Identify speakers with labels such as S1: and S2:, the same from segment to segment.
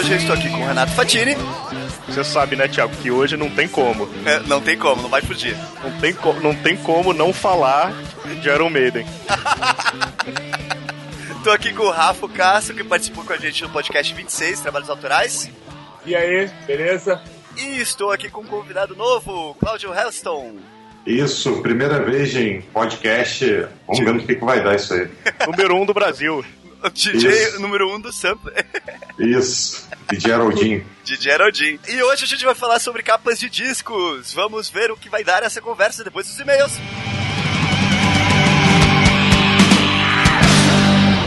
S1: hoje eu estou aqui com o Renato Fatini.
S2: Você sabe, né, Thiago, que hoje não tem como.
S1: É, não tem como, não vai fugir.
S2: Não tem, não tem como não falar de Iron Maiden.
S1: Tô aqui com o Rafa Castro, que participou com a gente no podcast 26, Trabalhos Autorais.
S3: E aí, beleza?
S1: E estou aqui com um convidado novo, Cláudio Helston.
S4: Isso, primeira vez em podcast. Vamos ver no que, que vai dar isso aí.
S2: Número um do Brasil.
S1: O DJ Isso. número um do Sampa.
S4: Isso, de Geraldinho.
S1: De Geraldinho. E hoje a gente vai falar sobre capas de discos. Vamos ver o que vai dar essa conversa depois dos e-mails.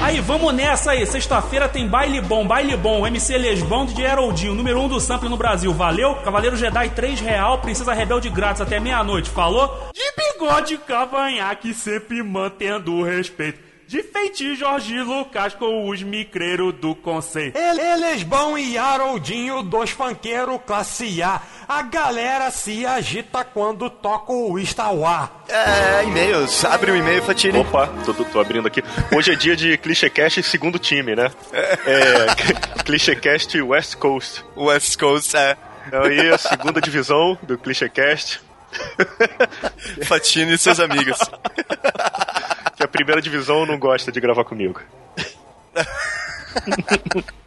S5: Aí, vamos nessa aí. Sexta-feira tem baile bom, baile bom. MC Lesbão de Geraldinho, número 1 um do sample no Brasil. Valeu? Cavaleiro Jedi 3 real, Princesa Rebelde grátis até meia-noite. Falou? De bigode cavanhaque, sempre mantendo o respeito. De feiti Jorge Lucas com os micreiros do conceito.
S6: Eles bom e Haroldinho, dois fanqueiros classe A. A galera se agita quando toca o Istauá.
S1: É, e-mails. Abre o um e-mail, Fatini.
S2: Opa, tô, tô, abrindo aqui. Hoje é dia de ClichêCast segundo time, né? É, ClichêCast West Coast.
S1: West Coast, é.
S2: Então aí, a segunda divisão do ClichêCast.
S1: Fatini e seus amigos
S2: primeira divisão não gosta de gravar comigo.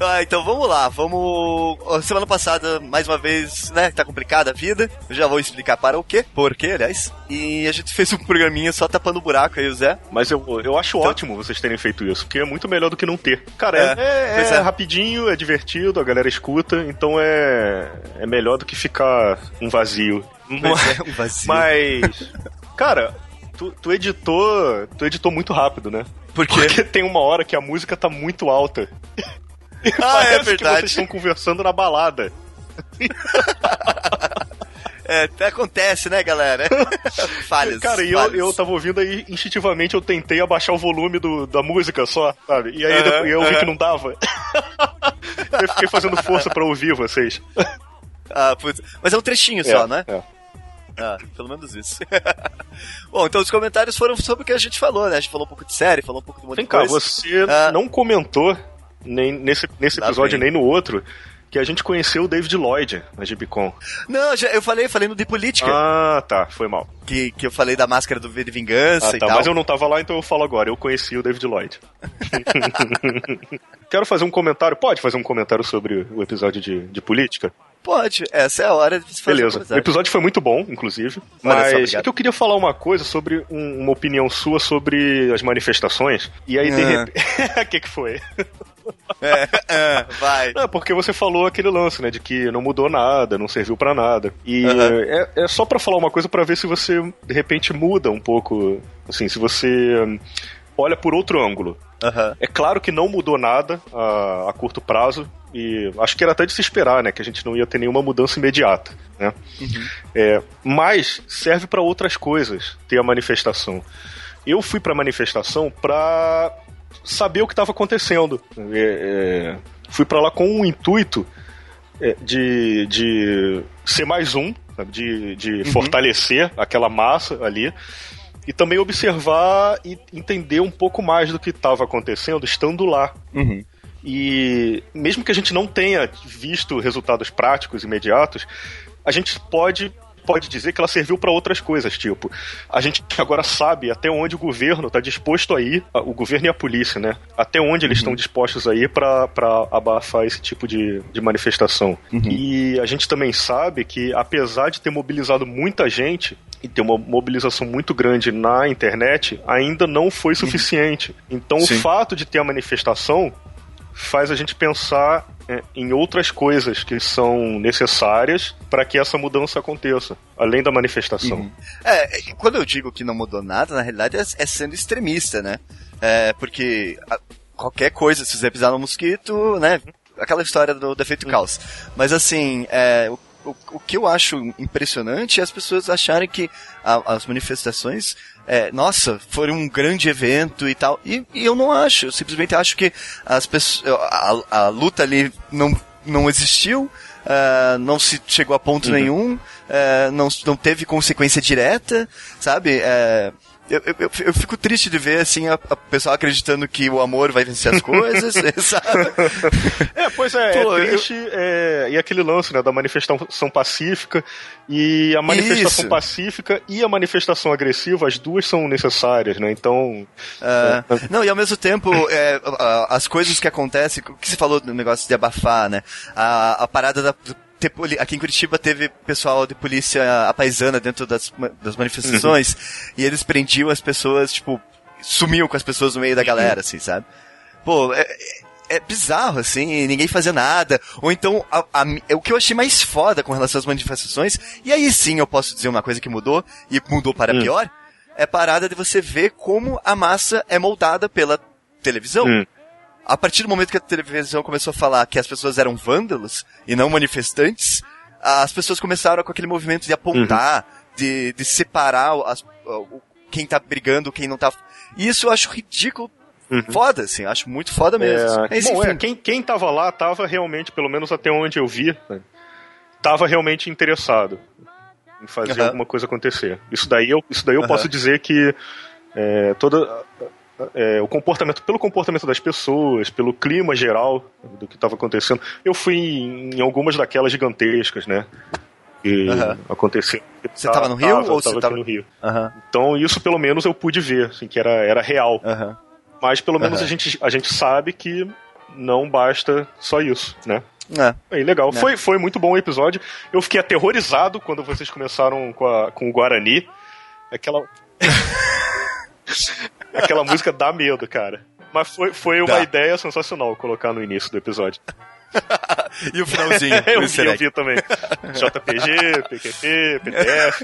S1: Ah, então vamos lá, vamos. Semana passada, mais uma vez, né? Tá complicada a vida. Eu já vou explicar para o quê, por quê, aliás. E a gente fez um programinha só tapando o buraco aí, o Zé.
S2: Mas eu, eu acho então... ótimo vocês terem feito isso, porque é muito melhor do que não ter. Cara, é, é, é, é, rapidinho, é divertido, a galera escuta, então é, é melhor do que ficar um vazio.
S1: Um vazio.
S2: Mas, cara, tu, tu editou. Tu editou muito rápido, né?
S1: Por quê?
S2: Porque tem uma hora que a música tá muito alta.
S1: Ah, é verdade.
S2: que vocês estão conversando na balada.
S1: É, até acontece, né, galera? falhas.
S2: Cara, e eu, eu tava ouvindo aí, instintivamente eu tentei abaixar o volume do, da música só, sabe? E aí uh -huh, eu vi uh -huh. que não dava. eu fiquei fazendo força para ouvir vocês.
S1: Ah, putz. Mas é um trechinho é, só, né? É. Ah, pelo menos isso. Bom, então os comentários foram sobre o que a gente falou, né? A gente falou um pouco de série, falou um pouco de um monte
S2: Vem
S1: de
S2: cá,
S1: coisa.
S2: você ah. não comentou nem nesse, nesse episódio nem no outro que a gente conheceu o David Lloyd na Gibicon.
S1: Não, já, eu falei, falei no de política.
S2: Ah, tá, foi mal.
S1: Que, que eu falei da máscara do V de Vingança
S2: ah,
S1: e
S2: tá,
S1: tal.
S2: Mas eu não tava lá, então eu falo agora. Eu conheci o David Lloyd. Quero fazer um comentário. Pode fazer um comentário sobre o episódio de, de política?
S1: Pode, essa é a hora de
S2: fazer Beleza. O episódio foi muito bom, inclusive. Mas é que eu queria falar uma coisa sobre um, uma opinião sua sobre as manifestações. E aí, de ah. repente. O que, que foi?
S1: É, é, vai.
S2: Não, porque você falou aquele lance, né? De que não mudou nada, não serviu para nada. E uhum. é, é, só para falar uma coisa para ver se você, de repente, muda um pouco. Assim, se você hum, olha por outro ângulo.
S1: Uhum.
S2: É claro que não mudou nada a, a, curto prazo. E acho que era até de se esperar, né? Que a gente não ia ter nenhuma mudança imediata. Né? Uhum. É, mas serve para outras coisas ter a manifestação. Eu fui para a manifestação para saber o que estava acontecendo. É, é, fui para lá com o um intuito é, de, de ser mais um, de, de uhum. fortalecer aquela massa ali e também observar e entender um pouco mais do que estava acontecendo estando lá.
S1: Uhum.
S2: E mesmo que a gente não tenha visto resultados práticos imediatos, a gente pode pode dizer que ela serviu para outras coisas, tipo, a gente agora sabe até onde o governo está disposto a ir, o governo e a polícia, né? Até onde eles estão uhum. dispostos a ir para abafar esse tipo de, de manifestação. Uhum. E a gente também sabe que, apesar de ter mobilizado muita gente, e ter uma mobilização muito grande na internet, ainda não foi uhum. suficiente. Então, Sim. o fato de ter a manifestação faz a gente pensar em outras coisas que são necessárias para que essa mudança aconteça, além da manifestação. Uhum.
S1: É, quando eu digo que não mudou nada, na realidade é, é sendo extremista, né? É, porque a, qualquer coisa, se você pisar no mosquito, né? Aquela história do defeito uhum. caos. Mas assim, é, o o, o, que eu acho impressionante é as pessoas acharem que a, as manifestações é, nossa, foi um grande evento e tal. E, e, eu não acho. Eu simplesmente acho que as pessoas, a, a luta ali não, não existiu. Uh, não se chegou a ponto uhum. nenhum, uh, não, não teve consequência direta, sabe? Uh, eu, eu, eu fico triste de ver, assim, a, a pessoa acreditando que o amor vai vencer as coisas, sabe?
S2: É, pois é,
S1: Pô,
S2: é
S1: eu-
S2: triste, é, e aquele lance, né, da manifestação pacífica, e a manifestação
S1: Isso.
S2: pacífica e a manifestação agressiva, as duas são necessárias, né, então...
S1: É, não, e ao mesmo tempo, é, as coisas que acontecem, o que você falou do negócio de abafar, né? A, a parada da. Aqui em Curitiba teve pessoal de polícia apaisana dentro das, das manifestações e eles prendiam as pessoas, tipo, sumiam com as pessoas no meio da galera, assim, sabe? Pô, é, é- é bizarro, assim, ninguém fazia nada. Ou então, a- a o que eu achei mais foda com relação às manifestações, e aí sim eu posso dizer uma coisa que mudou, e mudou para
S2: Hum.
S1: pior, é parada de você ver como a massa é moldada pela televisão.
S2: Hum.
S1: A partir do momento que a televisão começou a falar que as pessoas eram vândalos e não manifestantes, as pessoas começaram com aquele movimento de apontar, de, de separar o- as- quem tá brigando, quem não tá. E isso eu acho ridículo. Foda, assim, acho muito foda mesmo.
S2: É,
S1: Mas,
S2: bom,
S1: enfim.
S2: é, quem, quem tava lá tava realmente, pelo menos até onde eu vi, né, tava realmente interessado em fazer
S1: Aham.
S2: alguma coisa acontecer. Isso daí eu, isso daí eu
S1: Aham.
S2: posso dizer que é, toda é, o comportamento, pelo comportamento das pessoas, pelo clima geral do que estava acontecendo, eu fui em, em algumas daquelas gigantescas, né? Que
S1: Aham.
S2: aconteceu.
S1: Você tava no Rio
S2: Tava,
S1: ou você
S2: tava
S1: tava-
S2: aqui no Rio?
S1: Aham,
S2: Então isso pelo menos eu pude ver, assim, que era, era real.
S1: aham.
S2: Mas pelo menos a, gente, a gente sabe que não basta só isso, né?
S1: É.
S2: Aí, legal.
S1: Né.
S2: Foi, foi muito bom o episódio. Eu fiquei aterrorizado quando vocês começaram com, a, com o Guarani. Aquela. Aquela música dá medo, cara. Mas foi, foi uma
S1: Dá.
S2: ideia sensacional colocar no início do episódio.
S1: E o finalzinho,
S2: eu vi, eu vi também. JPG, PQP, PDF.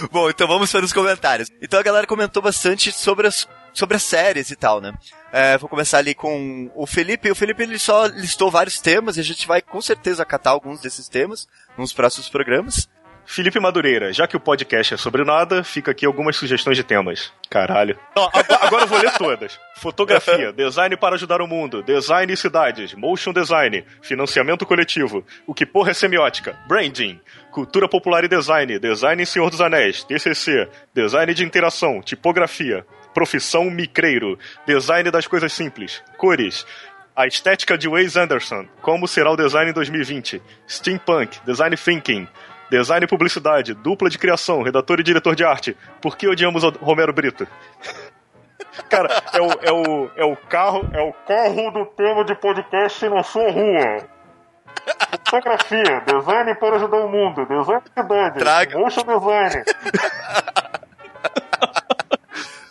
S1: Bom, então vamos para os comentários. Então a galera comentou bastante sobre as, sobre as séries e tal, né? É, vou começar ali com o Felipe. O Felipe ele só listou vários temas e a gente vai com certeza acatar alguns desses temas nos próximos programas.
S2: Felipe Madureira, já que o podcast é sobre nada, fica aqui algumas sugestões de temas. Caralho. Não, agora, eu vou ler todas. Fotografia, design para ajudar o mundo, design e cidades, motion design, financiamento coletivo, o que porra é semiótica, branding, cultura popular e design, design em Senhor dos Anéis, TCC, design de interação, tipografia, profissão micreiro, design das coisas simples, cores, a estética de Wes Anderson, como será o design em 2020, steampunk, design thinking, Design e publicidade, dupla de criação, redator e diretor de arte. Por que odiamos o Romero Brito? Cara, é o, é o, é o carro, é o carro do tema de podcast na sua rua. Fotografia, design para ajudar o mundo, design de cidade,
S1: Traga.
S2: motion design.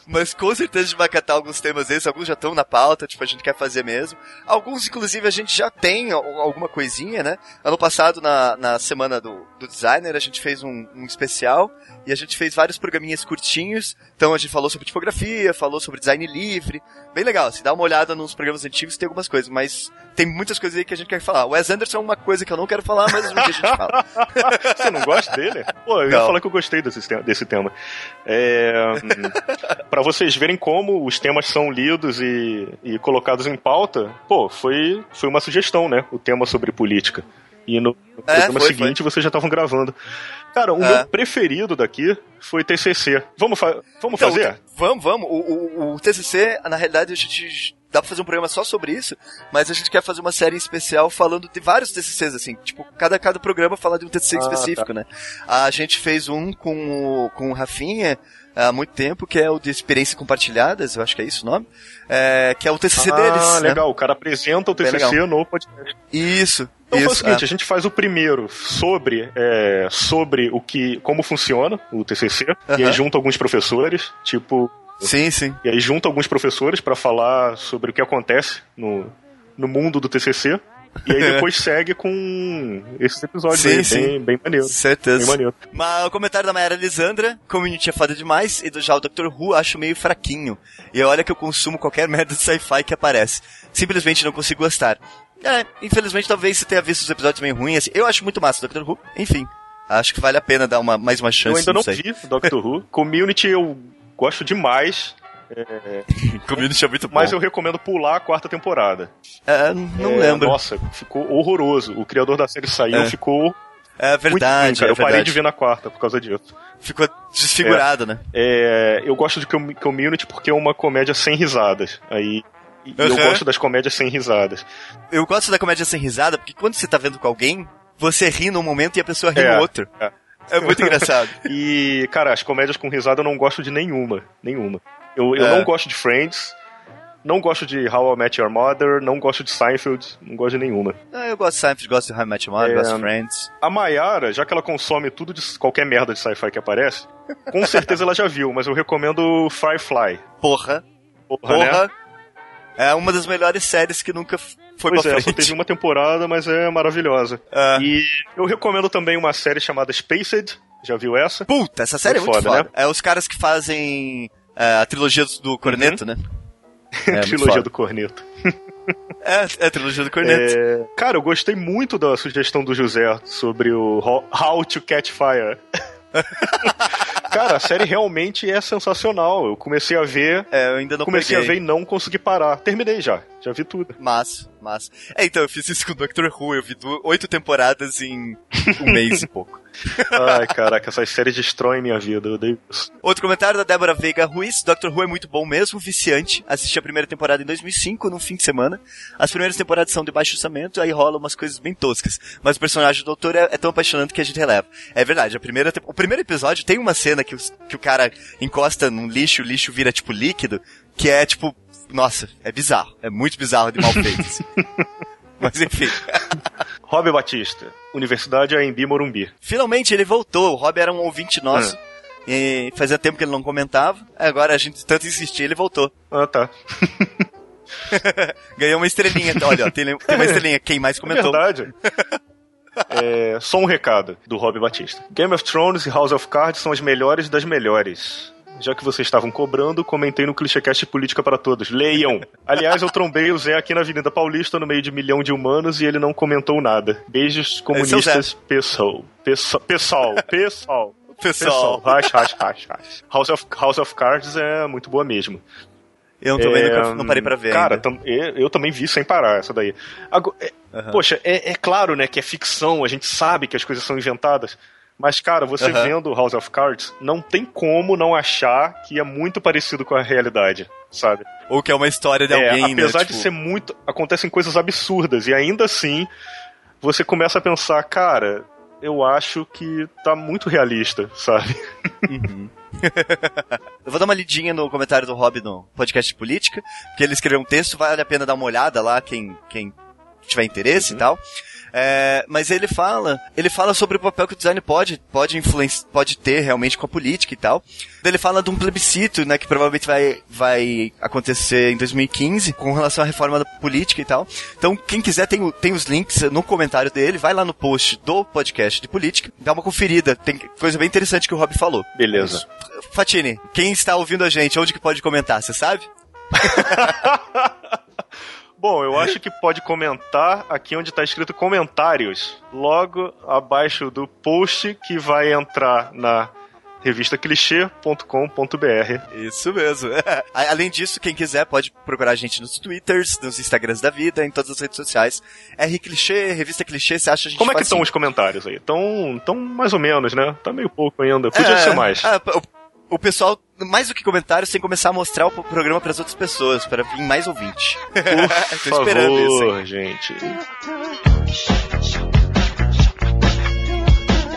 S1: Mas com certeza a gente vai catar alguns temas desses, alguns já estão na pauta, tipo, a gente quer fazer mesmo. Alguns, inclusive, a gente já tem al- alguma coisinha, né? Ano passado, na, na semana do, do designer, a gente fez um, um especial e a gente fez vários programinhas curtinhos. Então a gente falou sobre tipografia, falou sobre design livre. Bem legal, se dá uma olhada nos programas antigos, tem algumas coisas, mas tem muitas coisas aí que a gente quer falar. O Wes Anderson é uma coisa que eu não quero falar, mas um dia a gente fala.
S2: Você não gosta dele? Pô, eu ia
S1: Não.
S2: falar que eu gostei desse, desse tema. É, para vocês verem como os temas são lidos e, e colocados em pauta, pô, foi, foi uma sugestão, né? O tema sobre política. E no,
S1: É,
S2: programa
S1: foi,
S2: seguinte vocês já estavam gravando. Cara, o
S1: É.
S2: meu preferido daqui foi TCC. Vamos, fa vamos
S1: Então,
S2: fazer?
S1: Vamos, vamos. O, o, o TCC, na realidade, a gente dá pra fazer um programa só sobre isso, mas a gente quer fazer uma série especial falando de vários TCCs, assim, tipo, cada, cada programa fala de um TCC
S2: Ah,
S1: específico, né? A gente fez um com o, com o Rafinha há muito tempo, que é o de experiências compartilhadas, eu acho que é isso o nome, é, que é o TCC
S2: ah,
S1: deles, né?
S2: legal. O cara apresenta o TCC no podcast.
S1: Isso,
S2: Então
S1: isso.
S2: faz o seguinte,
S1: é.
S2: a gente faz o primeiro sobre, é, sobre o que, como funciona o TCC, e
S1: Aham.
S2: aí junta alguns professores, tipo,
S1: Sim, sim.
S2: e aí junta alguns professores para falar sobre o que acontece no, no mundo do TCC, e aí depois segue com esses episódios
S1: Sim,
S2: aí,
S1: sim.
S2: bem, bem maneiro. Bem
S1: Certeza.
S2: maneiro.
S1: Mas o comentário da Mayara Lisandra, Community é foda demais, e do já o Dr. Who acho meio fraquinho. E olha que eu consumo qualquer merda de sci-fi que aparece. Simplesmente não consigo gostar. É, infelizmente talvez você tenha visto os episódios meio ruins, assim. Eu acho muito massa o Dr. Who, enfim. Acho que vale a pena dar uma, mais uma chance,
S2: Eu ainda não,
S1: sei.
S2: vi Doctor Who. Community eu gosto demais,
S1: Community é muito bom.
S2: mas eu recomendo pular a quarta temporada.
S1: É, não
S2: É,
S1: lembro.
S2: Nossa, ficou horroroso. O criador da série saiu,
S1: É.
S2: ficou
S1: É
S2: Muito
S1: verdade,
S2: ruim, cara.
S1: é
S2: eu parei
S1: verdade.
S2: de ver na quarta por causa disso.
S1: Ficou desfigurado, né?
S2: É, eu gosto de Com- Community porque é uma comédia sem risadas. Aí. e Eu
S1: Uhum.
S2: gosto das comédias sem risadas.
S1: Eu gosto da comédia sem risada, porque quando você tá vendo com alguém, você ri num momento e a pessoa ri
S2: É,
S1: no outro.
S2: é.
S1: É muito engraçado.
S2: E, cara, as comédias com risada eu não gosto de nenhuma. Nenhuma. Eu, eu
S1: É.
S2: não gosto de Friends, não gosto de How I Met Your Mother, não gosto de Seinfeld, não gosto de nenhuma.
S1: Eu gosto de Seinfeld, gosto de How I Met Your Mother,
S2: É.
S1: gosto de Friends.
S2: A Mayara, já que ela consome tudo de qualquer merda de sci-fi que aparece, com certeza ela já viu, mas eu recomendo Firefly.
S1: Porra,
S2: Porra, né?
S1: porra. É uma das melhores séries que nunca foi
S2: Pois
S1: pra
S2: é, só teve uma temporada, mas é maravilhosa.
S1: Ah.
S2: E eu recomendo também uma série chamada Spaced. Já viu essa?
S1: Puta, essa série
S2: Muito
S1: é muito
S2: foda,
S1: foda. É os caras que fazem é, a trilogia do- Corneto, né? É,
S2: Trilogia do Corneto.
S1: É, é a trilogia do Corneto.
S2: É, Cara, eu gostei muito da sugestão do José sobre o How- How to Catch Fire. Cara, a série realmente é sensacional. Eu comecei a ver,
S1: É, eu ainda não
S2: comecei
S1: peguei.
S2: a ver e não consegui parar. Terminei já, já vi tudo.
S1: Massa, massa. É, então, eu fiz isso com o Doctor Who. Eu vi oito temporadas em um mês e pouco.
S2: Ai, caraca, essas séries destroem minha vida. Eu odeio isso.
S1: Outro comentário da Débora Veiga Ruiz. Doctor Who é muito bom mesmo, viciante. Assisti a primeira temporada em 2005, num fim de semana. As primeiras temporadas são de baixo orçamento, aí rolam umas coisas bem toscas. Mas o personagem do doutor é, é tão apaixonante que a gente releva. É verdade, a primeira, o primeiro episódio tem uma cena que, os- que o cara encosta num lixo, o lixo vira tipo líquido, que é tipo, nossa, é bizarro. É muito bizarro de mal feito. assim. Mas enfim.
S2: Rob Batista, Universidade AMB Morumbi.
S1: Finalmente ele voltou. O Rob era um ouvinte nosso. E fazia tempo que ele não comentava. Agora a gente tanto insistir, ele voltou.
S2: Ah, tá.
S1: Ganhou uma estrelinha. Olha, ó, tem, tem uma estrelinha. Quem mais
S2: É
S1: comentou?
S2: verdade. É, só um recado do Rob Batista. Game of Thrones e House of Cards são as melhores das melhores. Já que vocês estavam cobrando, comentei no ClichêCast Política para Todos. Leiam! Aliás, eu trombei o Zé aqui na Avenida Paulista, no meio de milhão de humanos, e ele não comentou nada. Beijos comunistas, pessoal. Pessoal. Pessoal. Pessoal.
S1: Pessoal.
S2: Hash, hash, hash, hash. House of, House of Cards é muito boa mesmo.
S1: Eu também
S2: É,
S1: nunca- não parei pra ver.
S2: Cara, tam- eu, eu também vi sem parar essa daí. Ago- é-
S1: Aham.
S2: Poxa, é, é claro, né, que é ficção, a gente sabe que as coisas são inventadas. Mas, cara, você
S1: Aham.
S2: vendo House of Cards, não tem como não achar que é muito parecido com a realidade, sabe?
S1: Ou que é uma história de
S2: É,
S1: alguém,
S2: apesar
S1: né?
S2: de
S1: tipo,
S2: ser muito. Acontecem coisas absurdas, e ainda assim, você começa a pensar, cara, eu acho que tá muito realista, sabe?
S1: Eu vou dar uma lidinha no comentário do Rob no podcast de política, porque ele escreveu um texto, vale a pena dar uma olhada lá, quem, quem tiver interesse
S2: Uhum.
S1: e tal. É, mas ele fala, ele fala sobre o papel que o design pode, pode influenciar, pode ter realmente com a política e tal. Ele fala de um plebiscito, né, que provavelmente vai, vai acontecer em 2015, com relação à reforma da política e tal. Então, quem quiser tem, tem os links no comentário dele, vai lá no post do podcast de política, dá uma conferida, tem coisa bem interessante que o Rob falou.
S2: Beleza.
S1: Fatini, quem está ouvindo a gente, onde que pode comentar, você sabe?
S2: Bom, eu acho que pode comentar aqui onde está escrito comentários, logo abaixo do post que vai entrar na revistaclichê.com.br.
S1: Isso mesmo. Além disso, quem quiser pode procurar a gente nos Twitters, nos Instagrams da vida, em todas as redes sociais. R Clichê, Revista Clichê, você acha a gente
S2: Como é que estão
S1: assim?
S2: os comentários aí? Estão tão mais ou menos, né? Tá meio pouco ainda. Podia
S1: É,
S2: ser mais.
S1: é, o pessoal, mais do que comentários, tem que começar a mostrar o programa para as outras pessoas, para vir mais ouvinte.
S2: Por
S1: Tô esperando isso, hein?
S2: favor, gente.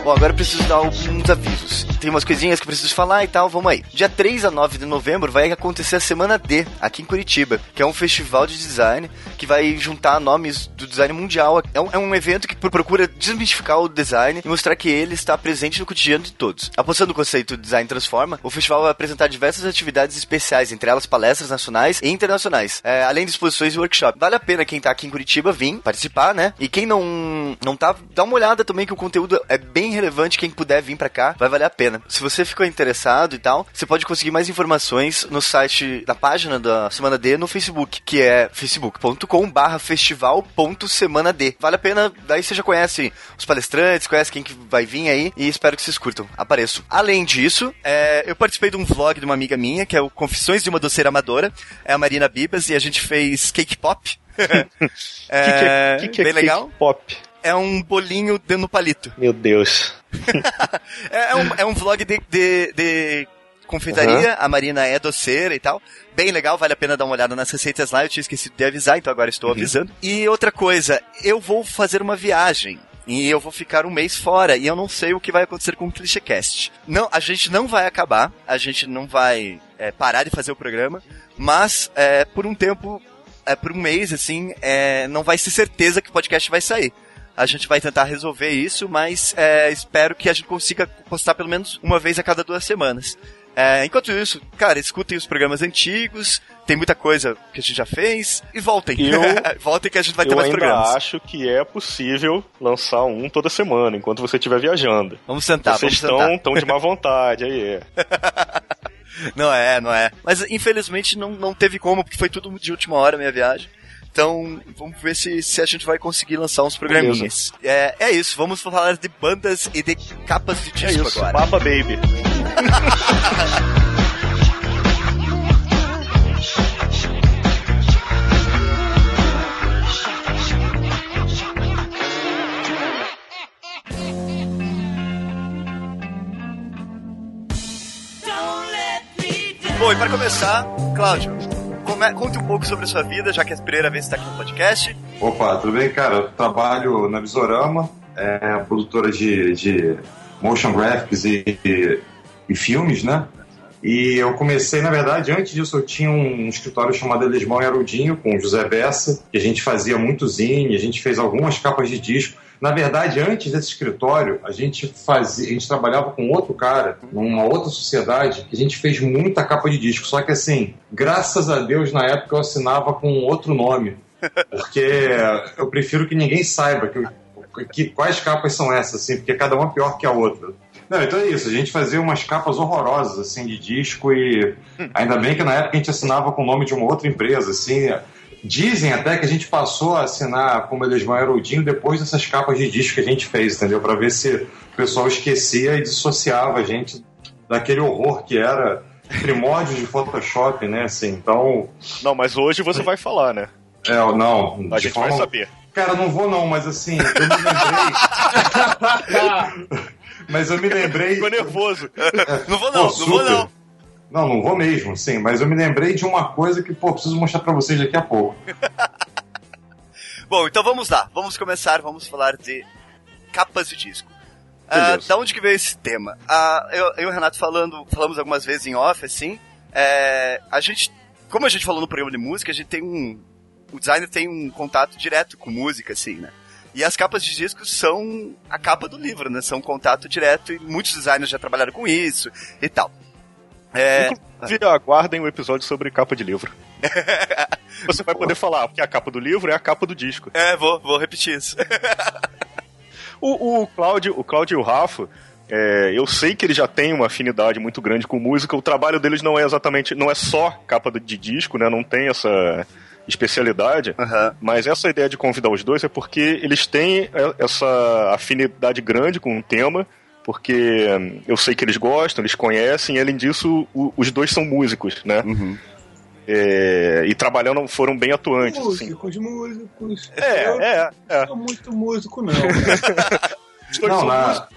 S1: Bom, agora eu preciso dar alguns avisos. Tem umas coisinhas que eu preciso falar e tal, vamos aí. Dia 3 a 9 de novembro vai acontecer a Semana D, aqui em Curitiba, que é um festival de design que vai juntar nomes do design mundial. É um, é um evento que procura desmistificar o design e mostrar que ele está presente no cotidiano de todos. Apostando no conceito Design Transforma, o festival vai apresentar diversas atividades especiais, entre elas palestras nacionais e internacionais, é, além de exposições e workshops. Vale a pena quem tá aqui em Curitiba vir participar, né? E quem não, não tá, dá uma olhada também que o conteúdo é bem relevante. Quem puder vir pra cá, vai valer a pena. Se você ficou interessado e tal, você pode conseguir mais informações no site, na página da Semana D no Facebook, que é facebook.com barra festival.semana D. Vale a pena, daí você já conhece os palestrantes, conhece quem que vai vir aí e espero que vocês curtam. Apareço. Além disso, é, eu participei de um vlog de uma amiga minha, que é o Confissões de uma Doceira Amadora, é a Marina Bibas, e a gente fez cake pop.
S2: O que, que é, que que é
S1: bem
S2: cake
S1: legal.
S2: pop?
S1: É um bolinho dentro do palito.
S2: Meu Deus.
S1: é, é um, é um vlog de, de, de confeitaria, a Marina é doceira e tal. Bem legal, vale a pena dar uma olhada nas receitas lá, eu tinha esquecido de avisar, então agora estou avisando. E outra coisa, eu vou fazer uma viagem. E eu vou ficar um mês fora e eu não sei o que vai acontecer com o ClichêCast. Não, a gente não vai acabar, a gente não vai é, parar de fazer o programa, mas é, por um tempo, é, por um mês, assim, é, não vai ser certeza que o podcast vai sair. A gente vai tentar resolver isso, mas é, espero que a gente consiga postar pelo menos uma vez a cada duas semanas. É, enquanto isso, cara, escutem os programas antigos, tem muita coisa que a gente já fez, e voltem.
S2: Eu-
S1: voltem que a gente vai ter
S2: Eu
S1: mais programas.
S2: acho que é possível lançar um toda semana, enquanto você estiver viajando.
S1: Vamos sentar,
S2: Vocês
S1: vamos
S2: estão tão de má vontade, aí é.
S1: Não é, não é. Mas infelizmente não, não teve como, porque foi tudo de última hora a minha viagem. Então, vamos ver se, se a gente vai conseguir lançar uns programinhas. É, é isso, vamos falar de bandas e de capas de
S2: É
S1: disco
S2: isso,
S1: agora.
S2: Papa Baby.
S1: Bom, e para começar, Cláudio, come- conte um pouco sobre a sua vida, já que é a primeira vez que está aqui no podcast.
S4: Opa, tudo bem, cara? Eu trabalho na Visorama, é produtora de, de motion graphics e, e, e filmes, né? E eu comecei, na verdade, antes disso eu tinha um escritório chamado Elismão e Arudinho, com o José Bessa, que a gente fazia muito zine, a gente fez algumas capas de disco. Na verdade, antes desse escritório, a gente fazia, a gente trabalhava com outro cara, numa outra sociedade, que a gente fez muita capa de disco. Só que assim, graças a Deus, na época eu assinava com outro nome. Porque eu prefiro que ninguém saiba que, que- quais capas são essas, assim, porque cada uma é pior que a outra. Não, então é isso, a gente fazia umas capas horrorosas, assim, de disco e ainda bem que na época a gente assinava com o nome de uma outra empresa, assim. Dizem até que a gente passou a assinar como Elismão Heraldinho depois dessas capas de disco que a gente fez, entendeu? Pra ver se o pessoal esquecia e dissociava a gente daquele horror que era primórdios de Photoshop, né? Assim, então,
S2: Não, mas hoje você vai falar, né?
S4: é, não.
S2: A gente
S4: forma-
S2: vai saber.
S4: Cara, não vou não, mas assim, eu me lembrei. mas eu me lembrei.
S2: Ficou nervoso.
S1: Não vou não,
S4: Pô,
S1: não vou
S4: super.
S1: não.
S4: Não, não vou mesmo, sim, mas eu me lembrei de uma coisa que, pô, preciso mostrar pra vocês daqui a pouco.
S1: Bom, então vamos lá, vamos começar, vamos falar de capas de disco.
S2: Beleza.
S1: da onde que veio esse tema? Ah, eu, eu e o Renato falando, falamos algumas vezes em off, assim, é, a gente, como a gente falou no programa de música, a gente tem um, o designer tem um contato direto com música, assim, né? E as capas de discos são a capa do livro, né? São um contato direto e muitos designers já trabalharam com isso e tal. É,
S2: Inclusive, aguardem o episódio sobre capa de livro. Você vai poder falar, porque a capa do livro é a capa do disco.
S1: é, vou, vou repetir isso.
S2: O, o Cláudio, o Cláudio e o Rafa, é, eu sei que eles já têm uma afinidade muito grande com música. O trabalho deles não é exatamente, não é só capa de disco, né? Não tem essa especialidade.
S1: Aham.
S2: Mas essa ideia de convidar os dois é porque eles têm é, essa afinidade grande com o tema, porque eu sei que eles gostam, eles conhecem, e além disso, o- os dois são músicos, né?
S1: Uhum.
S2: É, e trabalhando foram bem atuantes. Assim.
S3: Músicos, músicos. Eu
S2: É, é, é.
S3: não sou muito músico, não.
S2: Os dois
S4: Não,
S2: são músicos.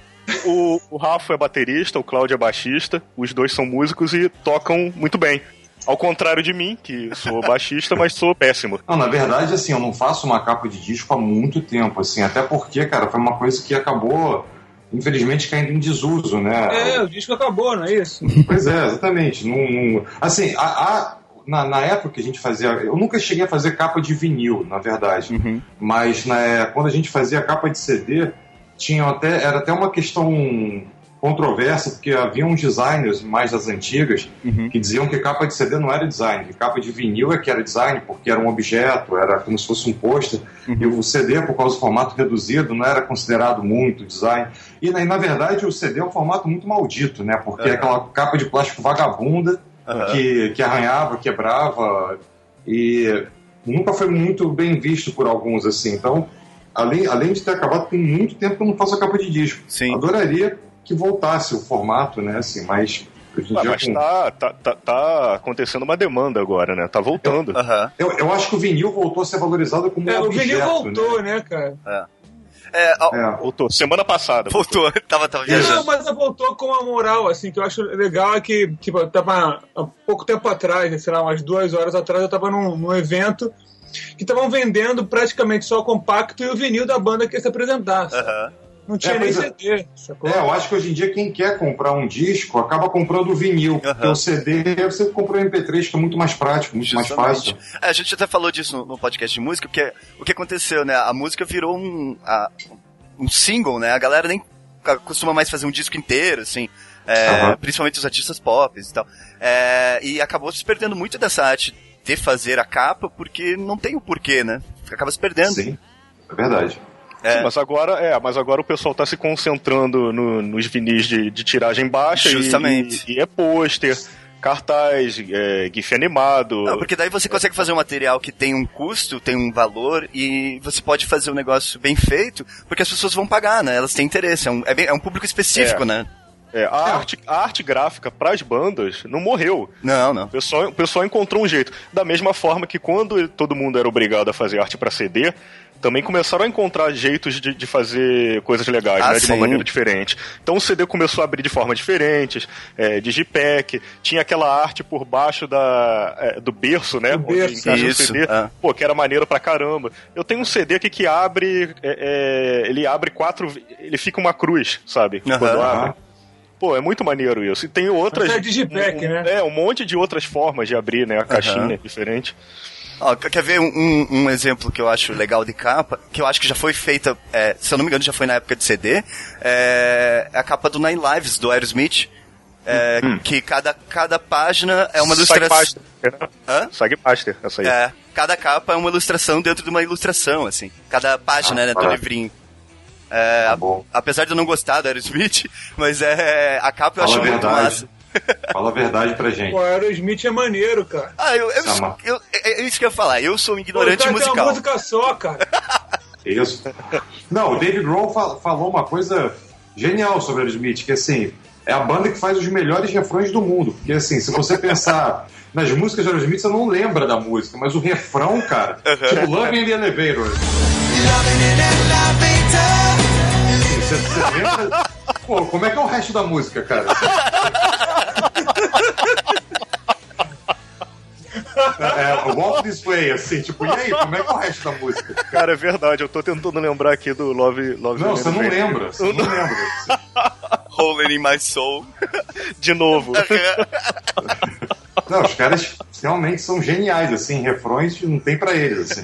S2: O, o Rafa é baterista, o Cláudio é baixista, os dois são músicos e tocam muito bem. Ao contrário de mim, que sou baixista, mas sou péssimo.
S4: Não, na verdade, assim, eu não faço uma capa de disco há muito tempo, assim, até porque, cara, foi uma coisa que acabou, infelizmente, caindo em desuso, né?
S3: é, o disco acabou, não é isso?
S4: Pois é, exatamente. Não, não- assim, a, a- na, na época que a gente fazia. Eu nunca cheguei a fazer capa de vinil, na verdade.
S1: Uhum.
S4: Mas né, quando a gente fazia capa de CD, tinha até, era até uma questão controversa, porque havia uns designers mais das antigas
S1: Uhum.
S4: que diziam que capa de CD não era design, que capa de vinil é que era design, porque era um objeto, era como se fosse um pôster, e o CD, por causa do formato reduzido, não era considerado muito design. E, na- verdade o CD é um formato muito maldito, né? Porque é aquela capa de plástico vagabunda
S1: Aham.
S4: que, que arranhava, quebrava, e nunca foi muito bem visto por alguns, assim. Então, além, além de ter acabado, tem muito tempo que eu não faço a capa de disco.
S1: Sim.
S4: Adoraria que voltasse o formato, né? Assim, mas
S2: Ah, mas
S4: com-
S2: tá, tá, tá, tá acontecendo uma demanda agora, né? Tá voltando.
S1: Aham.
S4: Eu, eu acho que o vinil voltou a ser valorizado como
S3: É,
S4: um
S3: o
S4: objeto.
S3: vinil
S4: né?
S3: voltou, né, cara?
S1: É, ó,
S4: É.
S2: Voltou. Semana passada.
S1: voltou, tava, tava
S3: Não,
S1: viajando.
S3: mas ela voltou com uma moral, assim, que eu acho legal é que, tipo, eu tava há pouco tempo atrás, né, sei lá, umas duas horas atrás, eu tava num, num evento que estavam vendendo praticamente só o compacto e o vinil da banda que ia se apresentar. sabe? Não tinha
S4: É,
S3: nem
S4: é-
S3: CD, sacou?
S4: É, eu acho que hoje em dia quem quer comprar um disco acaba comprando o vinil. Porque o CD você compra o MP3, que é muito mais prático, muito mais fácil.
S1: Justamente. É, a gente até falou disso no, no podcast de música, porque o que aconteceu, né? A música virou um, a- um single, né? A galera nem costuma mais fazer um disco inteiro, assim. é,
S4: Aham.
S1: Principalmente os artistas pop e tal. É, e acabou se perdendo muito dessa arte de fazer a capa, porque não tem o porquê, né? Acaba se perdendo.
S4: Sim, é verdade.
S1: É.
S2: Sim, mas agora é, mas agora o pessoal tá se concentrando no- nos vinis de, de tiragem baixa e-
S1: Justamente.
S2: E, e é pôster, cartaz, é, GIF animado.
S1: Não, porque daí você consegue fazer um material que tem um custo, tem um valor, e você pode fazer um negócio bem feito, porque as pessoas vão pagar, né? Elas têm interesse. É um, é bem- é um público específico,
S2: É.
S1: né?
S2: É, a, arte, a arte gráfica pras bandas não morreu.
S1: Não, não.
S2: O pessoal, o pessoal encontrou um jeito. Da mesma forma que quando todo mundo era obrigado a fazer arte pra CD, também começaram a encontrar jeitos de, de fazer coisas legais,
S1: Ah,
S2: né, de uma maneira diferente. Então o CD começou a abrir de formas diferentes, é, digipack, tinha aquela arte por baixo da, é, do berço, né?
S3: Do
S2: onde
S3: berço.
S2: encaixa o
S1: Isso,
S2: CD.
S1: é.
S2: Pô, que era maneiro pra caramba. Eu tenho um CD aqui que abre, é, é, ele abre quatro, ele fica uma cruz, sabe? Quando abre. Pô, é muito maneiro isso. E tem outras.
S3: Mas é digipack,
S2: um-
S3: né?
S2: É, um monte de outras formas de abrir, né? A caixinha diferente.
S1: Ó, quer ver um, um- exemplo que eu acho legal de capa, que eu acho que já foi feita, é, se eu não me engano, já foi na época de CD, é a capa do Nine Lives, do Aerosmith, é, que cada, cada página é uma ilustração...
S2: Sagmaster. né? Sagmaster, essa aí.
S1: É, cada capa é uma ilustração dentro de uma ilustração, assim. Cada página
S4: Ah,
S1: né, do
S4: tá.
S1: livrinho. É,
S4: Tá
S1: apesar de eu não gostar do Aerosmith, mas é, a capa eu
S4: Fala
S1: acho muito
S4: verdade.
S1: massa.
S4: Fala a verdade pra gente.
S3: Pô, Aerosmith é maneiro, cara.
S1: Ah, eu, eu,
S4: Tá,
S1: eu- é é isso que eu ia falar. Eu sou um
S3: Pô, o
S1: ignorante
S3: cara tem uma
S1: musical.
S3: música só, cara.
S4: Isso. Não, o David Grohl fa- falou uma coisa genial sobre Aerosmith, que assim, é a banda que faz os melhores refrões do mundo. Porque assim, se você pensar nas músicas de Aerosmith, você não lembra da música, mas o refrão, cara, tipo Love in the Elevator. Você, você lembra? Pô, como é que é o resto da música, cara? É, é, Walk This Way, assim, tipo, e aí, como é que é o resto da música?
S2: Cara, é verdade. Eu tô tentando lembrar aqui do Love Love
S4: Não, você não lembra, você não lembra.
S1: Hole in my soul.
S2: De novo.
S4: Não, os caras realmente são geniais, assim, refrões não tem pra eles, assim.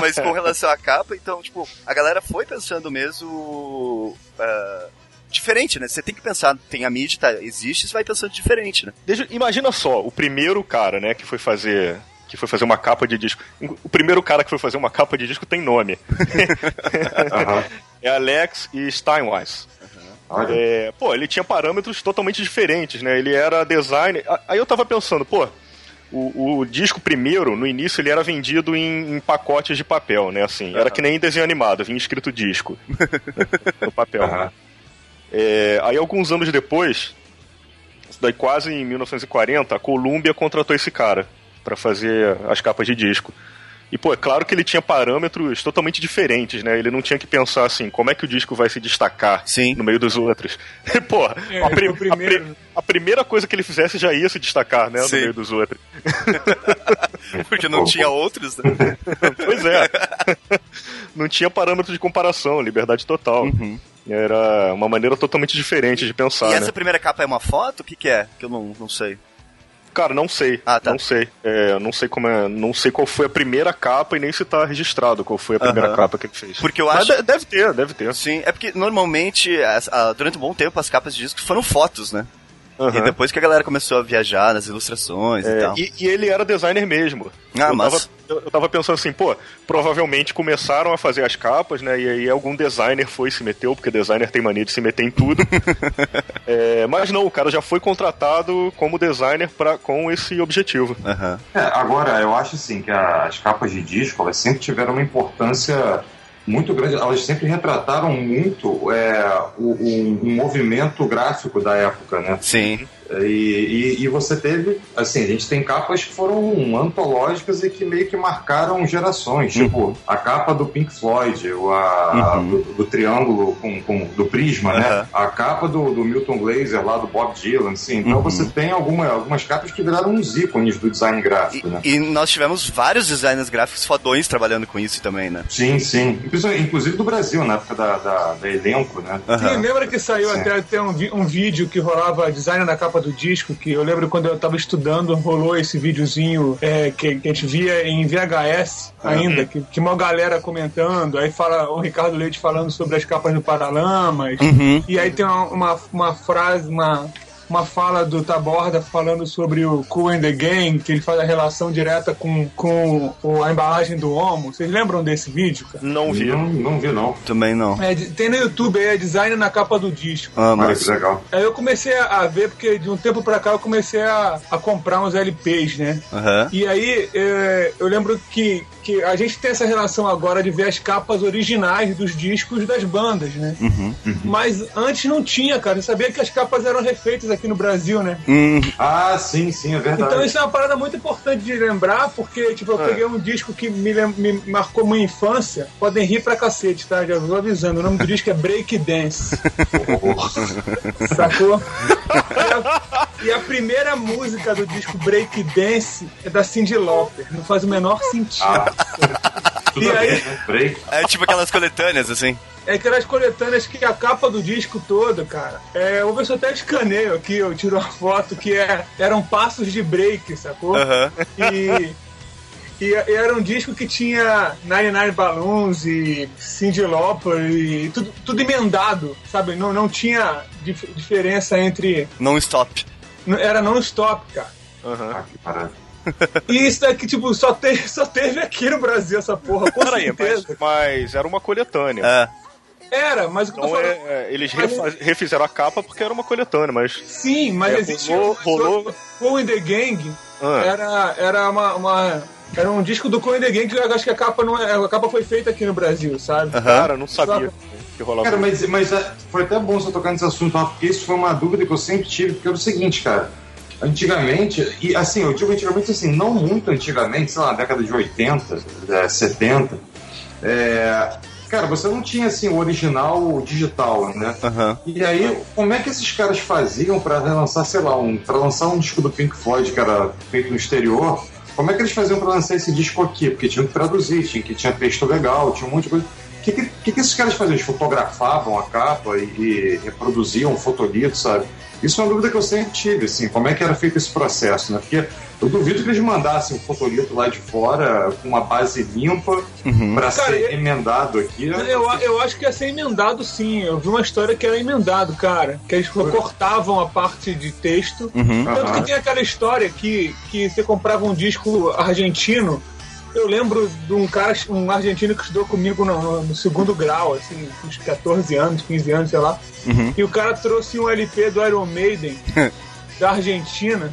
S1: Mas com relação à capa, então, tipo, a galera foi pensando mesmo. ah, diferente, né? Você tem que pensar, tem a mídia, tá, existe, você vai pensando diferente, né?
S2: Deixa- imagina só, o primeiro cara, né, que foi fazer. Que foi fazer uma capa de disco. O primeiro cara que foi fazer uma capa de disco tem nome.
S4: Aham.
S2: É Alex e Steinweiss.
S4: Olha,
S2: É, pô, ele tinha parâmetros totalmente diferentes, né? Ele era designer. Aí eu tava pensando, pô, o, o disco primeiro, no início, ele era vendido em, em pacotes de papel, né? Assim, era que nem desenho animado, vinha escrito disco no papel.
S4: aham.
S2: É, aí alguns anos depois, daí quase em 1940, a Columbia contratou esse cara pra fazer as capas de disco. E, pô, é claro que ele tinha parâmetros totalmente diferentes, né? Ele não tinha que pensar assim, como é que o disco vai se destacar
S1: Sim.
S2: no meio dos outros. pô,
S3: É,
S2: a, pri-
S3: o primeiro.
S2: a pri- a primeira coisa que ele fizesse já ia se destacar, né? No
S1: Sim.
S2: meio dos outros.
S1: Porque não tinha outros, né?
S2: Pois é. não tinha parâmetro de comparação, liberdade total. Era uma maneira totalmente diferente de pensar,
S1: Uhum. e
S2: né?
S1: essa primeira capa é uma foto? O que, que é? Que eu não, não sei.
S2: Cara, não sei.
S1: Ah, tá.
S2: Não sei. É, não sei como é. Não sei qual foi a primeira capa e nem se tá registrado qual foi a primeira
S1: Aham.
S2: capa que ele fez.
S1: Porque eu
S2: Mas
S1: acho-
S2: de- deve ter, deve ter.
S1: Sim, é porque normalmente, durante um bom tempo, as capas de discos foram fotos, né?
S2: Aham.
S1: E depois que a galera começou a viajar nas ilustrações e
S2: É,
S1: tal.
S2: e, e ele era designer mesmo.
S1: Ah,
S2: eu,
S1: mas-
S2: tava, eu, eu tava pensando assim, pô, provavelmente começaram a fazer as capas, né? E aí algum designer foi e se meteu, porque designer tem mania de se meter em tudo. É, mas não, o cara já foi contratado como designer pra, com esse objetivo.
S1: Aham.
S4: É, agora, eu acho assim que as capas de disco, elas sempre tiveram uma importância muito grande, elas sempre retrataram muito é, o, o- um movimento gráfico da época, né?
S1: Sim.
S4: E, e, e, você teve, assim, a gente tem capas que foram antológicas e que meio que marcaram gerações, uhum. tipo a capa do Pink Floyd, ou a, uhum. do, do, triângulo com, com, do prisma, uhum. né? A capa do, do, Milton Glaser lá do Bob Dylan, assim. Então você uhum. tem alguma, algumas capas que viraram uns ícones do design gráfico,
S1: e,
S4: né?
S1: E nós tivemos vários designers gráficos fodões trabalhando com isso também, né?
S4: Sim, sim. Inclusive do Brasil, na época da, da, da elenco, né?
S3: Sim, lembra que saiu sim. até, até um, um vídeo que rolava design na capa do disco, que eu lembro quando eu estava estudando, rolou esse videozinho é, que, que, a gente via em VHS ainda, uhum. que tinha uma galera comentando, aí fala o Ricardo Leite falando sobre as capas do Paralamas, uhum. e aí tem uma, uma, uma frase, uma uma fala do Taborda falando sobre o Cool and the Gang, que ele faz a relação direta com, com a embalagem do Homo. Vocês lembram desse vídeo, cara?
S2: Não vi.
S4: Não, não vi, não.
S1: Também não.
S3: É, tem no YouTube aí, é design na capa do disco.
S4: Ah, mas que legal.
S3: Aí eu comecei a ver, porque de um tempo pra cá eu comecei a, a comprar uns LPs, né?
S1: Uhum.
S3: E aí é, eu lembro que, que a gente tem essa relação agora de ver as capas originais dos discos das bandas, né?
S1: Uhum. Uhum.
S3: Mas antes não tinha, cara. Eu sabia que as capas eram refeitas aqui no Brasil, né?
S1: Hum.
S4: Ah, sim, sim, é verdade.
S3: Então isso é uma parada muito importante de lembrar, porque, tipo, eu é. peguei um disco que me, me marcou minha infância. Podem rir pra cacete, tá? Já vou avisando. O nome do disco é Break Dance. Sacou? E a, e a, primeira música do disco Break Dance é da Cyndi Lauper. Não faz o menor sentido. Ah.
S4: e aí, né?
S1: É tipo aquelas coletâneas, assim
S3: é aquelas coletâneas que a capa do disco todo, cara. É, eu ver se eu até escaneio aqui, eu tiro uma foto que é, eram passos de break, sacou?
S1: Uhum.
S3: E, e, e, era um disco que tinha Nine Nine Balloons e Cyndi Lauper e tudo, tudo emendado, sabe? Não, não tinha dif diferença entre.
S1: Non-stop.
S3: Era non-stop, cara.
S1: Uhum.
S4: Ah, que parada.
S3: E isso daqui, tipo, só teve, só teve aqui no Brasil essa porra, com Peraí,
S2: mas, mas, era uma coletânea.
S1: É.
S3: Era, mas o que
S2: então,
S3: eu tô
S2: falando... é, é, eles mas... refizeram a capa porque era uma coletânea, mas.
S3: Sim, mas é, existe. Rolou. rolou... Cool in the Gang ah. era, era uma, uma, Era um disco do Cool in the Gang que eu acho que a capa, não é, a capa foi feita aqui no Brasil, sabe?
S2: Uhum. Cara, não sabia. Que rolava
S4: cara, mas, mas é, foi até bom você tocar nesse assunto, porque isso foi uma dúvida que eu sempre tive, porque era o seguinte, cara. Antigamente, e assim, eu digo antigamente assim, não muito antigamente, sei lá, na década de 80, 70, é, Cara, você não tinha assim o original digital, né?
S1: Uhum.
S4: E aí, como é que esses caras faziam para relançar, sei lá, um, para lançar um disco do Pink Floyd que era feito no exterior? Como é que eles faziam para lançar esse disco aqui? Porque tinham que traduzir, tinha que tinha texto legal, tinha um monte de coisa. O que, que, que, esses caras faziam? Eles fotografavam a capa e, e reproduziam fotolito, sabe? Isso é uma dúvida que eu sempre tive, assim, como é que era feito esse processo, né? Porque eu duvido que eles mandassem um fotolito lá de fora com uma base limpa uhum. para ser eu... emendado aqui.
S3: Eu, eu acho que ia ser emendado sim. Eu vi uma história que era emendado, cara. Que eles uhum. cortavam a parte de texto.
S1: Uhum.
S3: Tanto que tem aquela história que, que você comprava um disco argentino eu lembro de um cara, um argentino que estudou comigo no, no segundo grau, assim, uns 14 anos, 15 anos, sei lá.
S1: Uhum.
S3: E o cara trouxe um LP do Iron Maiden da Argentina,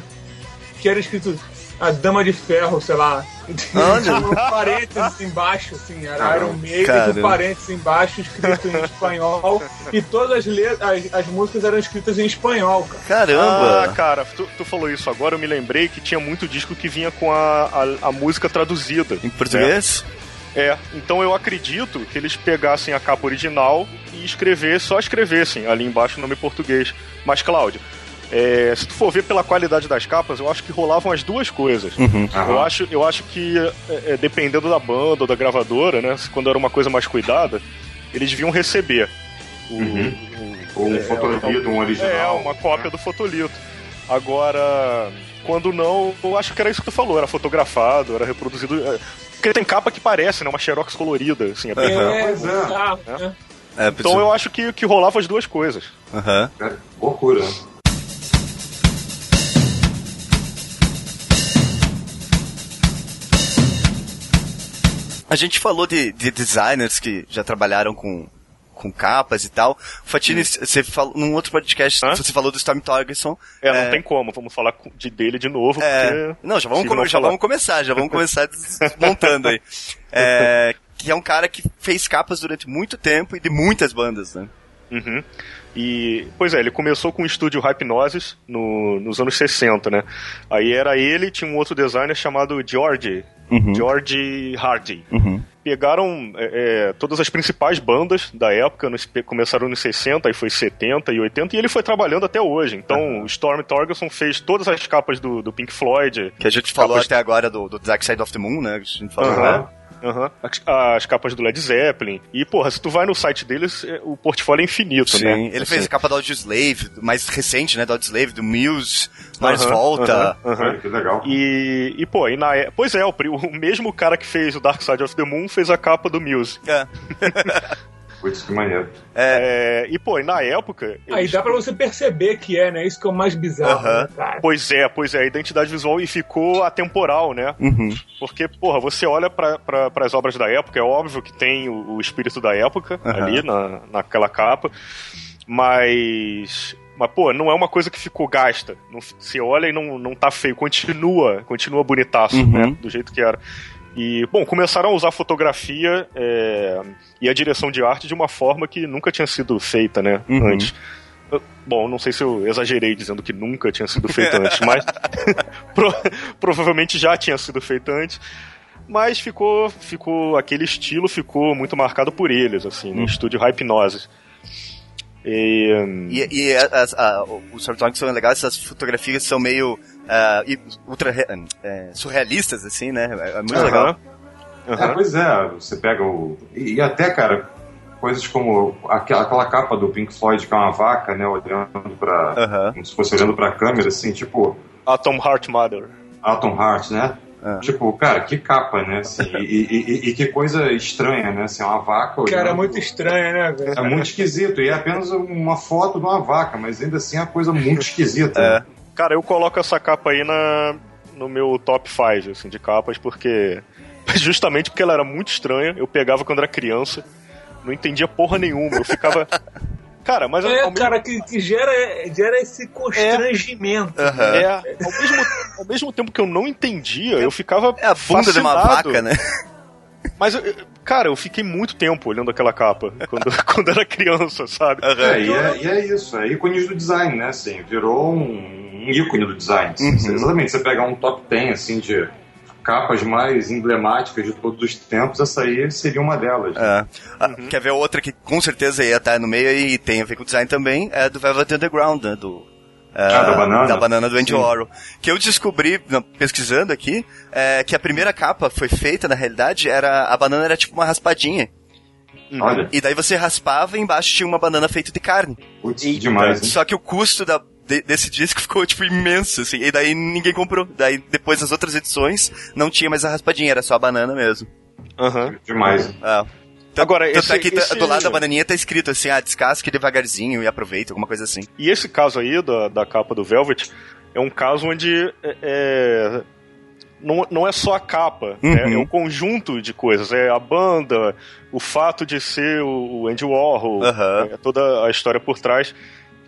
S3: que era escrito a Dama de Ferro, sei lá.
S1: Onde?
S3: um parênteses embaixo, assim, era Iron Maiden com parênteses embaixo, escrito em espanhol. e todas as, letras, as, as, músicas eram escritas em espanhol, cara.
S1: Caramba!
S2: Ah, cara, tu, tu, falou isso agora, eu me lembrei que tinha muito disco que vinha com a, a, a música traduzida.
S1: Em português?
S2: Né? É, então eu acredito que eles pegassem a capa original e escrever, só escrevessem ali embaixo o nome português. Mas, Cláudio, é, se tu for ver pela qualidade das capas, eu acho que rolavam as duas coisas.
S1: Uhum.
S2: Eu, acho, eu acho que, é, é, dependendo da banda ou da gravadora, né? Quando era uma coisa mais cuidada, eles deviam receber.
S4: O, uhum. o, ou um é, fotolito, um original.
S2: É, uma cópia do fotolito. Agora, quando não, eu acho que era isso que tu falou, era fotografado, era reproduzido. É, porque tem capa que parece, né? Uma xerox colorida, assim. É,
S3: é, é.
S2: é. é. Então eu acho que, que rolava as duas coisas.
S4: Uhum. loucura.
S1: A gente falou de, de designers que já trabalharam com, com capas e tal. Fatini, você falou num outro podcast, Hã? você falou do Storm Torgerson.
S2: É, não é... tem como, vamos falar de dele de novo, é... porque...
S1: Não, já vamos, com... já vamos começar, já vamos começar desmontando aí. É... que é um cara que fez capas durante muito tempo e de muitas bandas, né?
S2: Uhum. E, pois é, ele começou com o estúdio Hypnosis no, nos anos 60, né? Aí era ele, tinha um outro designer chamado George,
S1: Uhum.
S2: George Hardy.
S1: Uhum.
S2: Pegaram é, é, todas as principais bandas da época, nos- começaram nos 60, aí foi 70 e 80, e ele foi trabalhando até hoje. Então, o Storm Torgerson fez todas as capas do, do Pink Floyd,
S1: Que a gente falou
S2: Capas-
S1: até agora do, do Dark Side of the Moon, né? A gente falou,
S2: Aham.
S1: né?
S2: Aham. As, as capas do Led Zeppelin. E, porra, se tu vai no site deles, é, o portfólio é infinito,
S1: Sim,
S2: né?
S1: ele fez a capa do Audioslave, mais recente, né? Do Audioslave, do Muse, Mars
S2: Aham,
S1: Volta.
S2: aham.
S4: Olha, que legal.
S2: E, e, pô, e na, é- pois é, o, o mesmo cara que fez o Dark Side of the Moon fez a capa do Muse.
S1: É.
S4: Putz, que maneiro.
S2: É, e, pô, e na época.
S3: Aí
S2: eles-
S3: dá pra você perceber que é, né? Isso que é o mais bizarro,
S1: Aham.
S3: né, cara?
S2: Pois é, pois é, a identidade visual e ficou atemporal, né?
S1: Uhum.
S2: Porque, porra, você olha para as obras da época, é óbvio que tem o, o espírito da época ali na, naquela capa, mas. Mas, pô, não é uma coisa que ficou gasta. Não, você olha e não, não tá feio, continua, continua bonitaço,
S1: Uhum.
S2: né? Do jeito que era. E, bom, começaram a usar fotografia é, e a direção de arte de uma forma que nunca tinha sido feita, né?
S1: Uhum.
S2: Antes. Bom, não sei se eu exagerei dizendo que nunca tinha sido feito antes, mas pro- provavelmente já tinha sido feito antes. Mas ficou, ficou aquele estilo ficou muito marcado por eles, assim, no estúdio Hypnosis. E, hum,
S1: E, e as, a, os Stormtroopers são legais, essas fotografias são meio e- ultra é, surrealistas, assim, né? É, é muito
S2: aham,
S1: legal.
S2: aham.
S4: É, pois é, você pega o. E, e até, cara, coisas como aquela, aquela capa do Pink Floyd, que é uma vaca, né, olhando pra.
S1: Aham.
S4: Como se fosse olhando pra câmera, assim, tipo,
S2: Atom Heart Mother.
S4: Atom Heart, né?
S1: Ah.
S4: Tipo, cara, que capa, né? Assim, e, e- e- e que coisa estranha, né? Assim, uma vaca olhando.
S3: Cara, é muito estranho, né, velho?
S4: É muito esquisito, e é apenas uma foto de uma vaca, mas ainda assim é uma coisa muito esquisita.
S1: É.
S4: né?
S2: Cara, eu coloco essa capa aí na, no meu top 5, assim, de capas, porque. Justamente porque ela era muito estranha. Eu pegava quando era criança, não entendia porra nenhuma. Eu ficava. Cara, mas
S3: É,
S2: ao mesmo
S3: cara, que, que gera, gera esse constrangimento.
S1: Aham.
S2: É, ao mesmo, ao mesmo tempo que eu não entendia, eu ficava.
S1: É a bunda de uma vaca, né?
S2: Mas, eu- cara, eu fiquei muito tempo olhando aquela capa quando, quando era criança, sabe?
S4: É, e é, e é isso, é ícone do design, né? Assim, virou um, um ícone do design. assim.
S1: Uhum.
S4: Exatamente, você pegar um top 10 assim, de capas mais emblemáticas de todos os tempos, essa aí seria uma delas.
S1: É. Ah,
S2: Uhum.
S1: Quer ver outra que com certeza ia estar no meio e tem a ver com design também? É do Velvet Underground, né? Do,
S4: Ah, da banana?
S1: Da banana do Andy
S4: Sim.
S1: Warhol. Que eu descobri, pesquisando aqui, é, que a primeira capa foi feita, na realidade, era a banana era tipo uma raspadinha.
S4: Olha,
S1: E daí você raspava e embaixo tinha uma banana feita de carne.
S4: putz, demais. hein?
S1: Só que o custo da, de- desse disco ficou, tipo, imenso, assim. E daí ninguém comprou. Daí, depois das outras edições, não tinha mais a raspadinha, era só a banana mesmo.
S2: Aham.
S4: Demais.
S1: É. Tanto-
S2: Agora,
S1: tanto
S2: esse-
S1: é que tá-
S2: esse-
S1: do lado da bananinha tá escrito assim, ah, descasque devagarzinho e aproveita, alguma coisa assim.
S2: E esse caso aí da, da capa do Velvet é um caso onde é, é, não, não é só a capa,
S1: Uhum.
S2: né? é um conjunto de coisas. É a banda, o fato de ser o, Andy Warhol,
S1: Aham.
S2: é toda a história por trás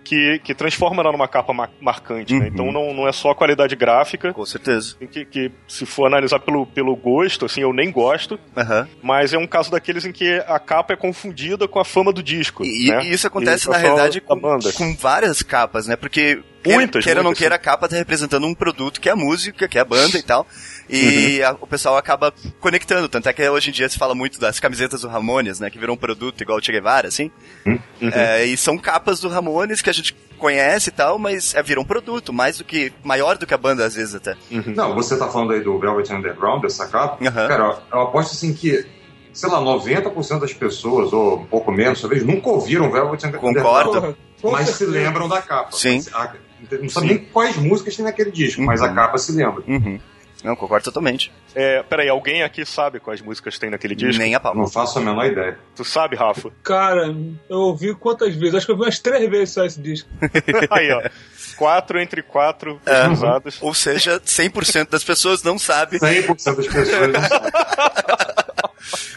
S2: que, que transforma ela numa capa ma- marcante. né?
S1: Uhum.
S2: Então não, não é só a qualidade gráfica.
S1: Com certeza.
S2: Que, que se for analisar pelo, pelo gosto, assim, eu nem gosto,
S1: Aham.
S2: mas é um caso daqueles em que a capa é confundida com a fama do disco.
S1: E,
S2: né?
S1: e isso acontece,
S2: E
S1: na realidade,
S2: da
S1: com, com várias capas, né? Porque, queira,
S2: Muitas,
S1: queira ou não queira, a capa tá representando um produto que é a música, que é a banda e tal. E
S2: Uhum.
S1: a- o pessoal acaba conectando. Tanto é que hoje em dia se fala muito das camisetas do Ramones, né? Que virou um produto igual o Che Guevara, assim.
S2: Uhum.
S1: É, e são capas do Ramones que a gente conhece e tal, mas é, virou um produto, mais do que. maior do que a banda, às vezes, até.
S4: Não, você tá falando aí do Velvet Underground, dessa capa. Cara, eu aposto assim que, sei lá, 90% das pessoas, ou um pouco menos, talvez, nunca ouviram Velvet Underground.
S1: Concordo.
S4: Mas se lembram da capa.
S1: Sim.
S4: A- Não sabe nem quais músicas tem naquele disco, mas a
S1: Uhum.
S4: capa se lembra.
S1: Uhum. Não, concordo totalmente.
S2: É, peraí, alguém aqui sabe quais músicas tem naquele disco?
S1: Nem a pau.
S4: Não faço a menor ideia.
S2: Tu sabe, Rafa?
S3: Cara, eu ouvi quantas vezes? Acho que eu vi umas três vezes só esse disco.
S2: Aí, ó. Quatro entre quatro
S1: É.
S2: pesquisados.
S1: Ou seja, 100% das pessoas não sabem.
S4: 100% das pessoas não sabem.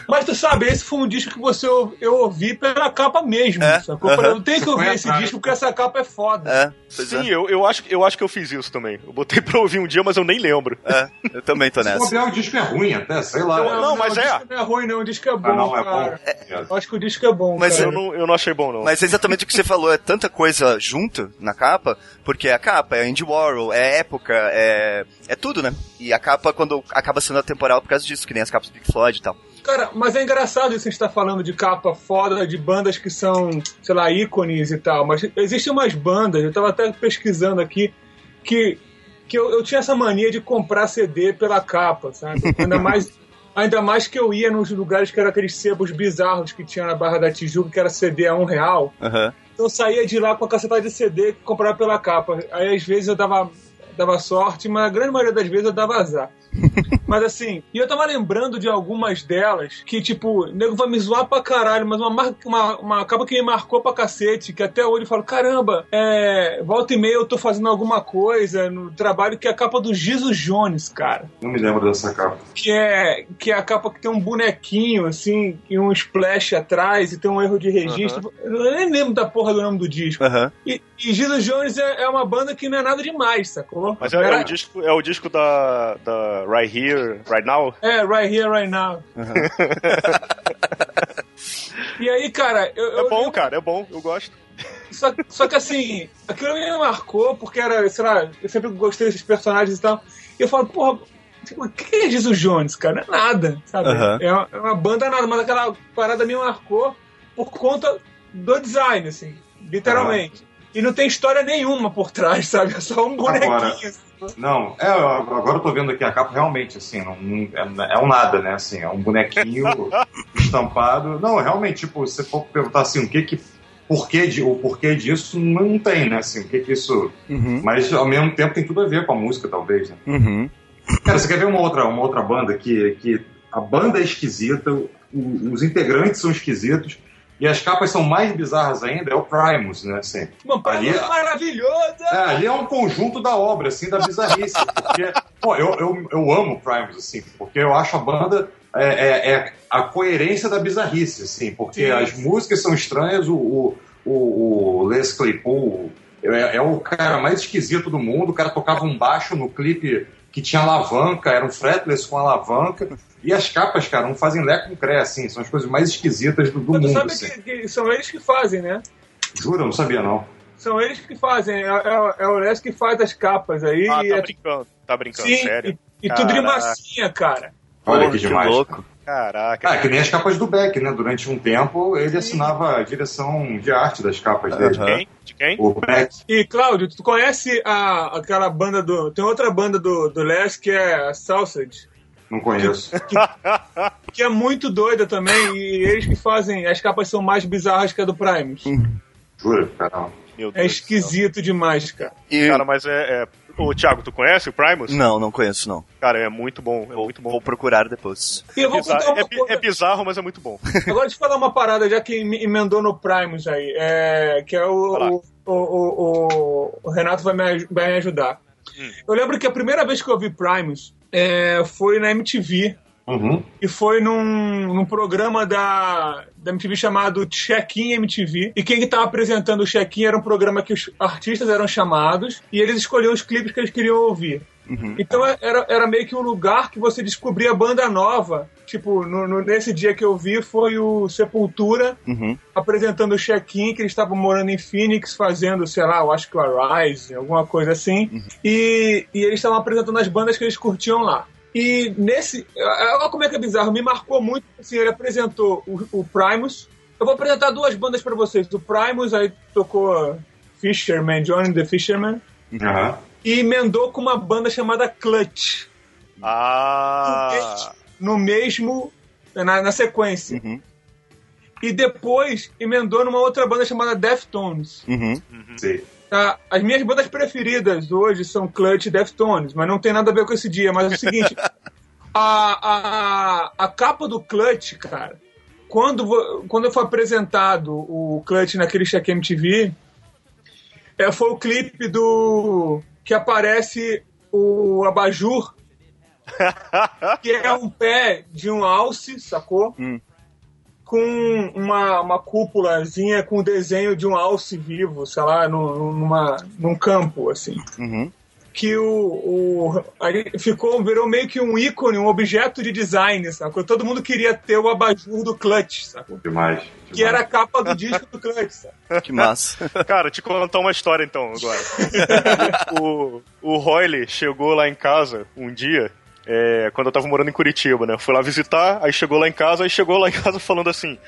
S3: Mas tu sabe, esse foi um disco que você eu ouvi pela capa mesmo.
S1: É,
S3: sacou?
S1: aham.
S3: Eu tenho que ouvir
S4: Foi
S3: esse
S4: atrás.
S3: disco porque essa capa é foda.
S1: É,
S2: Sim,
S1: é.
S2: eu, eu, acho, eu acho que eu fiz isso também. Eu botei pra ouvir um dia, mas eu nem lembro.
S1: É, eu também tô
S4: Se
S1: nessa.
S4: bobear, o disco é ruim até, sei lá.
S2: Não, mas
S3: o
S2: é.
S3: disco não é ruim, não. O disco é bom,
S4: Ah, não, é
S3: cara.
S4: bom.
S3: Eu acho que o disco é bom.
S1: Mas
S3: cara.
S2: Eu não, eu não achei bom, não.
S1: Mas é exatamente o que você falou, é tanta coisa junto na capa, porque a capa é Andy Warhol, é época, é, é tudo, né? E a capa, quando acaba sendo atemporal por causa disso, que nem as capas do Pink Floyd e tal.
S3: Cara, mas é engraçado isso a gente tá falando de capa foda, de bandas que são, sei lá, ícones e tal. Mas existem umas bandas, eu tava até pesquisando aqui, que, que eu, eu tinha essa mania de comprar CD pela capa, sabe? Ainda mais, ainda mais que eu ia nos lugares que eram aqueles sebos bizarros que tinha na Barra da Tijuca, que era CD a um real.
S1: Aham.
S3: Então eu saía de lá com a cacetada de CD que comprava pela capa. Aí às vezes eu dava, dava sorte, mas a grande maioria das vezes eu dava azar. Mas assim, e eu tava lembrando de algumas delas que, tipo, o nego vai me zoar pra caralho, mas uma, marca, uma, uma capa que me marcou pra cacete, que até hoje eu falo, caramba, é, volta e meia eu tô fazendo alguma coisa no trabalho, que é a capa do Jesus Jones, cara.
S4: Não me lembro dessa capa.
S3: Que é, que é a capa que tem um bonequinho, assim, e um splash atrás, e tem um erro de registro. Eu nem lembro da porra do nome do disco.
S1: Aham.
S3: E, e Jesus Jones é, é uma banda que não é nada demais, sacou?
S2: Mas é,
S3: Era-
S2: é o disco, é o disco da, da Right Here, Right Now.
S3: É, right here, right now. e aí, cara, eu.
S2: É
S3: eu-
S2: bom, cara, é bom, eu gosto.
S3: Só, só que assim, aquilo me marcou porque era, sei lá, eu sempre gostei desses personagens e tal. E eu falo, porra, tipo, o que é Jesus Jones, cara? Não é nada, sabe?
S1: Aham.
S3: É, uma, é uma banda nada, mas aquela parada me marcou por conta do design, assim, literalmente. E não tem história nenhuma por trás, sabe? É só um bonequinho.
S4: Agora-
S3: assim.
S4: Não, é, agora eu tô vendo aqui a capa, realmente, assim, não, não- é, é um nada, né? Assim, é um bonequinho estampado. Não, realmente, tipo, se você for perguntar assim, o que que. Porquê de, o porquê disso não tem, né? Assim, o que que isso.
S1: Uhum.
S4: Mas ao mesmo tempo tem tudo a ver com a música, talvez, né?
S1: Uhum.
S4: Cara, você quer ver uma outra, uma outra banda que, que a banda é esquisita, o- os integrantes são esquisitos e as capas são mais bizarras ainda, é o Primus, né? Assim.
S3: Uma parada
S4: Ali-
S3: maravilhosa!
S4: É, ali é um conjunto da obra, assim, da bizarrice. Porque, pô, eu, eu, eu amo Primus, assim, porque eu acho a banda é, é- é a coerência da bizarrice, assim, porque
S3: Sim.
S4: as músicas são estranhas, o, o, o, o Les Claypool é, é o cara mais esquisito do mundo, o cara tocava um baixo no clipe que tinha alavanca, era um fretless com alavanca, e as capas, cara, não fazem lé com cré, assim, são as coisas mais esquisitas do, do mundo,
S3: sabe
S4: assim.
S3: que, que são eles que fazem, né?
S4: Juro, eu não sabia, não.
S3: São eles que fazem, é, é- é o Les que faz as capas aí.
S2: Ah,
S3: e
S2: tá
S3: é-
S2: brincando, tá brincando,
S3: sim,
S2: sério.
S3: e, e tudo de massinha, cara.
S4: Olha
S1: Porra,
S4: que demais.
S1: louco.
S2: Caraca.
S4: Ah, que nem as capas do Beck, né? Durante um tempo ele assinava a direção de arte das capas dele.
S1: Aham.
S2: Quem? De quem?
S4: O Beck,
S3: E, Cláudio, tu conhece a, aquela banda do. Tem outra banda do, do Les que é a Sausage,
S4: não conheço.
S3: que é muito doida também, e eles que fazem. As capas são mais bizarras que a do Primus.
S4: Jura, caramba.
S3: É esquisito demais, cara.
S1: E...
S2: Cara, mas é. é... Ô, Thiago, tu conhece o Primus?
S1: Não, não conheço, não.
S2: Cara, é muito bom, é muito bom.
S1: Vou procurar depois.
S3: E eu vou
S2: Bizarro- é,
S3: coisa.
S2: é bizarro, mas é muito bom.
S3: Agora deixa eu falar uma parada, já que me emendou no Primus aí, é, que é o, o, o, o- o Renato vai me, vai me ajudar.
S2: Hum.
S3: Eu lembro que a primeira vez que eu vi Primus é, foi na MTV,
S4: Uhum.
S3: e foi num, num programa da, da MTV chamado Check-in MTV. E quem estava apresentando o Check-in era um programa que os artistas eram chamados e eles escolhiam os clipes que eles queriam ouvir. Então é- era, era meio que um lugar que você descobria banda nova. Tipo, no- no- nesse dia que eu vi foi o Sepultura
S1: Uhum.
S3: apresentando o check-in, que eles estavam morando em Phoenix, fazendo, sei lá, eu acho que o Arise, alguma coisa assim. E, e eles estavam apresentando as bandas que eles curtiam lá. E nesse. Olha como é que é bizarro, me marcou muito. Assim, ele apresentou o, o Primus. Eu vou apresentar duas bandas pra vocês. O Primus, aí tocou Fisherman, Johnny the Fisherman.
S4: Aham.
S3: E emendou com uma banda chamada Clutch.
S2: Ah.
S3: No mesmo. Na, na sequência.
S1: Uhum.
S3: E depois emendou numa outra banda chamada Deftones.
S1: Uhum.
S4: Sei.
S3: Tá? As minhas bandas preferidas hoje são Clutch e Deftones, mas não tem nada a ver com esse dia. Mas é o seguinte: a, a, a capa do Clutch, cara, quando, quando foi apresentado o Clutch naquele Check MTV, é, foi o clipe do. que aparece o Abajur que é um pé de um alce, sacou?
S1: Hum.
S3: Com uma, uma cúpulazinha com o desenho de um alce vivo, sei lá, no, numa, num campo, assim.
S1: Uhum.
S3: Que o, o. Aí ficou, virou meio que um ícone, um objeto de design, sacou? Todo mundo queria ter o abajur do Clutch, sacou?
S4: Demais. demais.
S3: Que era a capa do disco do Clutch, sabe?
S1: Que massa.
S2: Cara, te contar uma história então agora. o, o Royle chegou lá em casa um dia, é, quando eu tava morando em Curitiba, né? Fui lá visitar, aí chegou lá em casa, aí chegou lá em casa falando assim: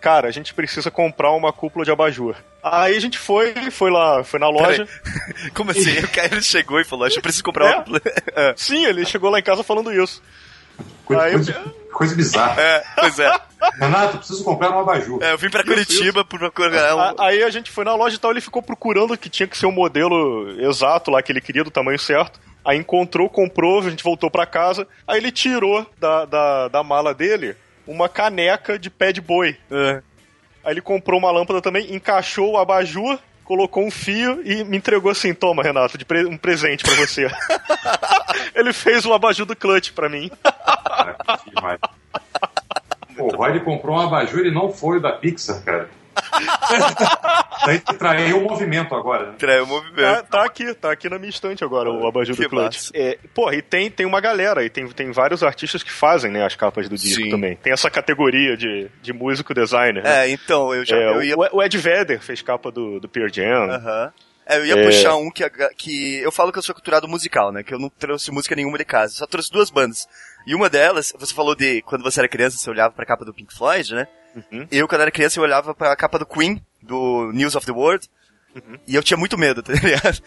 S2: Cara, a gente precisa comprar uma cúpula de abajur. Aí a gente foi, foi lá, foi na loja.
S1: Como assim? O cara chegou e falou, acho que eu preciso comprar
S2: É?
S1: uma... É.
S2: Sim, ele chegou lá em casa falando isso.
S4: Coisa,
S2: Aí-
S4: coisa, coisa bizarra.
S1: É, pois é.
S4: Renato, preciso comprar um abajur.
S1: É, eu vim pra Curitiba por procurar um...
S2: A- Aí a gente foi na loja e tal, ele ficou procurando que tinha que ser o modelo exato lá que ele queria, do tamanho certo. Aí encontrou, comprou, a gente voltou pra casa. Aí ele tirou da, da, da mala dele uma caneca de pé de boi.
S1: É.
S2: Aí ele comprou uma lâmpada também, encaixou o abajur, colocou um fio e me entregou assim: toma, Renato, de pre- um presente pra você. ele fez o abajur do clutch pra mim.
S4: Cara, que demais. Pô, o Roy comprou um abajur e não foi o da Pixar, cara. Daí traiu o movimento agora, né?
S1: Traiu o
S2: Tá,
S1: movimento.
S2: tá aqui, tá aqui na minha estante agora, o abajur
S1: Que
S2: do Clutch. É, porra, e tem, tem uma galera, e tem, tem vários artistas que fazem, né, as capas do disco
S1: Sim.
S2: também. Tem essa categoria de, de músico designer, né?
S1: É, então, eu já...
S2: É,
S1: eu ia...
S2: o, o Ed Vedder fez capa do, do Pearl Jam.
S1: Aham. É, eu ia
S2: É.
S1: puxar um que, que. Eu falo que eu sou culturado musical, né? Que eu não trouxe música nenhuma de casa. Só trouxe duas bandas. E uma delas, você falou de quando você era criança, você olhava pra capa do Pink Floyd, né?
S2: Uhum.
S1: Eu, quando era criança, eu olhava pra capa do Queen, do News of the World.
S2: Uhum.
S1: E eu tinha muito medo, tá ligado?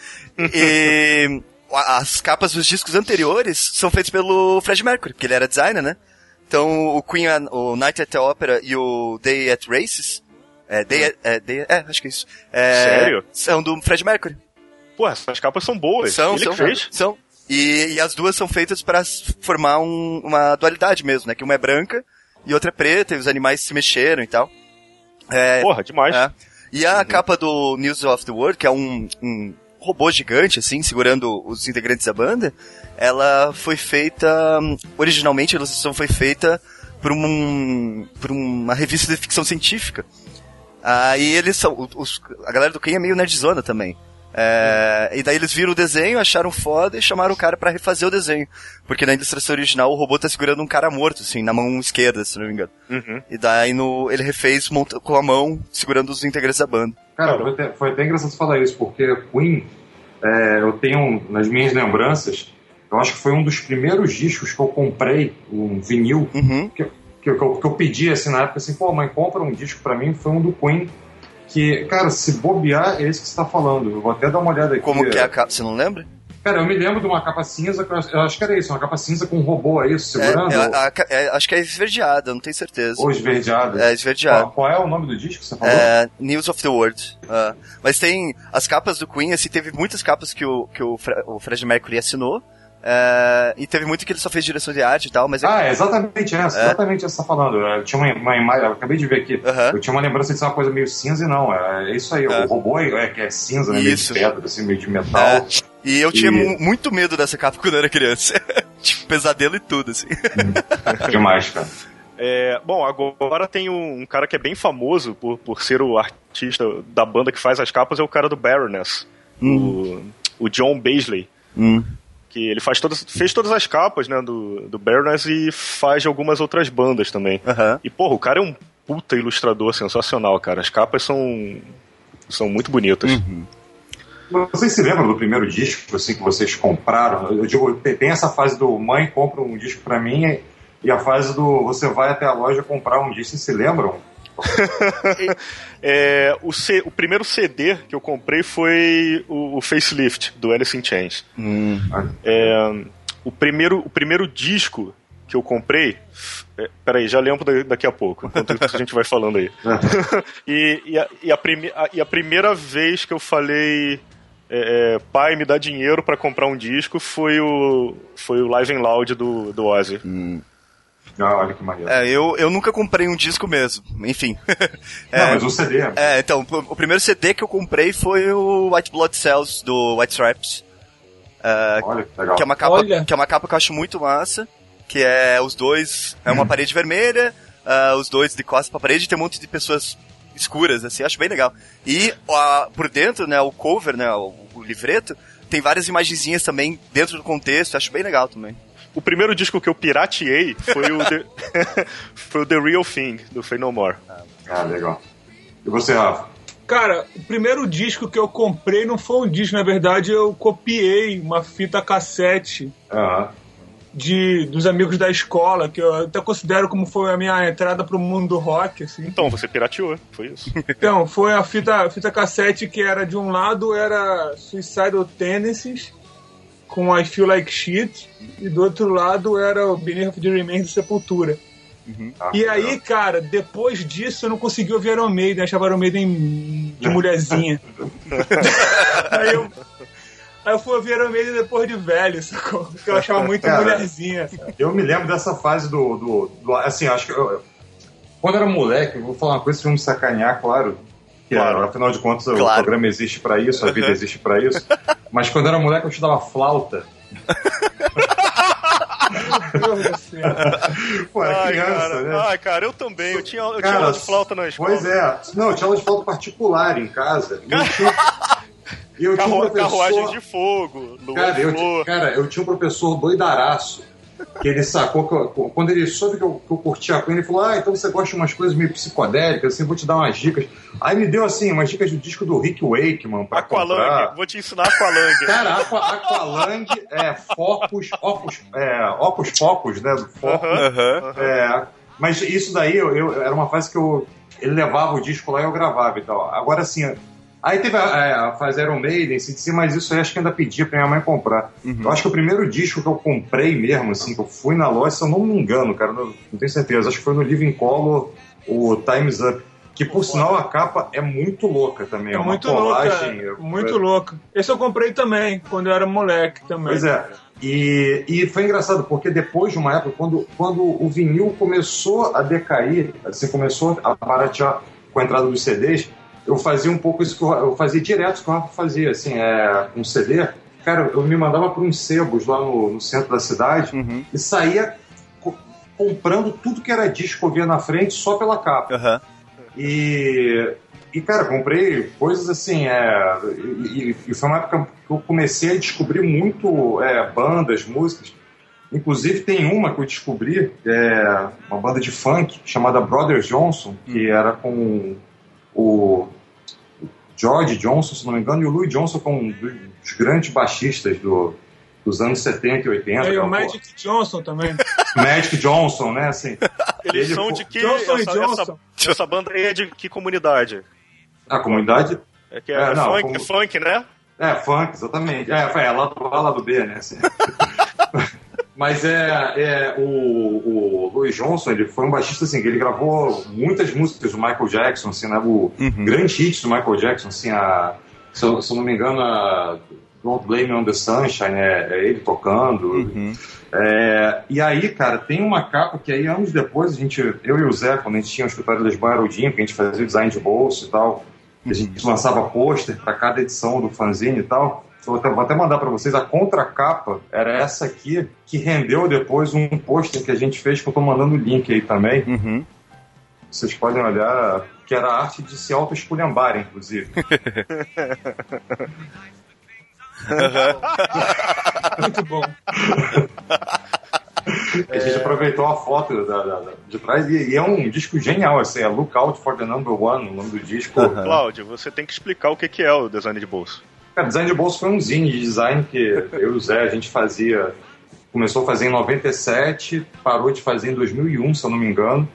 S1: E. As capas dos discos anteriores são feitas pelo Fred Mercury, porque ele era designer, né? Então, o Queen, o Night at the Opera e o Day at Races, é, Day at, é, Day- é, acho que é isso. É,
S2: Sério?
S1: São do Fred Mercury.
S2: Pô, essas capas são boas.
S1: São,
S2: Ele
S1: são,
S2: fez?
S1: são. E, e as duas são feitas para formar um- uma dualidade mesmo, né? Que uma é branca e outra é preta, e os animais se mexeram e tal. É,
S2: Porra, demais.
S1: é. E a capa do News of the World, que é um, um robô gigante, assim, segurando os integrantes da banda, ela foi feita. Originalmente a ilustração foi feita por, um, por uma revista de ficção científica. Aí eles são. os- a galera do Ken é meio nerdzona também. É, e daí eles viram o desenho, acharam foda e chamaram o cara pra refazer o desenho. Porque na ilustração original o robô tá segurando um cara morto, assim, na mão esquerda, se não me engano.
S2: Uhum.
S1: E daí no, ele refez com a mão, segurando os integrantes da banda.
S4: Cara, foi até, foi até engraçado você falar isso, porque Queen, é, eu tenho nas minhas lembranças, eu acho que foi um dos primeiros discos que eu comprei, um vinil,
S1: Uhum.
S4: que, que, eu- que eu pedi assim na época, assim, pô, mãe, compra um disco pra mim, foi um do Queen, que, cara, se bobear, é esse que você tá falando. Eu vou até dar uma olhada aqui.
S1: Como que é a capa? Você não lembra?
S4: Cara, eu me lembro de uma capa cinza, eu acho- que era isso, uma capa cinza com um robô aí, segurando,
S1: É, é, a- a é, acho que é esverdeada, não tenho certeza.
S4: ou esverdeado.
S1: É esverdeado.
S4: Qual, qual é o nome do disco que você falou?
S1: É, News of the World. Ah, mas tem as capas do Queen, assim, teve muitas capas que o, que o, Fre o Fred Mercury assinou. É, e teve muito que ele só fez direção de arte e tal, mas é-
S4: Ah, é exatamente essa, exatamente essa que você tá falando. Eu tinha uma, uma imagem, eu acabei de ver aqui.
S1: Aham.
S4: Eu tinha uma lembrança de ser uma coisa meio cinza e não. É, é isso aí,
S1: É.
S4: o robô é, que é cinza, né, meio de pedra, assim, meio de metal.
S1: É, e eu tinha
S4: E-
S1: mu- muito medo dessa capa quando eu era criança. tipo, pesadelo e tudo, assim.
S4: Demais, cara.
S2: É, bom, agora tem um, um cara que é bem famoso por, por ser o artista da banda que faz as capas, é o cara do Baroness. O, o John Baisley.
S1: Hum.
S2: Que ele faz todas, fez todas as capas, né, do, do Baroness e faz de algumas outras bandas também.
S1: Aham.
S2: E, porra, o cara é um puta ilustrador sensacional, cara. As capas são, são muito bonitas.
S4: Vocês se lembram do primeiro disco assim, que vocês compraram? Eu digo, tem tem essa fase do mãe compra um disco pra mim e a fase do você vai até a loja comprar um disco. Vocês se lembram?
S2: É, o, C- o primeiro CD que eu comprei foi o, o Facelift, do Alice in Chains.
S1: Hum.
S2: É, o, primeiro, o primeiro disco que eu comprei. É, peraí, já lembro da- daqui a pouco, enquanto a gente vai falando aí. e, e, a, e, a prime- a- e a primeira vez que eu falei. é, é, pai, me dá dinheiro pra comprar um disco foi o, foi o Live and Loud do, do Ozzy.
S4: Ah, olha que maneiro.
S1: É, eu, eu nunca comprei um disco mesmo. Enfim.
S4: Não,
S1: É,
S4: mas o CD.
S1: É, então, o primeiro CD que eu comprei foi o White Blood Cells do White Stripes. Uh,
S4: Olha, que legal.
S1: que é uma capa
S3: Olha.
S1: que é uma capa que eu acho muito massa, que é os dois, é uma parede vermelha, ah, os dois de costas pra parede, e tem um monte de pessoas escuras assim, acho bem legal. E por dentro, né, o cover, né, o, o livreto, tem várias imagenzinhas também dentro do contexto, acho bem legal também.
S2: O primeiro disco que eu pirateei foi o The, foi o The Real Thing, do Fey No More.
S4: Ah, legal. E você, Rafa?
S3: Cara, o primeiro disco que eu comprei não foi um disco, na verdade eu copiei uma fita cassete
S4: Aham.
S3: de, dos amigos da escola, que eu até considero como foi a minha entrada pro mundo do rock, assim.
S2: Então, você pirateou, foi isso.
S3: Então, foi a fita, a fita cassete que era de um lado era Suicidal Tendencies com I Feel Like Shit e do outro lado era o Beneath the Remains do Sepultura.
S4: Ah,
S3: E aí, cara, depois disso eu não consegui ouvir Iron Maiden, achava Iron Maiden de mulherzinha. aí, eu, aí eu fui ouvir Iron Maiden depois de velho, sacou? Porque eu achava muito
S4: Cara.
S3: mulherzinha. sabe?
S4: Eu me lembro dessa fase do. do, do- assim, acho que. Eu, quando eu era moleque, eu vou falar uma coisa, vocês vão me sacanear, claro. Que
S2: Claro.
S4: é, afinal de contas, o
S1: Claro.
S4: programa existe pra isso, a vida existe pra isso. Mas quando era moleque, eu estudava flauta.
S3: Meu Deus do céu.
S4: Pô, era
S2: Ai,
S4: criança,
S2: cara,
S4: né?
S2: ai, cara, eu também. Eu tinha, eu tinha
S4: Cara,
S2: aula de flauta na escola.
S4: Pois é. Não, eu tinha aula de flauta particular em casa. E eu tinha, eu tinha um professor...
S2: carruagem de fogo, lua
S4: Cara
S2: de
S4: eu, cara, eu tinha um professor doidaraço. Que ele sacou que eu- quando ele soube que eu, que eu curtia a Queen, ele falou: Ah, então você gosta de umas coisas meio psicodélicas, assim, vou te dar umas dicas. Aí me deu assim, umas dicas do disco do Rick Wakeman pra
S2: Aqualang,
S4: comprar.
S2: vou te ensinar Aqualang.
S4: Cara, Aqua, Aqualang, é, Focus, Opus, é, Opus Focus, né? Do Focus.
S1: Aham.
S4: É, mas isso daí eu, eu- era uma fase que eu. Ele levava o disco lá e eu gravava e tal. Agora assim. Aí teve a, a fase Iron Maiden, CDC, mas isso aí acho que ainda pedia pra minha mãe comprar. Eu acho que o primeiro disco que eu comprei mesmo, assim, que eu fui na loja, se eu não me engano, cara, não, não tenho certeza, acho que foi no Living Color, o Time's Up. Que por sinal a capa é muito louca também.
S3: É
S4: uma
S3: muito
S4: colagem,
S3: louca,
S4: é-
S3: muito louca. Esse eu comprei também, quando eu era moleque também.
S4: Pois é. E, e foi engraçado, porque depois de uma época, quando, quando o vinil começou a decair, assim, começou a baratear com a entrada dos CDs, eu fazia um pouco isso que eu, eu fazia direto que o Rafa fazia, assim, é, um CD. Cara, eu me mandava para uns sebos lá no, no centro da cidade
S1: Uhum.
S4: e saía co- comprando tudo que era disco que eu via na frente só pela capa.
S1: Aham.
S4: E, e cara, comprei coisas assim, é, e, e foi uma época que eu comecei a descobrir muito é, bandas, músicas. Inclusive tem uma que eu descobri, é, uma banda de funk chamada Brothers Johnson, que era com o George Johnson, se não me engano, e o Louis Johnson, que é um dos grandes baixistas do, dos anos 70 e 80.
S3: E
S4: que é
S3: o
S4: o
S3: Magic Johnson também.
S4: Magic Johnson, né? Assim,
S2: Eles
S4: Ele
S2: são de que.
S3: Johnson e
S2: essa,
S3: Johnson.
S2: Essa, essa banda aí é de que comunidade?
S4: a comunidade
S2: É que é,
S4: É, não,
S2: funk,
S4: como-
S2: é funk, né?
S4: É, funk, exatamente. É, é lá do A, lá do B, né? assim. Mas é, é o, o Louis Johnson, ele foi um baixista assim, que ele gravou muitas músicas do Michael Jackson, assim, né? O grande hit do Michael Jackson, assim, a, se, eu, se eu não me engano, a Don't Blame Me on the Sunshine, é, é ele tocando. É, e aí, cara, tem uma capa que aí anos depois, a gente, eu e o Zé, quando a gente tinha o escritório de Lisboa que a gente fazia design de bolso e tal, a gente lançava pôster para cada edição do fanzine e tal. Vou até, vou até mandar para vocês, a contracapa era essa aqui, que rendeu depois um pôster que a gente fez, que eu tô mandando o link aí também.
S1: Uhum.
S4: Vocês podem olhar, que era a arte de se auto-esculhambar, inclusive.
S3: Muito bom.
S4: A gente aproveitou a foto da- da- da- de trás e, e é um disco genial, assim, é Look Out for the Number One, o nome do disco.
S2: Cláudio, você tem que explicar o que que é o design de bolso.
S4: Design de bolso foi um zine de design que eu e o Zé, a gente fazia. Começou a fazer em 97, parou de fazer em 2001, se eu não me engano.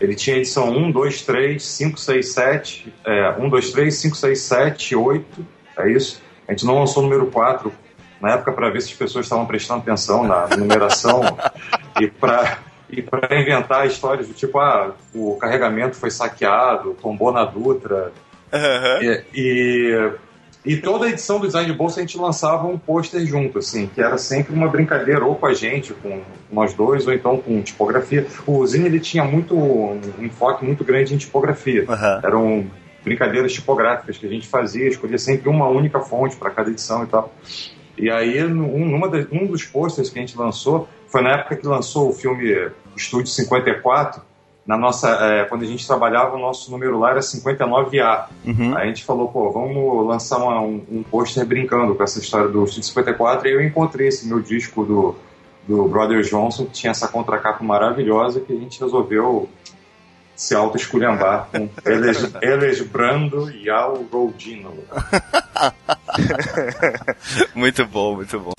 S4: Ele tinha edição 1, 2, 3, 5, 6, 7. É, 1, 2, 3, 5, 6, 7, 8. É isso. A gente não lançou o número 4 na época para ver se as pessoas estavam prestando atenção na numeração e para e para inventar histórias do tipo, ah, o carregamento foi saqueado, tombou na Dutra,
S1: Aham.
S4: e, e, e toda edição do Design de Bolsa a gente lançava um pôster junto, assim, que era sempre uma brincadeira, ou com a gente, com nós dois, ou então com tipografia. O Zine ele tinha muito um enfoque muito grande em tipografia.
S1: Aham.
S4: Eram brincadeiras tipográficas que a gente fazia, escolhia sempre uma única fonte para cada edição e tal. E aí, um, das, um dos posters que a gente lançou, foi na época que lançou o filme Estúdio 54, na nossa, é, quando a gente trabalhava, o nosso número lá era 59A.
S1: Uhum.
S4: A gente falou, pô, vamos lançar uma, um, um pôster brincando com essa história do Estúdio 54, e eu encontrei esse meu disco do, do Brother Johnson, que tinha essa contracapa maravilhosa, que a gente resolveu se auto-esculhambar com Eles, Eles Brando e Al Rodino.
S1: muito bom, muito bom.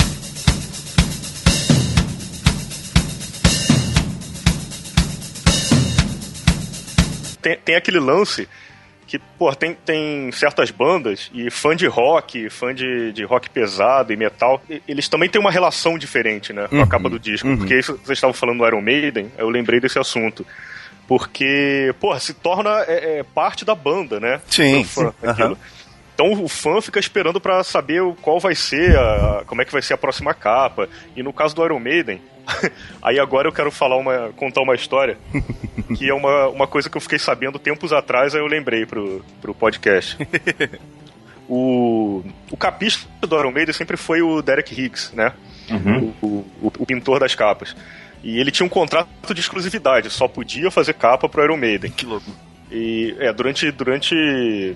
S2: Tem, tem aquele lance que, pô, tem, tem certas bandas e fã de rock, fã de, de rock pesado e metal, eles também têm uma relação diferente, né, com a capa do disco. Porque isso, vocês estavam falando do Iron Maiden, eu lembrei desse assunto. Porque, pô, se torna é, é, parte da banda, né?
S1: Sim, sim,
S2: aquilo. Então o fã fica esperando pra saber qual vai ser, a, como é que vai ser a próxima capa. E no caso do Iron Maiden, aí agora eu quero falar uma, contar uma história que é uma, uma coisa que eu fiquei sabendo tempos atrás, aí eu lembrei pro, pro podcast. o, o capista do Iron Maiden sempre foi o Derek Higgs, né?
S4: Uhum.
S2: O, o, o pintor das capas. E ele tinha um contrato de exclusividade, só podia fazer capa pro Iron Maiden.
S1: Que louco.
S2: E é, durante, durante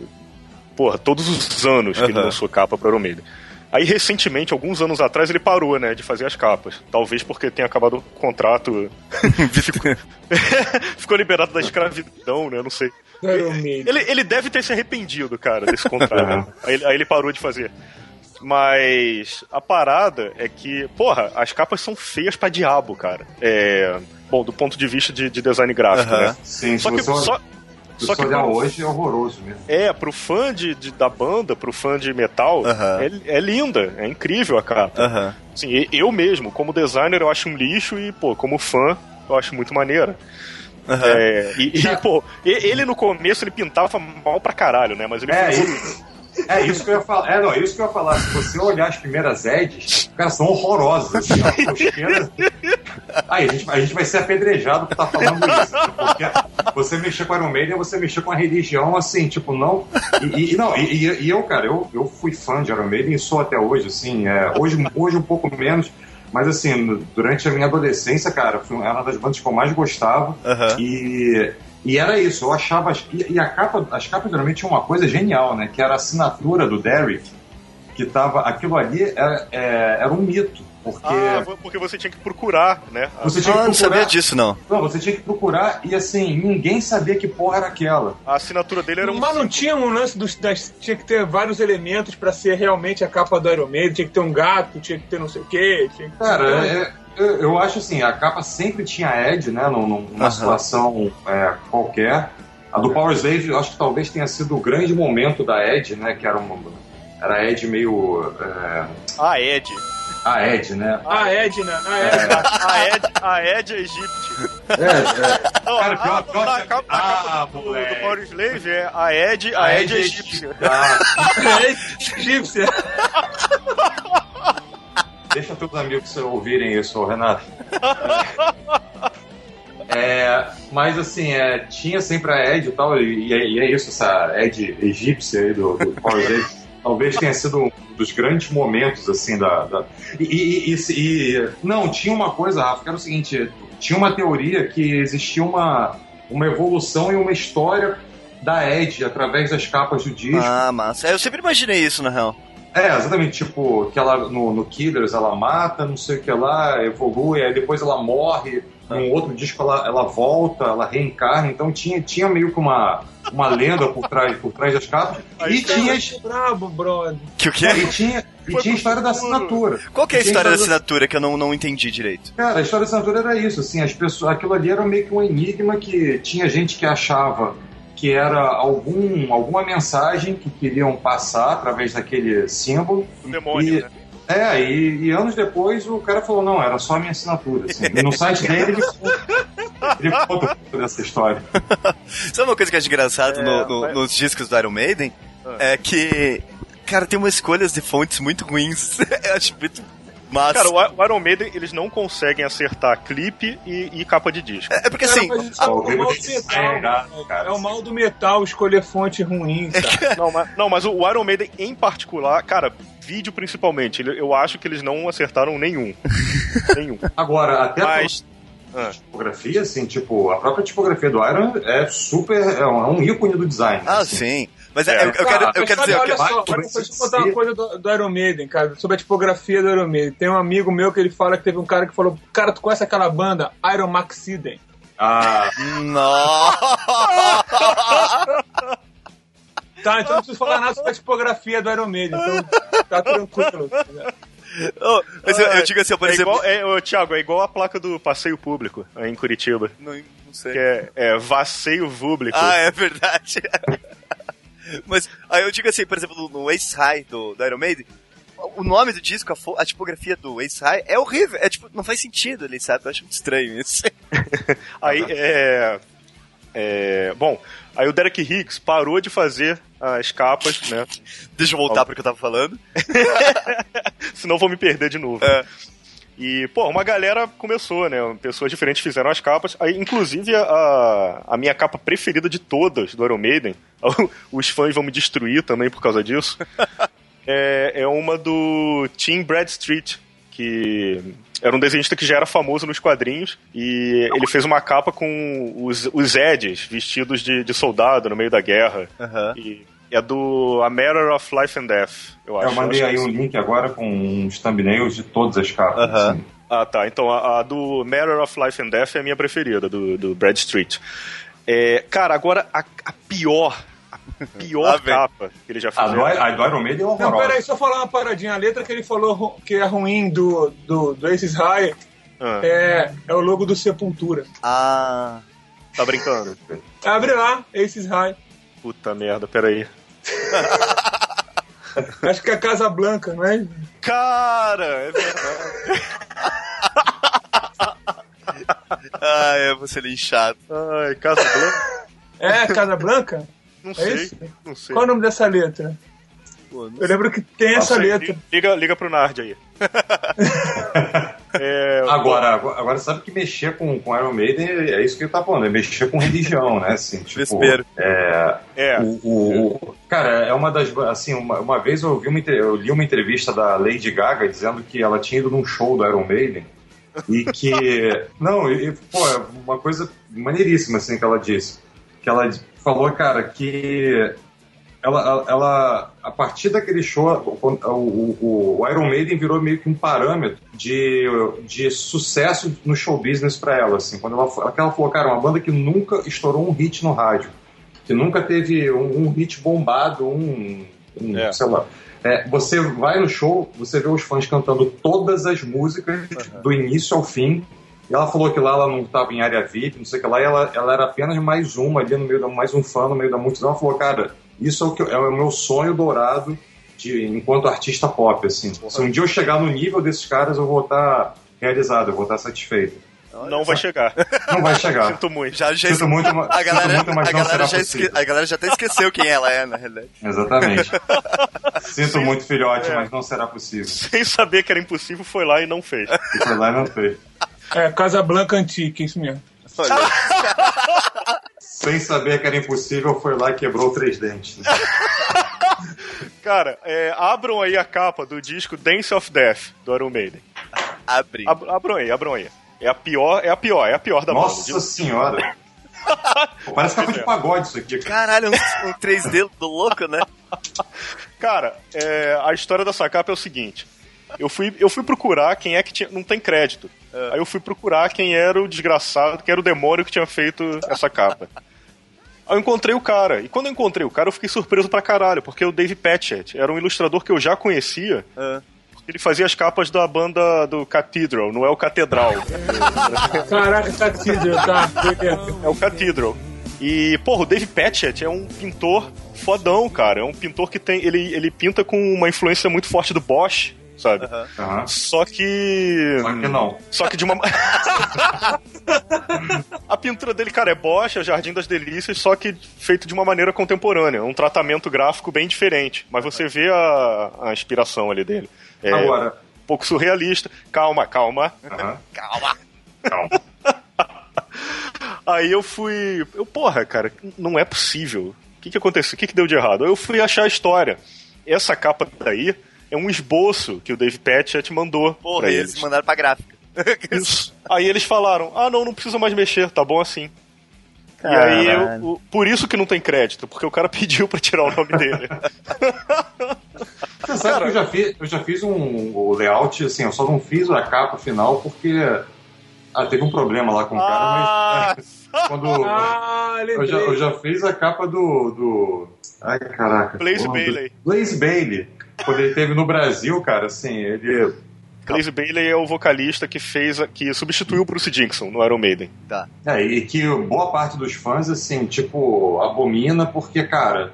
S2: porra, todos os anos que ele lançou capa pro Iron Maiden. Aí, recentemente, alguns anos atrás, ele parou, né, de fazer as capas. Talvez porque tenha acabado o contrato. ficou, ficou liberado da escravidão, né? Não sei. Ele, ele deve ter se arrependido, cara, desse contrato. aí, ele- aí ele parou de fazer. Mas a parada é que, porra, as capas são feias pra diabo, cara. É. Bom, do ponto de vista de, de design gráfico,
S1: Aham.
S2: né?
S4: Sim,
S2: Só que,
S4: você,
S2: só, só que
S4: olhar
S2: pro-
S4: hoje é horroroso mesmo.
S2: é, pro fã de, de- da banda, pro fã de metal,
S1: Aham.
S2: é, é linda, é incrível a capa.
S1: Aham.
S2: Assim, e- eu mesmo, como designer, eu acho um lixo e, pô, como fã, eu acho muito maneira.
S1: Aham.
S2: É, e, e, pô, ele no começo ele pintava mal pra caralho, né? Mas ele
S4: É,
S2: foi
S4: isso, é isso que eu ia falar. É, não, isso que eu ia falar. Se você olhar as primeiras Eds, cara, são horrorosas. Assim. Aí, a gente, a gente vai ser apedrejado por estar falando isso. né? Porque você mexer com a Iron Maiden é você mexer com a religião, assim, tipo, não. E, e- não, e, e- eu, cara, eu, eu fui fã de Iron Maiden e sou até hoje, assim. é, hoje, hoje um pouco menos. Mas assim, durante a minha adolescência, cara, foi uma das bandas que eu mais gostava.
S1: Aham.
S4: E, e era isso, eu achava. as- E, e a capa, as capas geralmente tinham uma coisa genial, né? Que era a assinatura do Derek, que tava. Aquilo ali era, é, era um mito. Porque
S2: Ah, porque você tinha que procurar, né?
S4: você tinha
S1: Ah,
S4: que
S1: não
S4: procurar.
S1: sabia disso, não.
S4: Não, você tinha que procurar e assim, ninguém sabia que porra era aquela.
S2: A assinatura dele era um.
S3: Mas não tinha um lance dos. Das, tinha que ter vários elementos pra ser realmente a capa do Iron Maiden. Tinha que ter um gato, tinha que ter não sei o quê. Tinha que
S4: Cara, é- eu, eu acho assim, a capa sempre tinha Ed, né? num- numa
S1: Aham.
S4: situação é, qualquer. A do Power Slave, eu acho que talvez tenha sido o grande momento da Ed, né? Que era uma. Era a Ed meio. É,
S2: A Ed.
S4: a Ed, né?
S3: A Edna, a Edna.
S2: A Ed, a Ed é egípcia.
S4: É, é.
S2: Não,
S4: Cara, pior-
S2: a,
S4: pior
S2: a
S4: que-
S2: capa, a
S4: Ah,
S2: capa do, do
S4: moleque.
S2: Power Slave é a Ed, a, Ed é egípcia.
S4: Ah,
S3: É egípcia.
S4: deixa teus amigos ouvirem isso, Renato. É, mas assim, é, tinha sempre a Ed e tal, e, e é- é isso, essa Ed egípcia aí do, do Power Rangers. Talvez tenha sido um dos grandes momentos, assim, da. da- E, e- e- e- Não, tinha uma coisa, Rafa, que era o seguinte: tinha uma teoria que existia uma, uma evolução e uma história da Ed através das capas do disco.
S1: Ah, massa. É, Eu sempre imaginei isso, na real.
S4: É, exatamente, tipo, que ela no, no Killers ela mata, não sei o que lá, evolui, aí depois ela morre, num outro disco ela, ela volta, ela reencarna, então tinha, tinha meio que uma, uma lenda por trás, por trás das capas.
S2: Aí
S4: E tinha,
S3: Brabo, brother.
S1: Que o quê?
S4: e tinha, e tinha a história da assinatura.
S1: Qual que é a história da
S4: da-
S1: assinatura que eu não, não entendi direito?
S4: Cara, a história da assinatura era isso, assim, as pessoas, aquilo ali era meio que um enigma que tinha gente que achava que era algum, alguma mensagem que queriam passar através daquele símbolo.
S2: O demônio,
S4: E-
S2: né?
S4: É, e, e anos depois o cara falou, não, era só a minha assinatura. Assim. E no site dele ele, ele conta um dessa história.
S1: Sabe uma coisa que eu acho engraçado
S2: É,
S1: no- no-
S2: mas-
S1: nos discos do Iron Maiden?
S2: Ah.
S1: É que, cara, tem umas escolhas de fontes muito ruins. eu acho muito Mas.
S2: Cara, o Iron Maiden, eles não conseguem acertar clipe e, e capa de disco.
S1: é porque assim.
S3: Cara,
S4: a-
S3: é,
S4: o
S3: mal do metal, cara.
S4: cara.
S3: É o mal do metal escolher fonte ruim, cara.
S2: Não, mas, não, mas o Iron Maiden em particular, cara, vídeo principalmente, eu acho que eles não acertaram nenhum. nenhum.
S4: Agora, até
S2: Mas.
S4: A
S2: Ah,
S4: tipografia, assim, tipo, a própria tipografia do Iron é super. É um, é um ícone do design.
S1: Ah,
S4: assim.
S1: sim. Mas é,
S2: É.
S1: eu, eu quero, eu
S3: Mas,
S1: quero
S3: sabe,
S1: dizer. eu
S3: olha
S1: quero-
S3: só,
S4: vai-
S3: deixa eu contar uma coisa do, do Iron Maiden, cara, sobre a tipografia do Iron Maiden. Tem um amigo meu que ele fala que teve um cara que falou: Cara, tu conhece aquela banda Iron Maxiden?
S4: Ah,
S1: Nossa!
S3: Tá, então não preciso falar nada sobre a tipografia do Iron Maiden, então tá tranquilo.
S1: Oh, mas eu, eu digo assim, por
S2: é
S1: exemplo.
S2: igual, é, ô, Thiago, é igual a placa do passeio público aí em Curitiba.
S1: Não, não sei.
S2: Que é, é Vasseio Público.
S1: Ah, é verdade. Mas aí eu digo assim, por exemplo, no, Ace High do, do Iron Maiden, o nome do disco, a, fo- a tipografia do Ace High é horrível. É tipo, não faz sentido ali, sabe? Eu acho muito estranho isso.
S2: Aí, é, é. Bom, aí o Derek Higgs parou de fazer as capas, né?
S1: Deixa eu voltar pro que eu tava falando.
S2: Senão vou me perder de novo.
S1: É.
S2: E, pô, uma galera começou, né? Pessoas diferentes fizeram as capas. Aí, inclusive, a, a minha capa preferida de todas do Iron Maiden, os fãs vão me destruir também por causa disso, é, é uma do Tim Bradstreet, que era um desenhista que já era famoso nos quadrinhos, e ele fez uma capa com os, os Eds vestidos de, de soldado no meio da guerra.
S1: Aham.
S2: E é do A Matter of Life and Death, eu acho.
S4: eu mandei
S2: Acho
S4: aí um
S2: assim.
S4: link agora com uns thumbnails de todas as capas.
S1: Aham.
S4: assim.
S2: Ah, tá. Então a, a do Matter of Life and Death é a minha preferida, do, do Brad Street. É, cara, agora a, a pior, pior capa que ele já
S4: A
S2: fez.
S4: do, a do Iron Maiden é
S3: Não,
S4: horrorosa.
S3: peraí, só falar uma paradinha. A letra que ele falou que é ruim do, do, do Aces High
S2: Ah,
S3: é, é o logo do Sepultura.
S1: Ah.
S2: tá brincando?
S3: Abre lá, Aces High.
S2: Puta merda, peraí.
S3: Acho que é Casa Blanca, não é?
S2: Cara, é verdade.
S1: Ah, eu vou ser linchado.
S2: Ai, Casa Blanca?
S3: É Casa Blanca?
S2: Não
S3: É
S2: sei,
S3: isso?
S2: não sei.
S3: Qual é o nome dessa letra?
S1: Pô,
S3: Eu lembro que tem essa
S2: sei.
S3: letra.
S2: Liga, liga pro Nard aí. É,
S4: Agora, agora, sabe que mexer com, com Iron Maiden é isso que ele tá falando, é mexer com religião, né? Assim, tipo, é,
S2: é,
S4: o, o- o- cara, é uma das. Assim, uma, uma vez eu, vi uma, eu li uma entrevista da Lady Gaga dizendo que ela tinha ido num show do Iron Maiden e que. não, e, pô, é uma coisa maneiríssima, assim, que ela disse. Que ela falou, cara, que. Ela, ela, a partir daquele show, o, o, o Iron Maiden virou meio que um parâmetro de, de sucesso no show business pra ela. Assim, quando ela, ela falou, cara, uma banda que nunca estourou um hit no rádio, que nunca teve um, um hit bombado, um, um
S2: É.
S4: sei lá. É, você vai no show, você vê os fãs cantando todas as músicas do início ao fim. E ela falou que lá ela não estava em área VIP, não sei o que lá, e ela, ela era apenas mais uma ali no meio da, mais um fã no meio da multidão. Ela falou, cara, isso é o, que, é o meu sonho dourado de, enquanto artista pop, assim. Se um dia eu chegar no nível desses caras, eu vou estar realizado, eu vou estar satisfeito.
S2: não vai chegar.
S4: Não vai chegar.
S2: Sinto muito.
S1: Já, já
S4: Sinto muito,
S1: a galera,
S4: muito, mas
S1: a
S4: não
S1: galera já esque, a galera já até esqueceu quem ela é, na realidade.
S4: Exatamente. Sinto muito, filhote,
S2: É.
S4: mas não será possível.
S2: Sem saber que era impossível, foi lá e não fez.
S4: E foi lá e não fez.
S3: É Casa Blanca Antique, isso mesmo.
S4: Sem saber que era impossível, foi lá e quebrou três dentes. né?
S2: Cara, é, abram aí a capa do disco Dance of Death, do Iron Maiden.
S1: abre.
S2: Ab- abram aí, abram aí. É a pior, é a pior, é a pior da
S4: Nossa
S2: banda.
S4: senhora. Pô, parece capa de pagode isso aqui, cara.
S1: Caralho, um, um 3D do louco, né?
S2: Cara, é, a história dessa capa é o seguinte. Eu fui, eu fui procurar quem é que tinha. Não tem crédito. Aí eu fui procurar quem era o desgraçado, quem era o demônio que tinha feito essa capa. Aí eu encontrei o cara. E quando eu encontrei o cara, eu fiquei surpreso pra caralho, porque o Dave Patchett era um ilustrador que eu já conhecia.
S1: Ah.
S2: Ele fazia as capas da banda do Cathedral, não é o Catedral.
S3: Caraca, Cathedral, tá.
S2: É o Cathedral. E, porra, o Dave Patchett é um pintor fodão, cara. É um pintor que tem. Ele, ele pinta com uma influência muito forte do Bosch, sabe?
S4: Aham.
S2: Só que.
S4: Só que não.
S2: Só que de uma. a pintura dele, cara, é Bosch, é Jardim das Delícias, só que feito de uma maneira contemporânea. Um tratamento gráfico bem diferente. Mas você vê a, a inspiração ali dele. É,
S4: Agora,
S2: pouco surrealista. Calma, calma.
S4: Aham.
S1: Calma.
S4: Calma.
S2: Aí eu fui. Eu, porra, cara, não é possível. O que, que aconteceu? O que, que deu de errado? Eu fui achar a história. Essa capa daí é um esboço que o Dave Patchett mandou
S1: Porra,
S2: pra
S1: e
S2: eles.
S1: eles mandaram pra gráfica.
S2: Isso. Aí eles falaram: ah, não, não precisa mais mexer, tá bom assim. E aí, eu- o- por isso que não tem crédito, porque o cara pediu pra tirar o nome dele.
S4: Você sabe que eu já fiz, eu já fiz um o layout, assim, eu só não fiz a capa final porque ah, teve um problema lá com o cara, mas é, quando
S3: Ah,
S4: eu já, eu já fiz a capa do, do ai caraca,
S2: Blaze Bailey.
S4: do- Blaze Bailey. Quando ele teve no Brasil, cara, assim, ele
S2: Blaze Bailey é o vocalista que fez, a- que substituiu o Bruce Dickinson no Iron Maiden.
S1: Tá.
S4: É, e que boa parte dos fãs, assim, tipo, abomina porque, cara,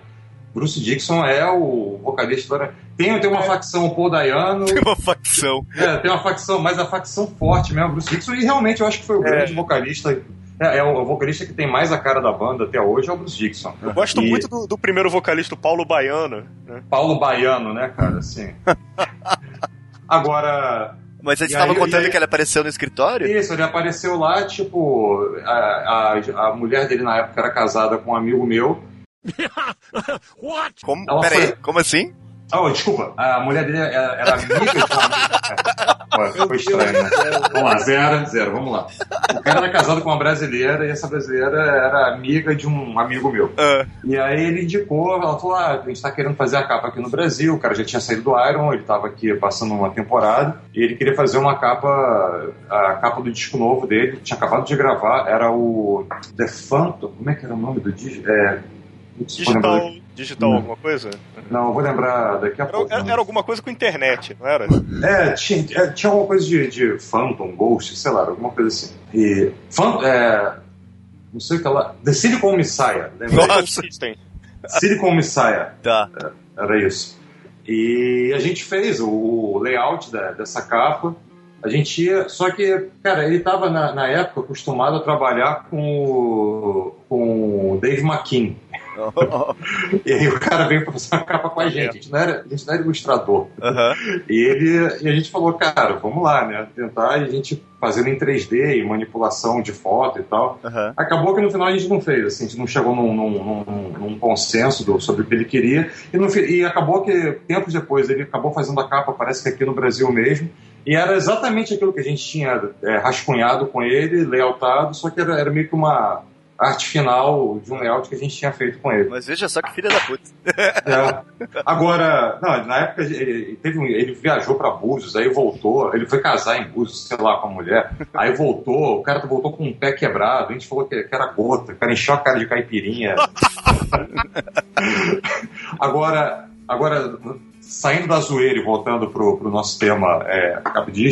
S4: Bruce Dixon é o vocalista do... Tem, tem uma facção, o Paul Dayano,
S1: Tem uma facção.
S4: é, tem uma facção, mas a facção forte mesmo, Bruce Dixon, e realmente eu acho que foi o grande vocalista, é, é o vocalista que tem mais a cara da banda até hoje, é o Bruce Dixon.
S2: Eu gosto
S4: E
S2: muito do, do primeiro vocalista, o Paulo Baiano. Né?
S4: Paulo Baiano, né, cara, assim... Agora,
S1: Mas você estava contando
S4: aí-
S1: que ele apareceu no escritório?
S4: Isso, ele apareceu lá, tipo, a, a, a mulher dele na época era casada com um amigo meu.
S1: Como?
S4: Ela
S1: Peraí,
S4: foi-
S1: como assim?
S4: Oh, desculpa, a mulher dele era, era amiga de um. É, Foi estranho, né? Vamos lá, zero, zero, vamos lá. O cara era casado com uma brasileira e essa brasileira era amiga de um amigo meu.
S1: Ah,
S4: E aí ele indicou, ela falou: ah, a gente tá querendo fazer a capa aqui no Brasil. O cara já tinha saído do Iron, ele tava aqui passando uma temporada. E ele queria fazer uma capa, a capa do disco novo dele, tinha acabado de gravar, era o The Phantom. Como é que era o nome do disco? É.
S2: Digital, digital
S4: Hum.
S2: alguma coisa?
S4: Não, vou lembrar daqui a
S2: Era,
S4: pouco.
S2: era- era alguma coisa com internet, não era?
S4: É, tinha, é, tinha alguma coisa de, de Phantom, Ghost, sei lá, alguma coisa assim. E. Phantom, é, não sei o que lá. The Silicon Messiah, lembra?
S1: Nossa.
S2: System.
S4: Silicon Messiah.
S1: tá.
S4: Era isso. E a gente fez o, o layout da- dessa capa. A gente ia. Só que, cara, ele estava na, na época acostumado a trabalhar com o, com o Dave McKean. E aí o cara veio pra fazer uma capa com a gente. A gente não era, a gente não era ilustrador.
S1: Aham.
S4: E ele e a gente falou, cara, vamos lá, né? Tentar e a gente fazendo em 3D e manipulação de foto e tal.
S1: Aham.
S4: Acabou que no final a gente não fez, assim, a gente não chegou num, num- num- num consenso do- sobre o que ele queria. E, no e acabou que, tempos depois, ele acabou fazendo a capa, parece que aqui no Brasil mesmo. E era exatamente aquilo que a gente tinha é, rascunhado com ele, layoutado, só que era, era meio que uma arte final de um layout que a gente tinha feito com ele.
S1: Mas veja só que filha da puta.
S4: É. Agora, não, na época ele, teve um- ele viajou pra Búzios, aí voltou, ele foi casar em Búzios, sei lá, com a mulher, aí voltou, o cara voltou com um pé quebrado, a gente falou que, que era gota, o cara encheu a cara de caipirinha. agora, agora, saindo da zoeira e voltando pro, pro nosso tema é,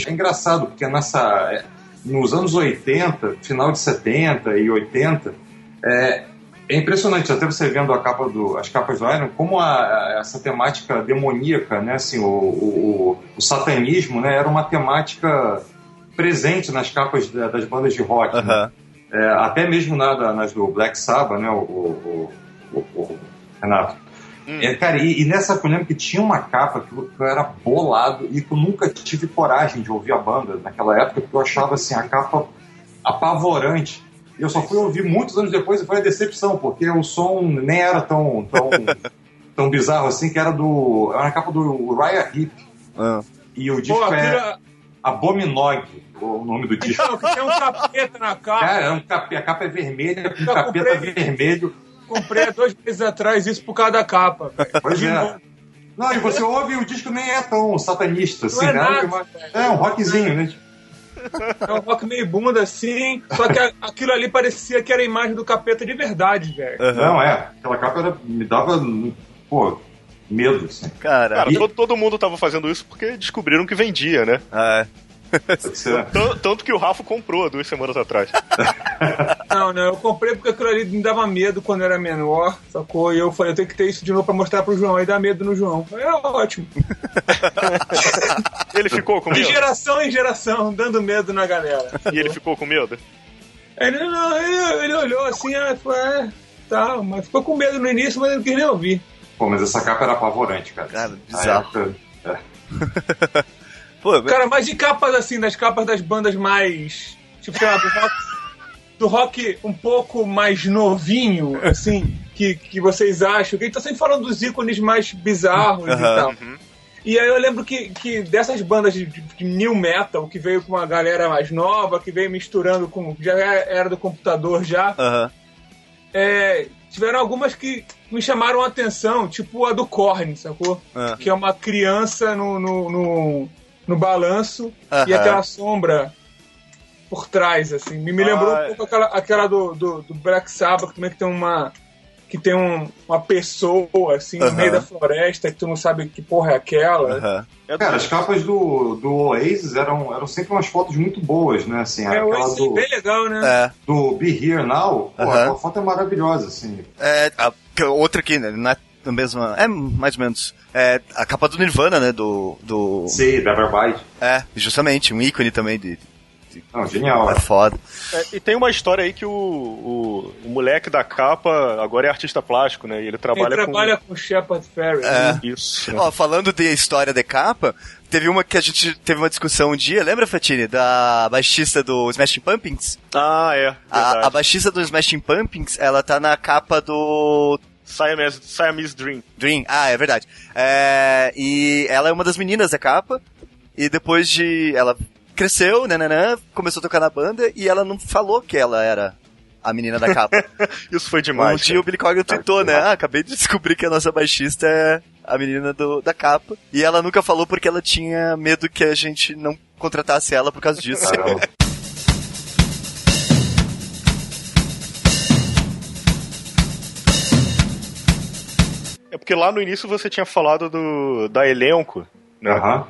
S4: é engraçado, porque nessa, é, nos anos 80, final de 70 e 80, é, é impressionante, até você vendo a capa do, as capas do Iron, como a- a- essa temática demoníaca, né, assim, o, o, o- satanismo, né, era uma temática presente nas capas da- das bandas de rock. né?
S1: Aham.
S4: É, até mesmo na, nas do Black Sabbath, né, o, o- o- Renato. É, cara, e, e nessa época eu lembro que tinha uma capa que eu, que eu era bolado e que eu nunca tive coragem de ouvir a banda naquela época, porque eu achava assim, a capa apavorante. E eu só fui ouvir muitos anos depois e foi a decepção, porque o som nem era tão, tão, tão bizarro assim, que era do. Era a capa do Raya Hip.
S1: Ah.
S4: E o disco
S3: Pô,
S4: é
S3: aquilo-
S4: Abominog, o nome do disco.
S3: Então, que tem um capeta na capa.
S4: Cara, é um cap... a capa é vermelha, com um capeta
S3: comprei.
S4: vermelho.
S3: Comprei há dois meses atrás isso por causa da capa.
S4: Pois
S3: De
S4: é.
S3: novo.
S4: Não, e você ouve e o disco nem é tão satanista assim,
S3: Não é
S4: né?
S3: nada,
S4: Uma-
S3: velho.
S4: É um rockzinho, né?
S3: É um rock meio bunda assim. Só que aquilo ali parecia que era a imagem do capeta de verdade, velho.
S4: Não, é. Aquela capa era... me dava, pô, medo, assim.
S1: Cara.
S2: Cara,
S4: E-
S2: todo, todo mundo tava fazendo isso porque descobriram que vendia, né?
S1: Ah,
S4: Pode ser.
S2: Tan- Tanto que o Rafa comprou duas semanas atrás.
S3: Não, não, eu comprei porque aquilo ali me dava medo quando eu era menor, sacou? E eu falei, eu tenho que ter isso de novo pra mostrar pro João. Aí dá medo no João. É ótimo.
S2: Ele ficou com
S3: De
S2: medo?
S3: geração em geração, dando medo na galera.
S2: E ele ficou com medo?
S3: Ele, não, ele, ele olhou assim, ah, falou, é, tá, mas ficou com medo no início, mas ele não quis nem ouvir.
S4: Pô, mas essa capa era apavorante, cara.
S1: Cara, bizarro.
S4: época, é.
S1: Pô,
S3: Cara, mas de capas assim, das capas das bandas mais. Tipo, sei lá, do rock, do rock um pouco mais novinho, assim, que, que vocês acham? Que a gente tá sempre falando dos ícones mais bizarros e
S1: Aham.
S3: tal. E aí eu lembro que, que dessas bandas de, de- de new metal, que veio com uma galera mais nova, que veio misturando com. Já era do computador já.
S1: Aham.
S3: é, tiveram algumas que me chamaram a atenção, tipo a do Korn, sacou?
S1: Ah.
S3: Que é uma criança no, no, no, no balanço e aquela sombra por trás, assim. Me, me lembrou
S2: Ah,
S3: um pouco aquela, aquela do, do, do Black Sabbath, também que tem uma. Que tem um- uma pessoa, assim, no meio da floresta, que tu não sabe que porra é aquela.
S2: É
S4: Cara, as capas do, do Oasis eram, eram sempre umas fotos muito boas, né? Assim,
S3: É,
S4: aquela
S3: esse é
S4: do,
S3: bem legal, né?
S1: É.
S4: do Be Here Now, pô, aquela foto é maravilhosa, assim.
S1: É, a- outra aqui, né? Não é a mesma. É mais ou menos. É a capa do Nirvana, né? Do. do
S4: Sei, Never Bite.
S1: é, justamente, um ícone também de.
S4: Não, genial.
S1: É foda.
S2: É, e tem uma história aí que o, o, o moleque da capa agora é artista plástico, né? E ele
S3: Ele
S2: trabalha,
S3: trabalha com, Shepard Ferry.
S1: É.
S3: né?
S2: com isso. né?
S1: Ó, falando de história de capa, teve uma que a gente teve uma discussão um dia, lembra, Fatini? Da baixista do Smashing Pumpkins?
S2: Ah, é.
S1: A, a baixista do Smashing Pumpkins, ela tá na capa do
S2: Siamese, Siamese Dream.
S1: Dream. Ah, é verdade. É, e ela é uma das meninas da capa. E depois de. Ela cresceu, nananã, começou a tocar na banda e ela não falou que ela era a menina da capa.
S2: Isso foi
S1: um
S2: demais.
S1: dia o Billy Corgan tweetou, né? Ah, acabei de descobrir que a nossa baixista é a menina do, da capa. E ela nunca falou porque ela tinha medo que a gente não contratasse ela por causa disso.
S2: É porque lá no início você tinha falado do, da elenco, né?
S4: Aham.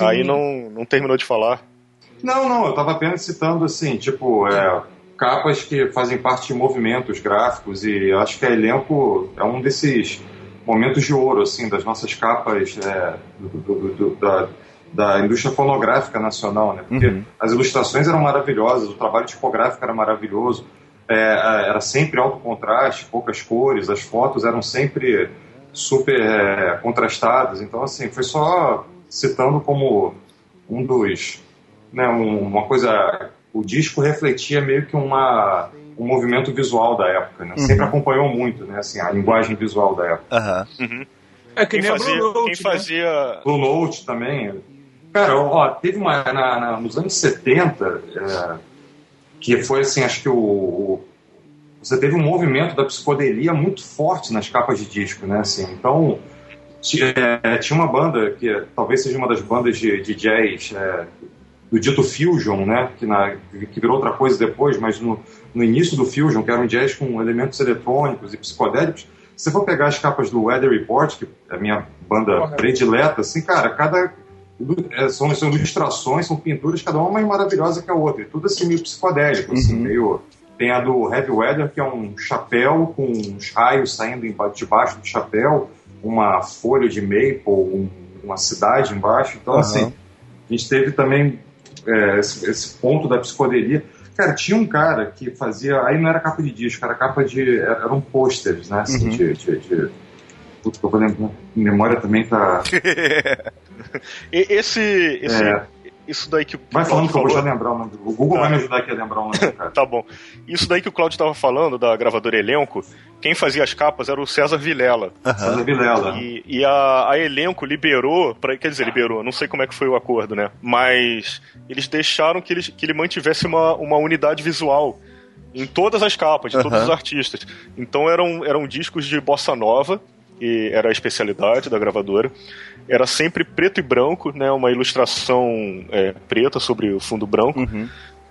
S2: Aí não, não terminou de falar.
S4: Não, não, eu tava apenas citando assim, tipo, é, capas que fazem parte de movimentos gráficos e acho que a elenco é um desses momentos de ouro, assim, das nossas capas é, do- do- do- da, da indústria fonográfica nacional, né? Porque
S1: Uhum.
S4: as ilustrações eram maravilhosas, o trabalho tipográfico era maravilhoso, é, é, era sempre alto contraste, poucas cores, as fotos eram sempre super é, contrastadas, então assim, foi só citando como um dos né, um- uma coisa. O disco refletia meio que uma, um movimento visual da época, né? Sempre acompanhou muito, né? Assim, a linguagem visual da época.
S1: Aham.
S3: É que
S2: Quem
S3: nem
S2: fazia,
S3: Blue Note,
S2: quem
S3: né?
S2: fazia
S4: Blue Note também. Cara, ó, teve uma. na- na- nos anos 70, é, que foi assim, acho que o, o- Você teve um movimento da psicodelia muito forte nas capas de disco, né? Assim, então. é, tinha uma banda que é, talvez seja uma das bandas de, de jazz é, do dito Fusion, né? Que, na, que virou outra coisa depois, mas no, no início do Fusion, que era um jazz com elementos eletrônicos e psicodélicos, se você for pegar as capas do Weather Report, que é a minha banda
S3: Porra.
S4: predileta, assim, cara, cada. é, São, são ilustrações, são pinturas, cada uma mais maravilhosa que a outra. E tudo assim meio psicodélico, assim, meio. Tem a do Heavy Weather, que é um chapéu com uns raios saindo emba- debaixo do chapéu, uma folha de maple, um- uma cidade embaixo. Então,
S1: Aham.
S4: assim, a gente teve também é, esse, esse ponto da psicodelia. Cara, tinha um cara que fazia. Aí não era capa de disco, era capa de. Eram pôsteres, né? Assim,
S1: Uhum.
S4: de. de, de Putz, eu vou lembrar. Memória também tá.
S2: Esse, esse
S4: É.
S2: isso daí que o
S4: Vai falando que eu vou já lembrar o nome. do- O Google
S2: Tá.
S4: vai me ajudar aqui a lembrar o nome do cara.
S2: Tá bom. Isso daí que o Claudio estava falando, da gravadora Elenco, quem fazia as capas era o César Vilela.
S4: César Vilela.
S2: E, e a, a Elenco liberou, pra, quer dizer, liberou, não sei como é que foi o acordo, né? Mas eles deixaram que ele, que ele mantivesse uma, uma unidade visual em todas as capas, de todos os artistas. Então eram, eram discos de bossa nova, e era a especialidade da gravadora. Era sempre preto e branco, né? Uma ilustração é, preta sobre o fundo branco
S1: Uhum.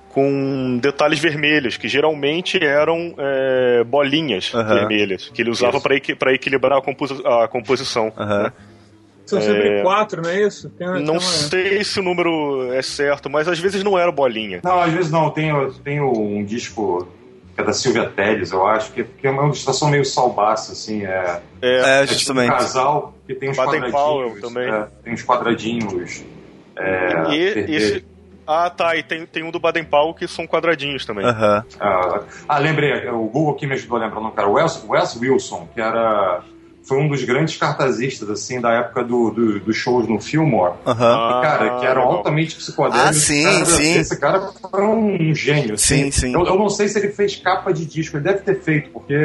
S2: com detalhes vermelhos, que geralmente eram é, bolinhas
S1: Aham.
S2: vermelhas, que ele usava para equilibrar a, composi- a composição.
S1: Aham.
S2: né?
S3: São sempre quatro, não é isso? Tem, tem
S2: Não
S3: uma-
S2: sei se o número é certo, mas às vezes não era bolinha.
S4: Não, às vezes não. Tem, tem um disco é da Silvia Teles, eu acho, que, que é uma ilustração meio salbaça, assim. É,
S1: É,
S4: é tipo um
S1: justamente.
S4: casal que tem uns
S2: Baden
S4: quadradinhos.
S2: também.
S4: é, tem uns quadradinhos. É,
S2: e esse. Ah, tá, e tem, tem um do Baden Powell que são quadradinhos também.
S4: Ah, ah, lembrei, o Google aqui me ajudou a lembrar o nome, cara. Wes, Wes Wilson, que era. Foi um dos grandes cartazistas, assim, da época do, do, dos shows no Fillmore.
S1: Aham.
S4: E, cara, que eram altamente psicodélicos.
S1: Ah, sim,
S4: cara,
S1: sim.
S4: Esse cara foi um gênio. assim.
S1: Sim, sim.
S4: Eu, eu não sei se ele fez capa de disco, ele deve ter feito, porque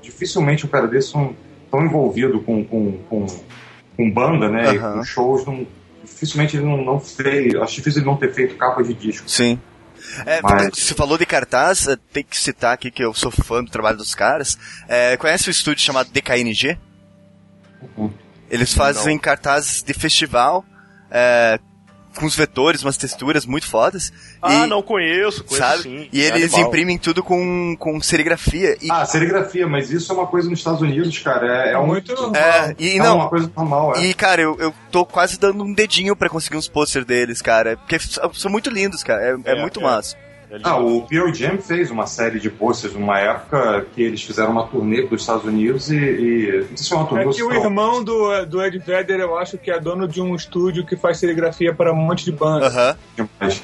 S4: dificilmente um cara desse um, tão envolvido com, com, com, com banda, né? E
S1: Aham.
S4: com shows, não, dificilmente ele não, não fez. Acho difícil ele não ter feito capa de disco.
S1: Sim. É,
S4: Mas-
S1: Você falou de cartaz, eh, tem que citar aqui que eu sou fã do trabalho dos caras. É, conhece o estúdio chamado DKNG? Eles fazem cartazes de festival, é, com os vetores, umas texturas muito fodas.
S2: Ah,
S1: e,
S2: não conheço, conheço
S1: Sabe?
S2: sim.
S1: E
S2: É
S1: eles
S2: animal.
S1: imprimem tudo com, com serigrafia. E,
S4: Ah, serigrafia, mas isso é uma coisa nos Estados Unidos, cara. É, é um-
S3: Muito normal.
S1: é, e
S4: é
S1: não,
S4: uma coisa normal, é.
S1: E, cara, eu, eu tô quase dando um dedinho pra conseguir uns posters deles, cara. Porque são são muito lindos, cara. É, é
S2: É,
S1: muito
S2: é.
S1: massa.
S2: É.
S4: Ah, o Pearl Jam fez uma série de posters numa época que eles fizeram uma turnê pelos Estados Unidos e, e não sei se foi uma turnê
S3: É que o irmão do, do Ed Vedder, eu acho que é dono de um estúdio que faz serigrafia para um monte de bandas.
S1: Aham.
S4: demais.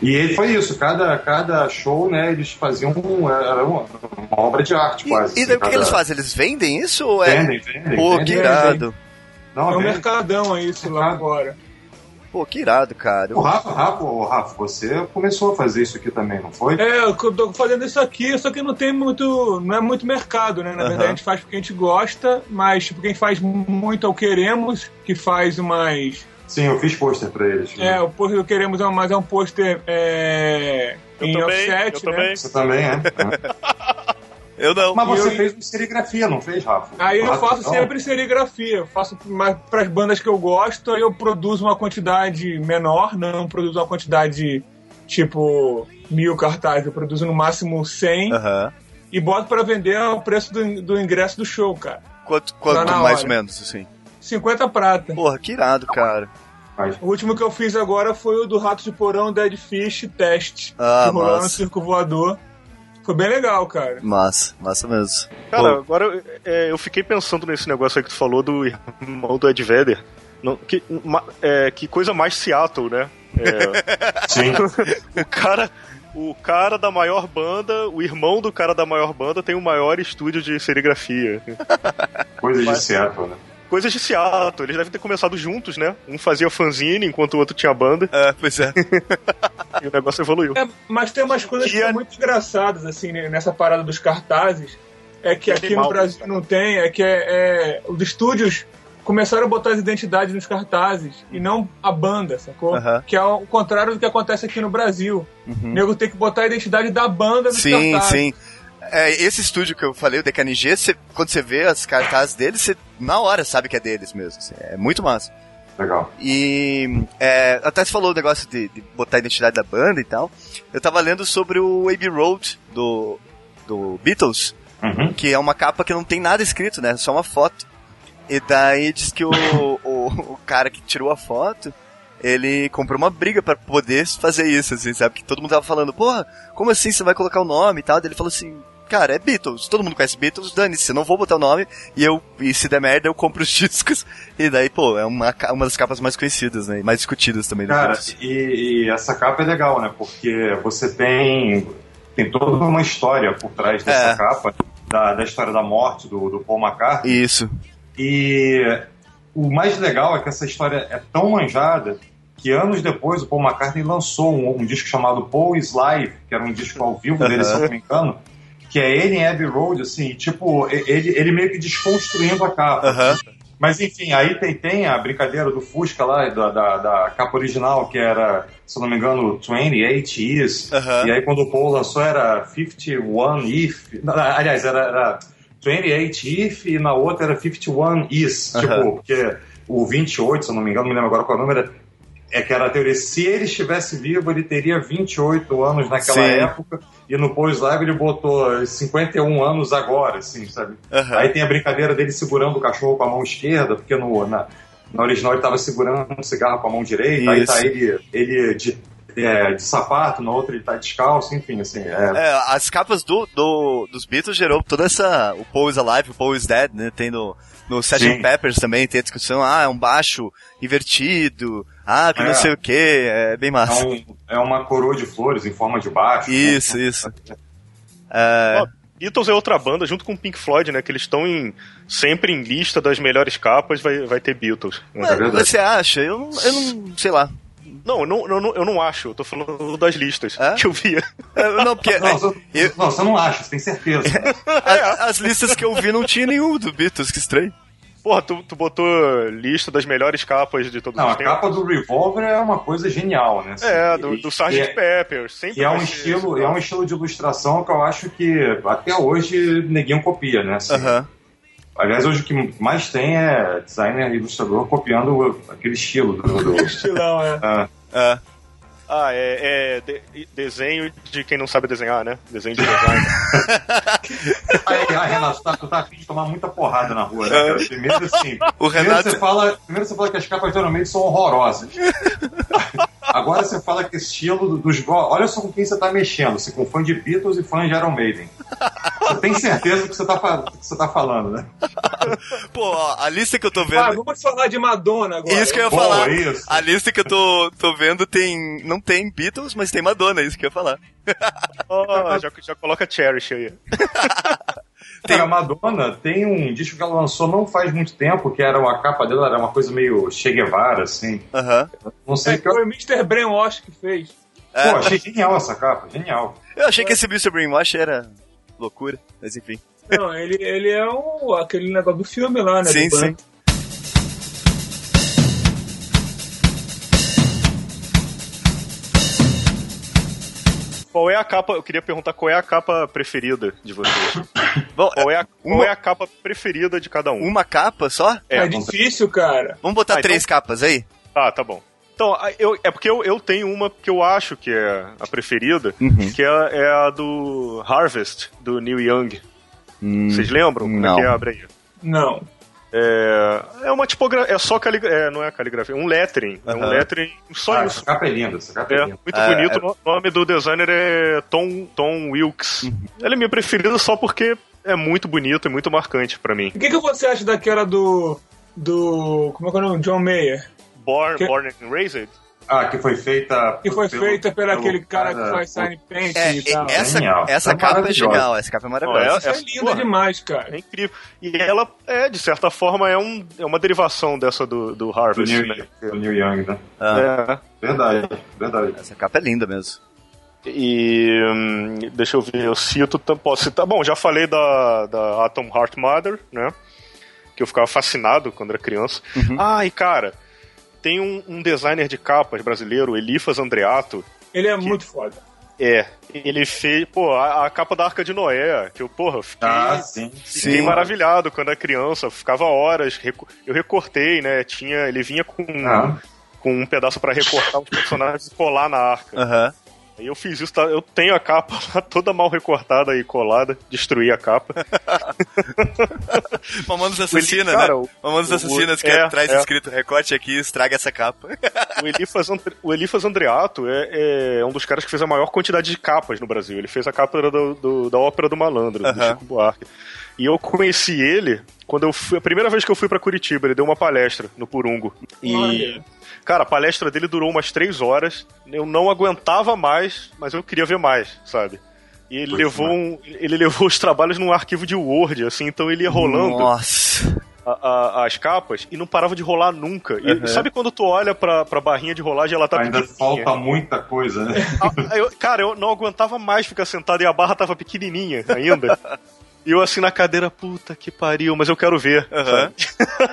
S4: E ele foi isso, cada, cada show, né, eles faziam um- era uma, uma obra de arte
S1: E,
S4: quase.
S1: e
S4: assim,
S1: daí o que
S4: cada-
S1: eles fazem? Eles vendem isso ou é.
S4: Vendem, vendem.
S1: Pô,
S4: vendem.
S1: que irado.
S4: Não,
S3: É um
S4: vendem.
S3: mercadão aí, isso lá fora.
S1: Pô, que irado, cara.
S4: O Rafa, Rafa, o Rafa, você começou a fazer isso aqui também, não foi?
S3: É, eu tô fazendo isso aqui, só que não tem muito. não é muito mercado, né? Na
S1: Aham.
S3: verdade, a gente faz porque a gente gosta, mas tipo, quem faz muito é o Queremos, que faz umas.
S4: Sim, eu fiz pôster pra eles.
S3: É, o pôster do Queremos é um, mas é um pôster é,
S2: Eu
S3: em
S2: também,
S3: offset,
S2: eu
S3: né?
S2: também.
S4: Você também, é?
S1: Eu não.
S4: Mas você
S3: eu-
S4: fez uma serigrafia, não fez, Rafa?
S3: Aí eu faço
S4: não?
S3: sempre serigrafia, eu faço para as bandas que eu gosto, aí eu produzo uma quantidade menor, não produzo uma quantidade tipo mil cartazes, eu produzo no máximo 100
S1: Aham.
S3: e boto para vender ao preço do, do ingresso do show, cara.
S1: Quanto, quanto
S3: Tá
S1: mais ou menos, assim?
S3: 50 prata.
S1: Porra, que irado, cara.
S3: O último que eu fiz agora foi o do Rato de Porão Dead Fish Test,
S1: Ah,
S3: que rolou no. Circo Voador. Foi bem legal, cara.
S1: Massa, massa mesmo.
S2: Cara,
S1: Pô,
S2: agora é, eu fiquei pensando nesse negócio aí que tu falou do irmão do Ed Vedder. Não, que, ma- é, que coisa mais Seattle, né? É,
S4: Sim.
S2: o cara. O cara da maior banda, o irmão do cara da maior banda tem o maior estúdio de serigrafia.
S4: Coisas de Seattle, né?
S2: Coisas de Seattle, eles devem ter começado juntos, né? Um fazia fanzine enquanto o outro tinha banda
S1: é, pois é.
S2: e o negócio evoluiu.
S3: É, mas tem umas coisas que
S2: é-
S3: são muito engraçadas, assim, né, nessa parada dos cartazes. É que
S2: É
S3: aqui
S2: animal,
S3: no Brasil não tem, é que é, é- os estúdios começaram a botar as identidades nos cartazes e não a banda, sacou?
S1: Aham.
S3: Que é o contrário do que acontece aqui no Brasil.
S1: Uhum.
S3: O nego tem que botar a identidade da banda nos
S1: Sim,
S3: cartazes.
S1: sim. É, esse estúdio que eu falei, o DKNG, quando você vê as cartazes deles, você na hora sabe que é deles mesmo. assim, é muito massa.
S4: Legal.
S1: E é, até você falou o negócio de, de botar a identidade da banda e tal. Eu tava lendo sobre o Abbey Road do, do Beatles,
S4: Uhum.
S1: que é uma capa que não tem nada escrito, né? Só uma foto. E daí diz que o, o, o cara que tirou a foto, ele comprou uma briga pra poder fazer isso, assim, sabe? Que todo mundo tava falando, porra, como assim você vai colocar o nome e tal? Daí ele falou assim, cara, é Beatles, todo mundo conhece Beatles, dane-se, não vou botar o nome, e eu, e se der merda, eu compro os discos. E daí, pô, é uma, uma das capas mais conhecidas, né? Mais discutidas também do
S4: Cara, e, e essa capa é legal, né? Porque você tem, tem toda uma história por trás dessa
S1: É.
S4: capa, da, da história da morte do, do Paul McCartney.
S1: Isso.
S4: E o mais legal é que essa história é tão manjada que anos depois o Paul McCartney lançou um, um disco chamado Paul is Live, que era um disco ao vivo dele, se eu não me engano, que é ele em Abbey Road, assim, tipo, ele, ele meio que desconstruindo a capa. Mas enfim, aí tem, tem a brincadeira do Fusca lá, da, da, da capa original, que era, se eu não me engano, 28 Years.
S1: Aham.
S4: E aí quando o Paul lançou era 51 If. Aliás, era, era 28 If e na outra era 51 Is. Tipo, porque o 28, se eu não me engano, não me lembro agora qual é o número, é que era a teoria, se ele estivesse vivo, ele teria 28 anos naquela
S1: Sim.
S4: época, e no Pose Live ele botou 51 anos agora, assim, sabe?
S1: Aham.
S4: Aí tem a brincadeira dele segurando o cachorro com a mão esquerda, porque no, na, na original ele tava segurando um cigarro com a mão direita, aí
S1: Isso.
S4: tá ele, ele de, é, de sapato, na outra ele tá descalço, enfim, assim, é,
S1: É, as capas do, do- dos Beatles gerou toda essa. O Paul is Alive, o Paul is Dead, né? Tem no, Sgt. Peppers também, tem a discussão, ah, é um baixo invertido, ah, que não
S4: É.
S1: sei o que, é bem
S4: é,
S1: massa.
S4: um- é uma coroa de flores em forma de baixo.
S1: Isso,
S4: né?
S1: isso. É,
S2: Beatles é outra banda, junto com o Pink Floyd, né? Que eles estão em, sempre em lista das melhores capas, vai, vai ter Beatles.
S1: Mas,
S4: verdade.
S1: você acha? Eu, não- eu não. sei lá.
S2: Não, eu não, eu, não, eu não acho, eu tô falando das listas
S1: É?
S2: que eu via.
S1: Eu- não, porque.
S4: Não, você,
S1: eu-
S4: não, você não acha, você tem certeza.
S1: a- as listas que eu vi não tinha nenhum do Beatles, que estranho.
S2: Porra, tu, tu botou lista das melhores capas de todos
S4: Não,
S2: os
S4: a
S2: tempos.
S4: capa do Revolver é uma coisa genial, né?
S2: É,
S4: Assim,
S2: do,
S4: e-
S2: do Sgt.
S4: é-
S2: Pepper. Sempre
S4: Que é um estilo,
S2: esse,
S4: é um estilo de ilustração que eu acho que até hoje neguinho copia, né? Assim,
S1: Aham.
S4: Aliás, hoje o que mais tem é designer e ilustrador copiando aquele estilo do. do-
S3: Estilão, é.
S4: Ah,
S1: É.
S2: Ah, é, é de- desenho de quem não sabe desenhar, né? Desenho de design.
S4: Aí, aí, Renato, tá, tu tá afim de tomar muita porrada na rua, né? cara? Primeiro assim.
S1: O
S4: primeiro,
S1: Renato-
S4: você fala, primeiro você fala que as capas geralmente são horrorosas. Agora você fala que estilo do- dos. Olha só com quem você tá mexendo, se com fã de Beatles e fã de Iron Maiden. Você tem certeza do que você tá, que você tá falando, né?
S1: Pô, ó, a lista que eu tô
S3: Ah,
S1: vendo.
S3: vamos falar de Madonna agora.
S1: Isso que eu ia
S4: Boa,
S1: falar.
S4: isso.
S1: A lista que eu tô, tô vendo tem. Não tem Beatles, mas tem Madonna, é isso que eu ia falar.
S2: Ó, já, já coloca Cherish aí.
S4: Cara, a Madonna tem um disco que ela lançou não faz muito tempo, que era uma capa dela, era uma coisa meio Che Guevara, assim.
S1: Aham.
S4: Não sei
S3: É,
S4: o que
S3: foi o Mr. Brainwash que fez.
S1: É.
S4: Pô, achei genial essa capa, genial.
S1: Eu achei que esse Mr. Brainwash era loucura, mas enfim.
S3: Não, ele, ele é o, aquele negócio do filme lá, né?
S1: Sim,
S3: do
S1: sim.
S3: banco.
S2: Qual é a capa? Eu queria perguntar qual é a capa preferida de vocês.
S1: Bom,
S2: Qual é a, qual
S1: Uma-
S2: é a capa preferida de cada um?
S1: uma capa só?
S3: É,
S2: É,
S3: difícil, cara.
S1: Vamos botar
S2: Ah, então-
S1: três capas aí?
S2: Ah, tá bom. Então, eu, é porque eu, eu tenho uma que eu acho que é a preferida,
S1: Uhum.
S2: que é, é a do Harvest, do Neil Young. Vocês lembram? Como
S1: não.
S2: é que é? Abre aí.
S3: Não.
S2: É, é uma tipografia, é só caligrafia, é, não é caligrafia, é um lettering, é um lettering, só
S4: Ah,
S2: isso.
S4: essa capa é linda, essa capa é,
S2: É,
S4: linda.
S2: muito
S1: É,
S2: bonito.
S1: é-
S2: O nome do designer é Tom, Tom Wilkes. Ela é minha preferida só porque é muito bonito e muito marcante pra mim.
S3: O que, que você acha daquela do. do. Como é que é o nome? John Mayer?
S2: Born,
S3: Que-
S2: Born and Raised?
S4: Ah, que foi feita.
S3: Que foi
S4: pelo-
S3: feita
S4: pelo
S3: aquele cara que faz sign painting
S1: É,
S3: e tal.
S1: essa,
S4: Genial.
S1: essa
S4: É
S1: capa é genial, essa capa é maravilhosa.
S2: Não,
S3: Essa é linda
S2: porra,
S3: demais,
S2: É
S3: cara.
S2: incrível. E ela é, de certa forma, é, um, é uma derivação dessa do, do
S4: Do
S2: Harvest,
S4: Neil,
S2: né?
S4: do Neil Young, né?
S1: Ah,
S2: É.
S4: Verdade, verdade.
S1: Essa capa é linda mesmo.
S2: E hum, deixa eu ver, eu cito, posso citar. Bom, já falei da, da Atom Heart Mother, né? Que eu ficava fascinado quando era criança. Ah, e cara, tem um, um designer de capas brasileiro, Elifas Andreato.
S3: Ele é muito foda.
S2: É, ele fez, pô, a, a capa da Arca de Noé, que eu, porra, fiquei,
S4: Ah, sim.
S2: fiquei
S1: Sim.
S2: maravilhado quando era criança, ficava horas, eu recortei, né? Tinha, ele vinha com,
S4: Ah.
S2: com um pedaço pra recortar os personagens e colar na arca.
S1: Aham.
S2: E eu fiz isso, tá? eu tenho a capa lá toda mal recortada e colada, destruí a capa.
S1: Mamonas Assassina,
S2: cara,
S1: né?
S2: o-
S1: Mamonas
S2: o-
S1: Assassinas, que
S2: é,
S1: é, atrás
S2: é.
S1: escrito recorte aqui, estraga essa capa.
S2: O Elifas, Andre- o Elifas Andreato é, é um dos caras que fez a maior quantidade de capas no Brasil. Ele fez a capa do, do- da Ópera do Malandro, do
S1: Aham.
S2: Chico Buarque. E eu conheci ele quando eu fui. A primeira vez que eu fui pra Curitiba, ele deu uma palestra no Purungo. E.
S3: Olha.
S2: Cara, a palestra dele durou umas três horas. Eu não aguentava mais, mas eu queria ver mais, sabe? E ele
S4: Pois
S2: levou, um- ele levou os trabalhos num arquivo de Word, assim, então ele ia rolando
S1: Nossa.
S2: a- a- as capas e não parava de rolar nunca. E
S1: Uhum.
S2: sabe quando tu olha pra, pra barrinha de rolagem ela tá
S4: Ainda falta muita coisa, né?
S2: Ah, eu- cara, eu não aguentava mais ficar sentado e a barra tava pequenininha ainda. E eu assim na cadeira, puta que pariu, mas eu quero ver. Sabe?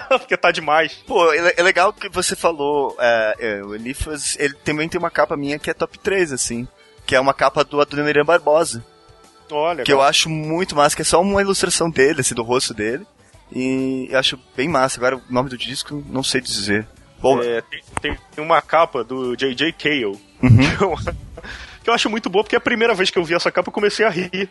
S2: Porque tá demais.
S1: Pô, é é legal que você falou, é, é, o Elifas, ele também tem uma capa minha que é top 3, assim. Que é uma capa do Adoniran Barbosa.
S2: Olha,
S1: Que eu acho muito massa, que é só uma ilustração dele, assim, do rosto dele. E eu acho bem massa. Agora, o nome do disco, não sei dizer. Bom,
S2: É, tem, tem uma capa do J.J. Cale
S1: Uhum.
S2: que, eu, que eu acho muito boa, porque a primeira vez que eu vi essa capa eu comecei a rir.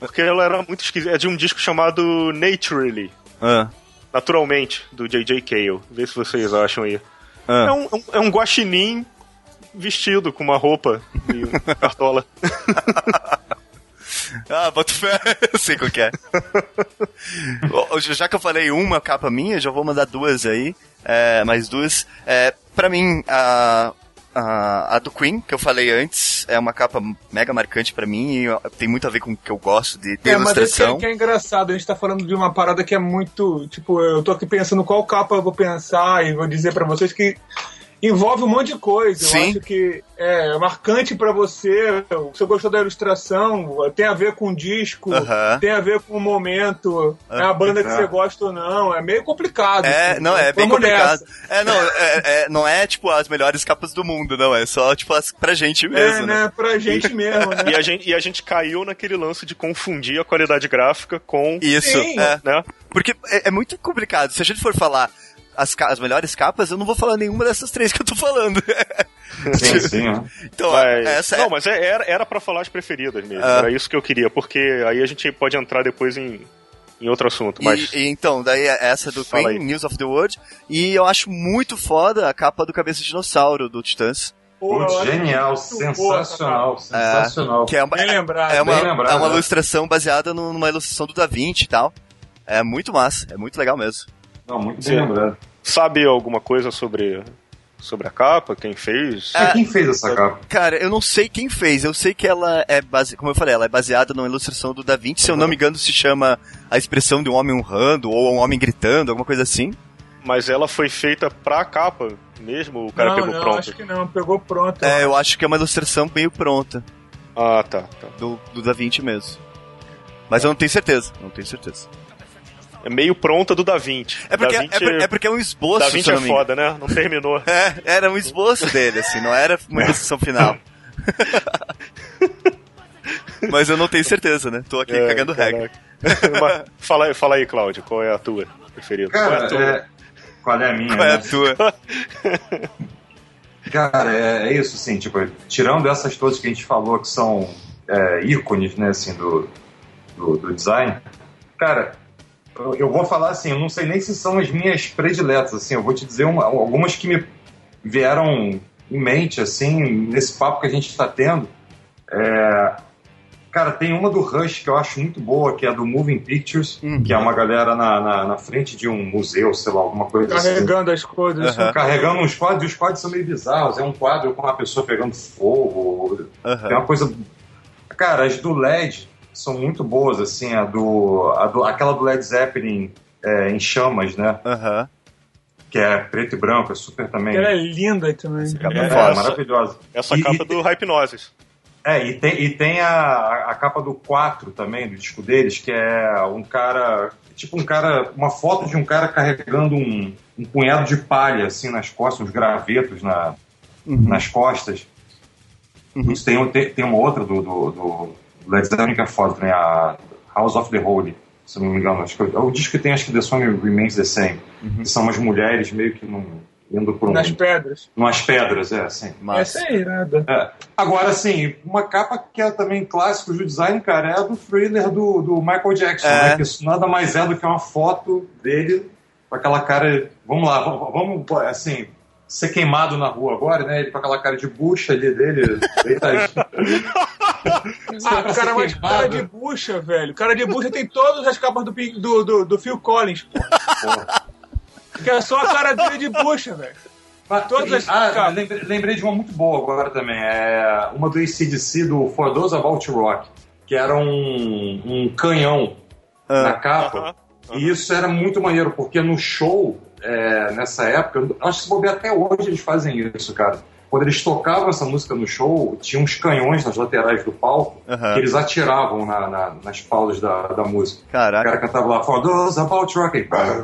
S2: Porque ela era muito esquisita. É de um disco chamado Naturally.
S1: ah,
S2: Naturalmente, do J.J. Cale. Vê se vocês acham aí. É
S1: ah.
S2: um, é um- é um guaxinim vestido com uma roupa e um cartola.
S1: Ah, boto fé, eu sei qual que é. Já que eu falei uma capa minha, já vou mandar duas aí. É, mais duas. É, pra mim, a, a, a do Queen, que eu falei antes, é uma capa mega marcante pra mim e tem muito a ver com o que eu gosto de, de
S3: É, mas esse que é,
S1: ilustração.
S3: que é engraçado, a gente tá falando de uma parada que é muito. Tipo, eu tô aqui pensando qual capa eu vou pensar e vou dizer pra vocês que envolve um monte de coisa.
S1: Sim.
S3: Eu acho que é marcante pra você. Você gostou da ilustração, tem a ver com o disco,
S1: Aham.
S3: tem a ver com o momento, é a banda que
S4: É.
S3: você gosta ou não. É meio complicado.
S1: É,
S3: assim.
S1: não, é bem complicado.
S3: nessa.
S1: É, não, é, é- não é tipo as melhores capas do mundo, não. É só, tipo, as, pra gente mesmo,
S3: É,
S1: né?
S3: né? Pra gente mesmo, né?
S2: E a, gente, e a gente caiu naquele lance de confundir a qualidade gráfica com.
S1: Isso,
S3: Sim.
S1: é.
S2: Né?
S1: Porque é, é muito complicado. Se a gente for falar as, as melhores capas, eu não vou falar nenhuma dessas três que eu tô falando.
S4: Sim, sim, né?
S1: então,
S2: Mas,
S1: essa é.
S2: não, mas é- era, era pra falar as preferidas mesmo.
S1: Ah.
S2: Era isso que eu queria, porque aí a gente pode entrar depois em, em outro assunto. Mas
S1: E, e então, daí é essa do
S2: Fala
S1: Queen,
S2: aí.
S1: News of the World. E eu acho muito foda a capa do Cabeça de Dinossauro, do Titãs.
S3: Pô,
S4: genial, sensacional, sensacional.
S1: Que é uma,
S3: Bem lembrado.
S1: é uma,
S4: bem lembrado,
S1: é uma
S4: né?
S1: ilustração baseada numa ilustração do Da Vinci e tal. É muito massa, é muito legal mesmo.
S4: Não, muito bem lembrado.
S2: sabe alguma coisa sobre, sobre a capa? Quem fez?
S1: É.
S4: Quem fez essa capa?
S1: Cara, eu não sei quem fez, eu sei que ela é base... como eu falei, ela é baseada numa ilustração do Da Vinci, se eu não me engano se chama a expressão de um homem honrando ou um homem gritando, alguma coisa assim.
S2: Mas ela foi feita pra capa mesmo? O cara
S3: não,
S2: pegou
S3: não,
S2: pronto?
S3: acho que não. Pegou pronto.
S1: É, eu acho que é uma ilustração meio pronta
S2: Ah, tá, tá.
S1: do, do Da Vinci mesmo. Mas eu não tenho certeza, não tenho certeza.
S2: É meio pronta do Da Vinci.
S1: É porque,
S2: da
S1: é, por- é porque é um esboço,
S2: Da Vinci é foda, né? Não terminou.
S1: É, era um esboço dele, assim, não era uma ilustração final. Mas eu não tenho certeza, né? Tô aqui
S2: É,
S1: cagando regra.
S2: fala, aí- fala aí, Cláudio, qual é a tua preferida? qual é a
S4: Cara,
S2: tua?
S4: é... qual é a minha?
S1: Qual é a
S4: né?
S1: tua?
S4: Cara, é, é isso, assim, tipo, tirando essas todas que a gente falou que são é, ícones, né, assim, do, do, do design, cara, eu, eu vou falar assim, eu não sei nem se são as minhas prediletas, assim, eu vou te dizer uma- algumas que me vieram em mente, assim, nesse papo que a gente está tendo. É, cara, tem uma do Rush que eu acho muito boa, que é a do Moving Pictures,
S1: Uhum.
S4: que é uma galera na, na, na frente de um museu, sei lá, alguma coisa assim
S3: Carregando as coisas.
S1: Aham.
S4: carregando uns quadros, e os quadros são meio bizarros. É um quadro com uma pessoa pegando fogo.
S1: Aham.
S4: É uma coisa. Cara, as do LED são muito boas, assim, a do. A do aquela do Led Zeppelin é, em chamas, né?
S1: Aham.
S4: Que é preto e branco, é super também.
S3: Ela é linda também.
S1: capa
S2: É,
S4: É, maravilhosa.
S2: Essa
S4: E-
S2: capa
S4: e-
S2: do Hypnosis.
S4: É, e tem, e tem a, a capa do 4 também, do disco deles, que é um cara. Tipo um cara. Uma foto de um cara carregando um, um punhado de palha, assim, nas costas, uns gravetos na, nas costas.
S1: Uhum.
S4: Isso tem, um- tem, tem uma outra do, do, do Led Zeppelin que é foda também, a House of the Holy, se não me engano. Acho que é o disco que tem, acho que The Song Remains the Same. Que são umas mulheres meio que num, indo por um,
S3: Nas pedras.
S4: umas pedras, é, assim.
S1: Massa.
S3: Essa aí, nada.
S4: É. Agora, assim, uma capa que é também clássico do design, cara, é a do thriller do, do Michael Jackson,
S1: É.
S4: né? Que isso nada mais é do que uma foto dele com aquela cara. Vamos lá, vamos, vamos, assim, ser queimado na rua agora, né? Ele com aquela cara de bucha ali dele. deitadinho.
S3: Ah, cara mais cara de bucha, velho. O cara de bucha tem todas as capas do, do, do, do Phil Collins, pô.
S4: Porra.
S3: Que é só a cara dele de bucha, velho.
S4: Mas-
S3: Todas as
S4: ah,
S3: capas.
S4: lembrei, lembrei de uma muito boa agora também. É uma do ACDC do For Those About Rock, que era um, um canhão
S1: Ah.
S4: na capa. E isso era muito maneiro, porque no show, é, nessa época, acho que se bobear até hoje eles fazem isso, cara. Quando eles tocavam essa música no show, tinha uns canhões nas laterais do palco
S1: Aham.
S4: que eles atiravam na- na- nas paulas da, da música. O
S1: Caraca.
S4: cara cantava lá, For those about rock. pá,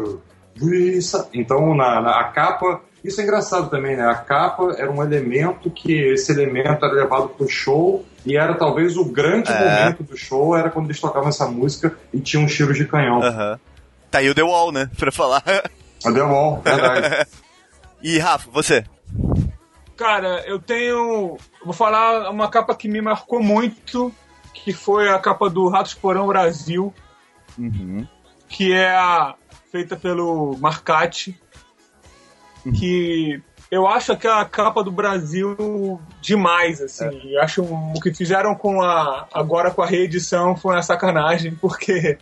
S4: Isso. Então, na, na- a capa. Isso é engraçado também, né? A capa era um elemento que esse elemento era levado pro show e era talvez o grande
S1: É.
S4: momento do show, era quando eles tocavam essa música e tinham um tiro de canhão.
S1: Aham. Tá aí o The Wall, né? Pra falar.
S4: A Wall, verdade.
S1: E Rafa, você?
S3: Cara, eu tenho. Vou falar uma capa que me marcou muito, que foi a capa do Ratos Porão Brasil,
S1: Uhum.
S3: que é a feita pelo Marcati, que eu acho aquela capa do Brasil demais, assim. Eu acho o que fizeram com a agora com a reedição foi uma sacanagem, porque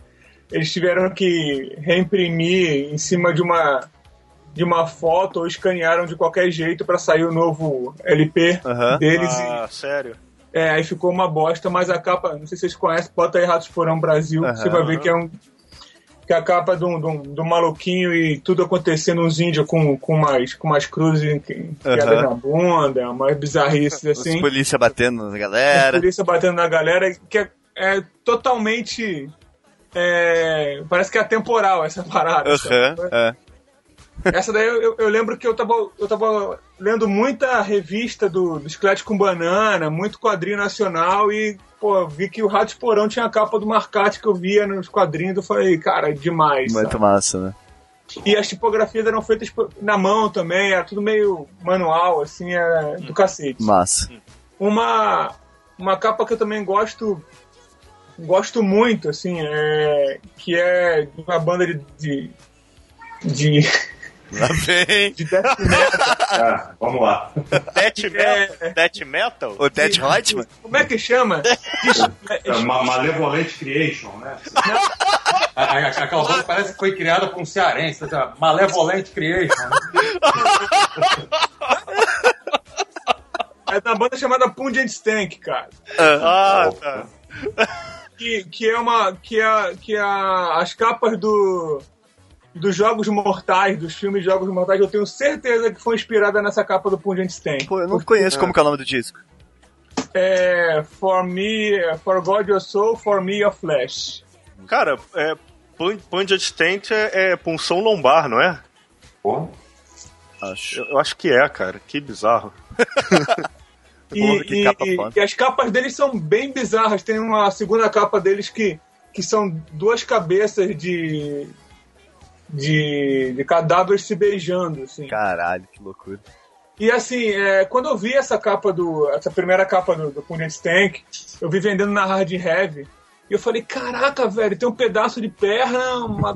S3: eles tiveram que reimprimir em cima de uma de uma foto ou escanearam de qualquer jeito pra sair o novo LP
S1: Aham.
S3: deles.
S2: Ah, sério?
S3: E, é, aí ficou uma bosta, mas a capa, não sei se vocês conhecem, bota aí Ratos Porão Brasil,
S1: Aham.
S3: você vai ver que é um. Que é a capa um, um, de um maluquinho e tudo acontecendo, uns índios com, com, umas, com umas cruzes enfiadas
S1: Aham.
S3: na bunda, umas bizarrices
S1: Os
S3: assim.
S1: polícia batendo na galera.
S3: polícia batendo na galera, que é, é totalmente. É, parece que é atemporal essa parada.
S1: Aham, é.
S3: Essa daí eu, eu- lembro que eu tava, eu tava lendo muita revista do, do Esqueleto com Banana, muito quadrinho nacional e, pô, vi que o Rato de Porão tinha a capa do Marcate que eu via nos quadrinhos. Eu falei, cara, demais.
S1: Muito
S3: sabe?
S1: massa, né?
S3: E as tipografias eram feitas na mão também, era tudo meio manual, assim, era do cacete.
S1: Massa.
S3: Uma, uma capa que eu também gosto gosto muito, assim, é, que é de uma banda de, de, de,
S1: Lá vem
S3: de death metal.
S4: Ah, vamos lá.
S2: Death metal?
S3: É.
S2: Death metal?
S1: o Ted Reutemann.
S3: Como é que chama?
S4: É uma Malevolent Creation, né?
S7: A- a- Aquela banda parece que foi criada por um cearense, tá Malevolent Creation. né?
S3: É uma banda chamada Pungent Stank, cara.
S2: Ah, tá.
S3: Que, que é uma. Que, é, que é as capas do. Dos Jogos Mortais, dos filmes de Jogos Mortais, eu tenho certeza que foi inspirada nessa capa do Pungent Stank.
S1: Pô, eu não conheço como que é o nome do disco.
S3: É. For me, For God Your Soul, For Me Your Flesh.
S2: Cara, é, pun- Pungent Tent é, é punção lombar, não é?
S4: Pô,
S1: Acho.
S2: Eu, eu acho que é, cara. Que bizarro.
S1: Porra, que
S3: E,
S1: capa
S3: e- e as capas deles são bem bizarras. Tem uma segunda capa deles que, que são duas cabeças de. de, de cadáveres se beijando, assim.
S1: Caralho, que loucura.
S3: E assim, é, quando eu vi essa capa do. essa primeira capa do, do Tank, eu vi vendendo na Hard Heavy. E eu falei, caraca, velho, tem um pedaço de perna, uma,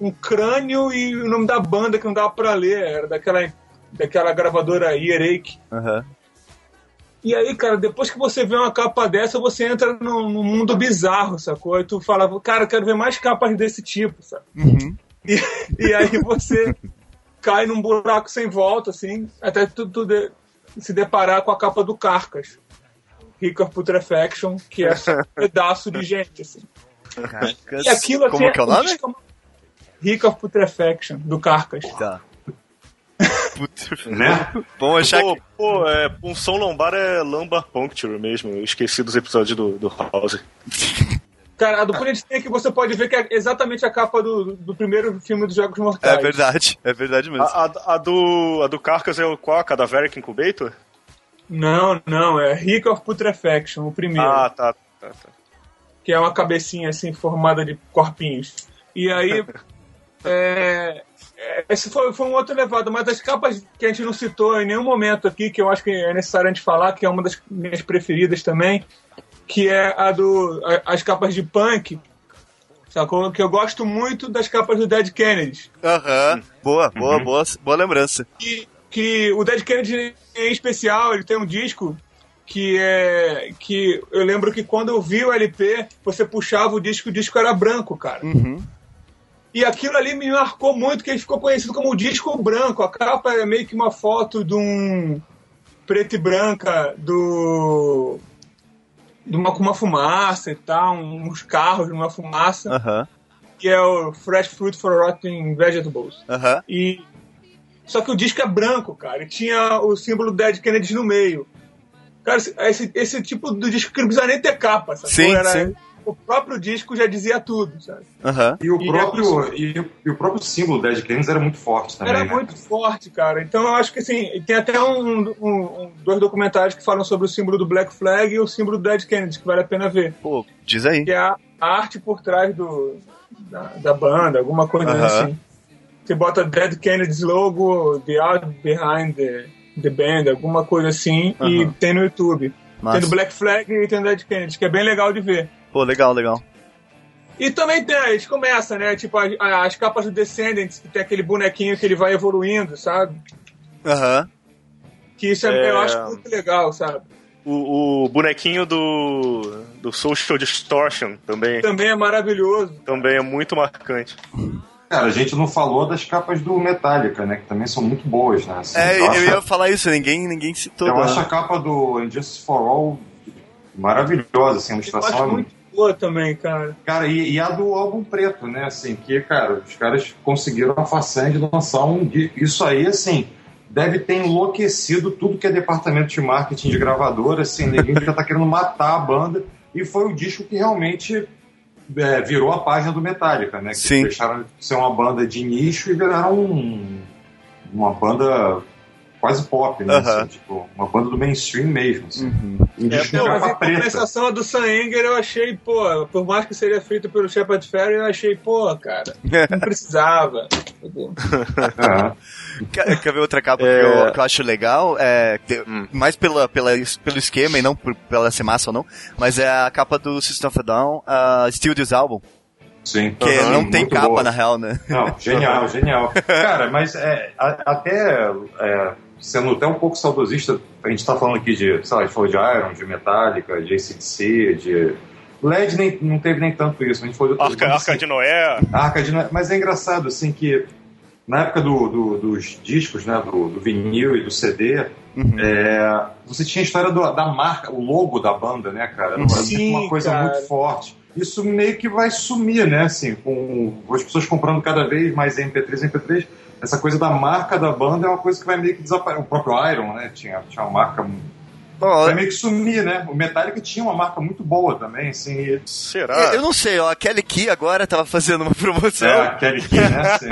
S3: um crânio e o nome da banda que não dava pra ler. Era daquela, daquela gravadora Earache.
S1: Aham.
S3: E aí, cara, depois que você vê uma capa dessa, você entra num, num mundo bizarro, sacou? E tu fala, cara, eu quero ver mais capas desse tipo, sabe?
S1: Uhum.
S3: E, e aí você cai num buraco sem volta, assim, até tu, tu de- se deparar com a capa do Carcas. Rick of Putrefaction, que é só um pedaço de gente, assim.
S1: Caracas.
S3: E aquilo, assim,
S1: Como que é o nome?
S3: disco- Rick of Putrefaction, do Carcas.
S1: Tá. Puta.
S4: né?
S1: Vamos achar
S2: Pô,
S1: que.
S2: pô, é, punção lombar é lumbar puncture mesmo. Eu esqueci dos episódios do, do House.
S3: Cara, a do Pungent Snake você pode ver que é exatamente a capa do, do primeiro filme dos Jogos Mortais.
S1: É verdade, é verdade mesmo.
S2: A, a- a do, a do Carcass é o qual? A Cadaveric Incubator?
S3: Não, não, é Rick of Putrefaction, o primeiro.
S2: Ah, tá. tá, tá.
S3: que é uma cabecinha assim formada de corpinhos. E aí. é, esse foi, foi um outro levado, mas as capas que a gente não citou em nenhum momento aqui, que eu acho que é necessário a gente falar, que é uma das minhas preferidas também, que é a do. a- as capas de punk. Sacou? Que eu gosto muito das capas do Dead Kennedy.
S1: Aham. Boa, boa, boa, boa lembrança.
S3: que, que o Dead Kennedy em especial, ele tem um disco que é que eu lembro que quando eu vi o LP, você puxava o disco, o disco era branco, cara.
S1: Uhum.
S3: E aquilo ali me marcou muito, que ele ficou conhecido como o disco branco. A capa é meio que uma foto de um preto e branca do de uma, com uma fumaça e tal, uns carros numa fumaça,
S1: Aham.
S3: que é o Fresh Fruit for Rotting Vegetables.
S1: Aham.
S3: E só que o disco é branco, cara, e tinha o símbolo Dead Kennedy no meio. Cara, esse, esse, tipo de disco que não precisa nem ter capa, sabe?
S1: Sim, sim.
S3: O próprio disco já dizia tudo, sabe?
S1: Aham.
S4: E o
S3: E
S4: próprio, e, o- e o próprio símbolo Dead Kennedys era muito forte também,
S3: Era
S4: né?
S3: muito forte, cara. Então eu acho que assim, tem até um, um- um- dois documentários que falam sobre o símbolo do Black Flag e o símbolo do Dead Kennedy, que vale a pena ver.
S1: Pô, diz aí.
S3: Que é a arte por trás do, da, da banda, alguma coisa
S1: Aham.
S3: assim. Você bota Dead Kennedy's logo, The Art Behind the, the Band, alguma coisa assim, e
S1: Aham.
S3: tem no YouTube.
S1: Massa.
S3: Tem do Black Flag e tem do Dead Kennedy, que é bem legal de ver.
S1: Pô, legal, legal.
S3: E também tem, a gente começa, né? Tipo, as, as capas do Descendants, que tem aquele bonequinho que ele vai evoluindo, sabe?
S1: Aham.
S3: Que isso é,
S2: É.
S3: eu acho muito legal, sabe?
S2: O, o bonequinho do, do Social Distortion também,
S3: Também é maravilhoso.
S2: também é muito marcante.
S4: Cara, a gente não falou das capas do Metallica, né? Que também são muito boas, né? Assim,
S1: É,
S4: eu
S1: eu,
S4: acho,
S1: ia falar isso, ninguém, ninguém citou.
S4: eu
S1: né?
S4: acho a capa do Injustice for All maravilhosa, assim, a ilustração.
S3: acho muito boa também, cara.
S4: Cara, e, e a do álbum preto, né? Assim, que, cara, os caras conseguiram a façanha de lançar um. Isso aí, assim, deve ter enlouquecido tudo que é departamento de marketing de gravadora, assim, ninguém já tá querendo matar a banda. E foi o disco que realmente é, virou a página do Metallica, né? Que
S1: Sim.
S4: deixaram de ser uma banda de nicho e viraram um- uma banda quase pop, né?
S1: Aham.
S4: Assim, tipo, uma banda do mainstream mesmo. Assim.
S1: Uhum.
S4: Um disco de
S3: Não, mas em
S4: preta.
S3: compensação a do Sam Enger eu achei, pô, por mais que seria feito pelo Shepard Fairey, eu achei, pô, cara, não precisava.
S4: É.
S1: Quer, quer ver outra capa
S2: É.
S1: que, eu, que eu acho legal? É,
S2: Hum.
S1: Mais pela, pela, pelo esquema e não por, pela ser massa ou não, mas é a capa do System of a Down, a Studios Album,
S4: Sim.
S1: que
S4: Aham,
S1: não tem capa
S4: boa.
S1: na real, né?
S4: Não, genial, genial. Cara, mas é, a- até é, sendo até um pouco saudosista, a gente tá falando aqui de, sei lá, a gente falou de Iron, de Metallica, de ACDC, de. LED nem, não teve nem tanto isso, a gente falou de
S2: Arca, Arca de Noé.
S4: assim, Arca de Noé, Mas é engraçado, assim, que na época do- do- dos discos, né, do, do vinil e do CD,
S1: Uhum.
S4: é, você tinha a história do- da marca, o logo da banda, né, cara? Era
S3: Sim,
S4: uma coisa
S3: cara.
S4: muito forte. Isso meio que vai sumir, né? Assim, com as pessoas comprando cada vez mais MP3 MP3, essa coisa da marca da banda é uma coisa que vai meio que desaparecer. O próprio Iron, né? Tinha, tinha uma marca.
S1: Bom,
S4: Vai meio que sumir, né? O Metallica tinha uma marca muito boa também, assim. E,
S2: Será?
S1: eu não sei, ó, a Kelly Key agora tava fazendo uma promoção
S4: é, a Kelly Key, né? Assim,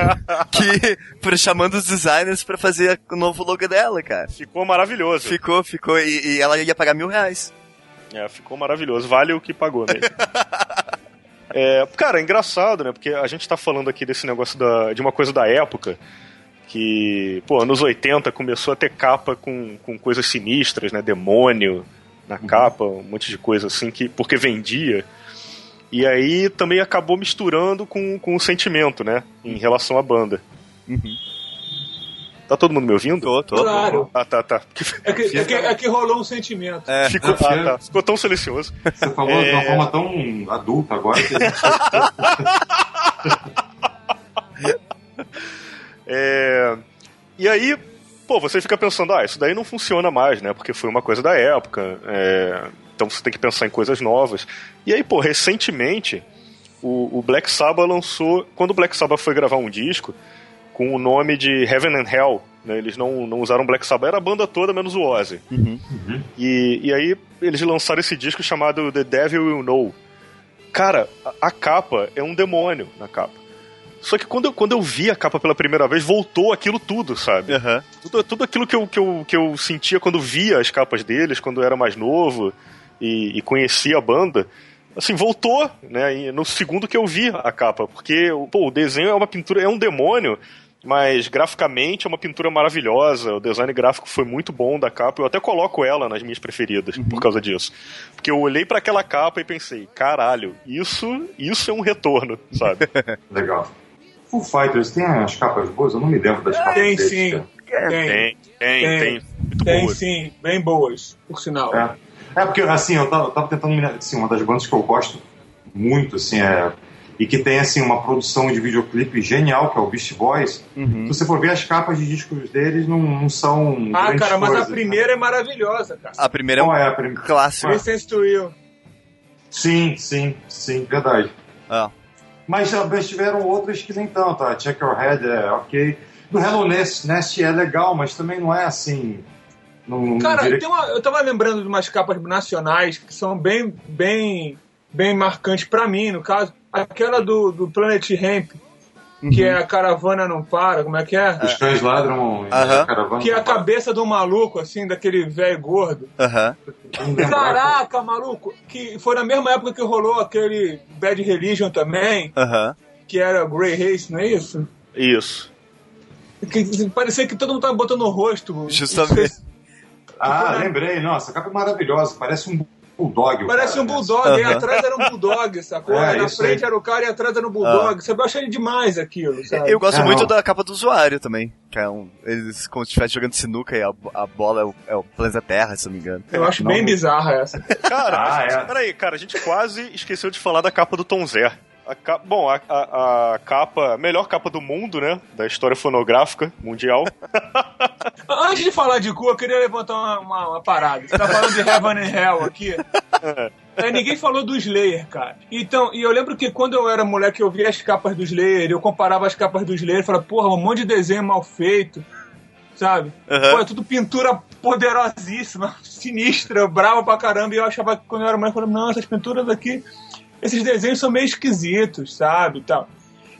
S1: que, por, chamando os designers pra fazer o novo logo dela, cara.
S2: Ficou maravilhoso.
S1: Ficou, ficou, e, e ela ia pagar mil reais.
S2: É, ficou maravilhoso. Vale o que pagou mesmo. É, cara, é engraçado, né? Porque a gente tá falando aqui desse negócio da, de uma coisa da época que, pô, anos 80 começou a ter capa com, com coisas sinistras, né? Demônio na capa, um monte de coisa assim, que porque vendia. E aí também acabou misturando com, com o sentimento, né? Em relação à banda. Tá todo mundo me ouvindo?
S1: Tô, tô.
S3: Claro.
S2: Ah, tá, tá.
S3: É que, é que, é que rolou um sentimento.
S1: É.
S2: Ficou, ah, tá. Ficou tão silencioso.
S4: você falou de uma
S2: É.
S4: forma tão adulta agora que a gente.
S2: É, E aí, pô, você fica pensando, ah, isso daí não funciona mais, né? Porque foi uma coisa da época. é, Então você tem que pensar em coisas novas. E aí, pô, recentemente, o, o Black Sabbath lançou. Quando o Black Sabbath foi gravar um disco com o nome de Heaven and Hell, né? Eles não, não usaram Black Sabbath, era a banda toda menos o Ozzy. E, e aí eles lançaram esse disco chamado The Devil Will Know. Cara, a, a capa é um demônio na capa. Só que quando eu, quando eu vi a capa pela primeira vez, voltou aquilo tudo, sabe?
S1: Aham.
S2: Tudo, tudo aquilo que eu, que, eu, que eu sentia quando via as capas deles, quando eu era mais novo e, e conhecia a banda. Assim, voltou, né? No segundo que eu vi a capa. Porque, pô, o desenho é uma pintura, é um demônio, mas graficamente é uma pintura maravilhosa. O design gráfico foi muito bom da capa. Eu até coloco ela nas minhas preferidas por causa disso. Porque eu olhei para aquela capa e pensei, caralho, isso, isso é um retorno, sabe?
S4: Legal. Full Fighters tem as capas boas? Eu não me lembro das capas
S3: Tem
S4: deles,
S3: sim.
S4: cara.
S3: Tem,
S2: tem, tem,
S3: Tem.
S2: tem. Muito
S3: tem
S2: boa.
S3: sim. Bem boas, por sinal.
S4: É. É, porque, assim, eu tava, eu tava tentando me assim, uma das bandas que eu gosto muito, assim, é. E que tem, assim, uma produção de videoclipe genial, que é o Beast Boys.
S1: Uhum.
S4: Se você for ver as capas de discos deles, não, não são.
S3: Ah,
S4: grandes
S3: cara, mas
S4: coisas,
S3: a
S4: né?
S3: primeira é maravilhosa, cara.
S1: A primeira é um
S4: Qual é a primeira?
S1: clássico.
S3: Listen to You.
S4: Sim, sim, sim, verdade.
S1: Ah.
S4: Mas já tiveram outras que nem tanto. A Check Your Head é ok. Do Hello Nest, Nest é legal, mas também não é assim. Não, não
S3: Cara, uma- eu tava lembrando de umas capas nacionais que são bem, bem, bem marcantes pra mim, no caso. Aquela do, do Planet Hemp, que é a caravana não para, como é que é?
S4: Os cães ladram é,
S1: Aham.
S4: caravana.
S3: Que é a cabeça do maluco, assim, daquele velho gordo.
S4: Lembro.
S3: Caraca, maluco! Que foi na mesma época que rolou aquele Bad Religion também,
S1: Aham.
S3: que era Grey Race, não é isso?
S2: Isso.
S3: Que parecia que todo mundo tava botando no rosto.
S1: Justamente.
S4: Ah, lembrei. Nossa, a capa é maravilhosa. Parece um bulldog.
S3: Parece
S4: cara,
S3: um
S4: né?
S3: bulldog, e
S1: Aham.
S3: atrás era um bulldog, sacou?
S4: É,
S3: na frente
S4: aí.
S3: era o cara e atrás era um bulldog. Você achei demais aquilo, sabe?
S1: Eu gosto
S4: É,
S1: muito
S4: não.
S1: da capa do usuário também. Que é um. Eles como se estivesse jogando sinuca e a, a bola é o, é o planeta Terra, se não me engano.
S3: Eu acho
S4: Não.
S3: bem bizarra essa.
S2: Cara,
S4: Ah, é.
S2: peraí, cara, a gente quase esqueceu de falar da capa do Tom Zé. A Bom, a, a- a capa, melhor capa do mundo, né? Da história fonográfica mundial.
S3: Antes de falar de cu, eu queria levantar uma, uma- uma parada. Você tá falando de Heaven and Hell aqui. É, ninguém falou do Slayer, cara. Então, e eu lembro que quando eu era moleque, eu via as capas do Slayer, eu comparava as capas do Slayer e falava, porra, um monte de desenho mal feito, sabe?
S1: Aham.
S3: Pô, é tudo pintura poderosíssima, sinistra, brava pra caramba. E eu achava que quando eu era moleque, eu falava, não, essas pinturas aqui, esses desenhos são meio esquisitos, sabe? E tal.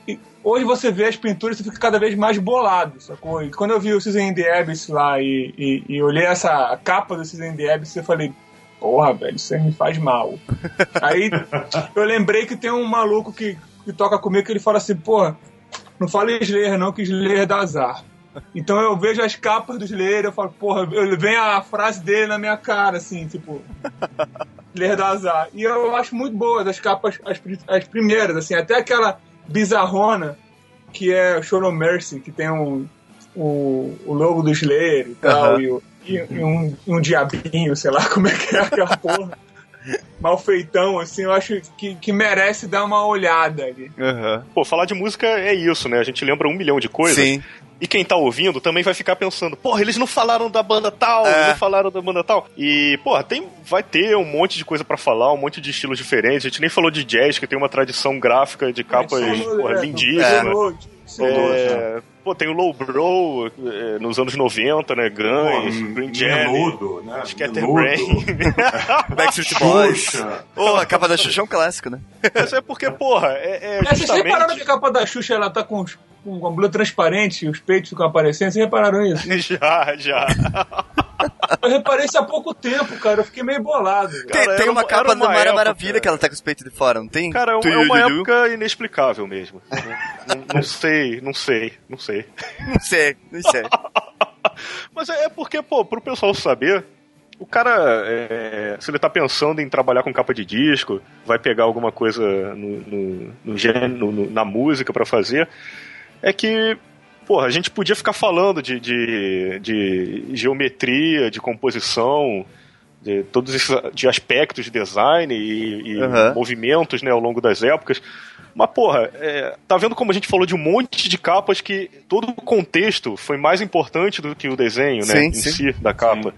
S3: E hoje você vê as pinturas e você fica cada vez mais bolado, sacou? E quando eu vi o Season in the Abyss lá e, e, e olhei essa capa do Season in the Abyss, eu falei, porra, velho, isso aí me faz mal. aí eu lembrei que tem um maluco que, que toca comigo que ele fala assim, porra, não fala Slayer não, que Slayer dá azar. Então eu vejo as capas do Slayer, eu falo, porra, eu, vem a frase dele na minha cara, assim, tipo, Slayer dá azar. E eu acho muito boas as capas, as, as primeiras, assim, até aquela bizarrona que é o Show No Mercy, que tem um, o, o logo do Slayer e tal, e, o- e um, um diabinho, sei lá como é que é aquela porra. Mal feitão, assim, eu acho que, que merece dar uma olhada ali.
S1: Aham.
S2: Pô, falar de música é isso, né? A gente lembra um milhão de coisas.
S1: Sim.
S2: E quem tá ouvindo também vai ficar pensando, porra, eles não falaram da banda tal,
S1: É.
S2: não falaram da banda tal. E, porra, tem, vai ter um monte de coisa pra falar, um monte de estilos diferentes. A gente nem falou de jazz, que tem uma tradição gráfica de capas, porra, lindíssima. É, pô, tem o Low Bro é, nos anos 90, né? Guns, Green Jelly,
S4: Menudo, né?
S2: Scatterbrain.
S1: Backstreet Boys.
S4: Xuxa.
S1: Ô, a capa da Xuxa é um clássico, né?
S2: Mas é porque, porra, é, é
S3: É, vocês
S2: justamente...
S3: repararam que a capa da Xuxa ela tá com, com uma blusa transparente e os peitos ficam aparecendo? Vocês repararam isso?
S2: Já, já.
S3: Eu reparei isso há pouco tempo, cara. Eu fiquei meio bolado.
S1: Tem,
S2: Cara,
S1: tem
S2: era
S1: uma
S2: uma-
S1: capa do
S2: uma
S1: Mara Maravilha que ela tá com os peitos de fora, não tem?
S2: Cara, é um- é uma
S1: du, du?
S2: época inexplicável mesmo. não, não- sei, não sei, não sei.
S1: Não sei, não sei.
S2: Mas é é porque, pô, pro pessoal saber, o cara, é, se ele tá pensando em trabalhar com capa de disco, vai pegar alguma coisa no, no, no gênero, no- na música pra fazer, é que, porra, a gente podia ficar falando de, de, de geometria, de composição, de todos esses de aspectos de design e, e
S1: Aham.
S2: movimentos né, ao longo das épocas. Mas, porra, é, tá vendo como a gente falou de um monte de capas que todo o contexto foi mais importante do que o desenho, né?
S1: Sim,
S2: em
S1: sim.
S2: si, da capa.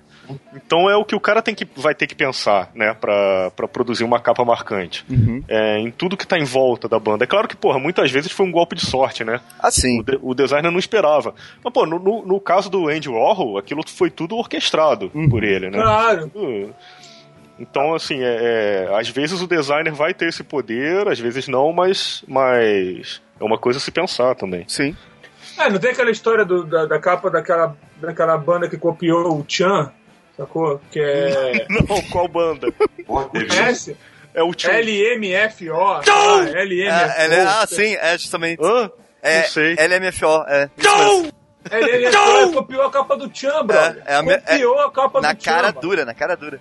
S2: Então é o que o cara tem que, vai ter que pensar, né? Pra, pra produzir uma capa marcante.
S1: Uhum.
S2: É, em tudo que tá em volta da banda. É claro que, porra, muitas vezes foi um golpe de sorte, né? O,
S1: Assim.
S2: de- o designer não esperava. Mas, pô, no, no, no caso do Andy Warhol, aquilo foi tudo orquestrado por ele, né?
S3: Claro.
S2: Uh, Então, assim, é, é, às vezes o designer vai ter esse poder, às vezes não, mas, mas é uma coisa a se pensar também.
S1: Sim.
S3: É, não tem aquela história do- da, da capa daquela, daquela banda que copiou o Chan, sacou? Que é.
S2: Não, qual banda?
S4: Teve-
S3: Conhece?
S2: É o Tio.
S3: LMFO. Ah, LMFO.
S1: É, é- ah, sim, é justamente.
S2: Hã?
S1: É,
S2: Não sei.
S1: LMFO, é. Mesmo.
S3: LMFO copiou a capa do Chan, brother.
S1: É, é a me-
S3: copiou a capa
S1: Na
S3: do Chan.
S1: cara
S3: brother.
S1: dura, na cara dura.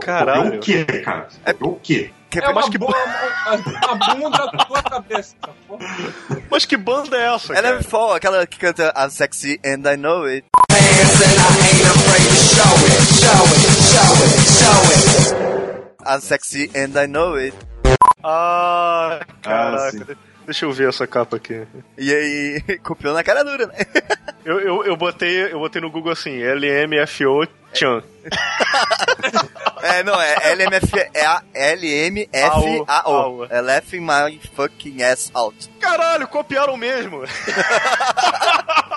S2: Caralho.
S4: O quê, cara? O quê?
S1: Que-
S3: É uma
S2: que
S3: boa, a, a bunda com a cabeça. sacou?
S2: Mas que banda é essa, cara?
S1: LMFO, aquela que canta I'm sexy and I know it. I'm sexy and I know it.
S2: Ah, caraca.
S4: sim.
S2: Deixa eu ver essa capa aqui.
S1: E aí, copiou na cara dura, né?
S2: Eu, eu, eu, botei, eu botei no Google assim, LMFO Chan.
S1: É, não, é LMF, é a LMFAO.
S2: AO.
S1: É laughing my fucking ass out.
S2: Caralho, copiaram mesmo.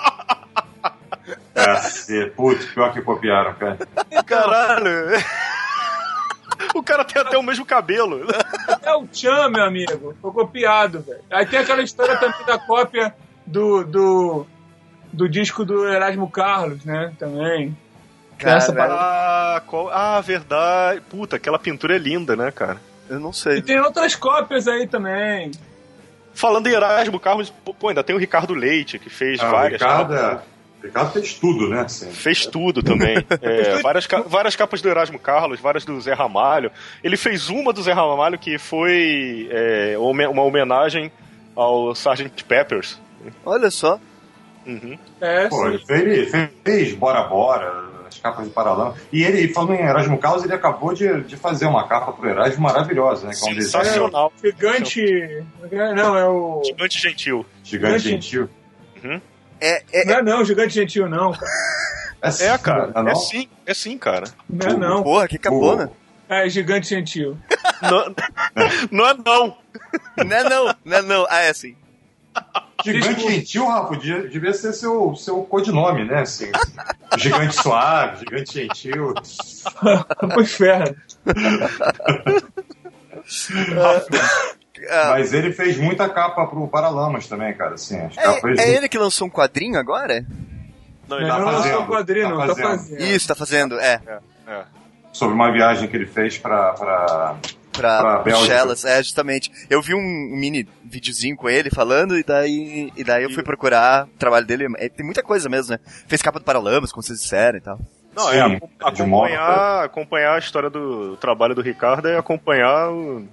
S4: Cacete. Putz, pior que copiaram, cara.
S2: Caralho. O cara tem até o mesmo cabelo.
S3: É o Chan, meu amigo. Foi copiado, velho. Aí tem aquela história também da cópia do, do, do disco do Erasmo Carlos, né? Também. Essa
S1: Cara,
S2: Ah, qual... ah, verdade. Puta, aquela pintura é linda, né, cara?
S1: eu não
S3: E
S1: sei.
S3: tem outras cópias aí também.
S2: Falando em Erasmo Carlos, pô, ainda tem o Ricardo Leite, que fez
S4: Ah, o
S2: várias
S4: Ricardo, é- Ricardo fez tudo, né? Assim.
S2: Fez tudo também. É, várias, várias capas do Erasmo Carlos, várias do Zé Ramalho. Ele fez uma do Zé Ramalho que foi é, uma homenagem ao Sgt. Peppers.
S1: Olha só.
S2: Uhum.
S3: É,
S4: Pô, ele fez, fez Bora Bora. as capas de Paralama. E ele, falando em Erasmo Carlos, ele acabou de, de fazer uma capa pro Erasmo maravilhosa, né? Que é um
S2: Sensacional.
S3: Gigante. Não, é o.
S2: Gigante gentil.
S4: gigante
S3: Gigante.
S4: gentil.
S1: É, é,
S3: Não é não, gigante gentil, não, cara.
S2: É, cara.
S4: Não,
S2: É
S4: não?
S2: sim, é sim, cara.
S3: Não é não.
S1: porra, que capona.
S3: É gigante gentil.
S2: Não, não é não.
S1: Não é não, não é não. Ah, é assim.
S4: Gigante gentil, Rafa, devia, ser seu, seu codinome, né? Assim, gigante suave, gigante gentil.
S3: Pro inferno.
S1: Ah,
S4: Mas ele fez muita capa pro Paralamas também, cara. Assim, as capas.
S1: é, é ele que lançou um quadrinho agora?
S2: Não,
S3: Ele
S2: ele
S4: tá
S3: não lançou
S4: fazendo,
S3: o quadrinho,
S4: tá
S3: não, tá
S4: fazendo.
S3: fazendo.
S1: Isso, tá fazendo, é.
S2: é.
S4: Sobre uma viagem que ele fez pra. pra...
S1: Pra,
S4: Pra.
S1: Bruxelas, é, justamente. Eu vi um mini videozinho com ele falando, e daí, e daí eu fui procurar o trabalho dele. É, tem muita coisa mesmo, né? Fez capa do Paralamas, como vocês disseram e tal.
S2: Não,
S4: Sim,
S2: é
S4: de
S2: acompanhar,
S4: moto,
S2: acompanhar a história do trabalho do Ricardo é acompanhar o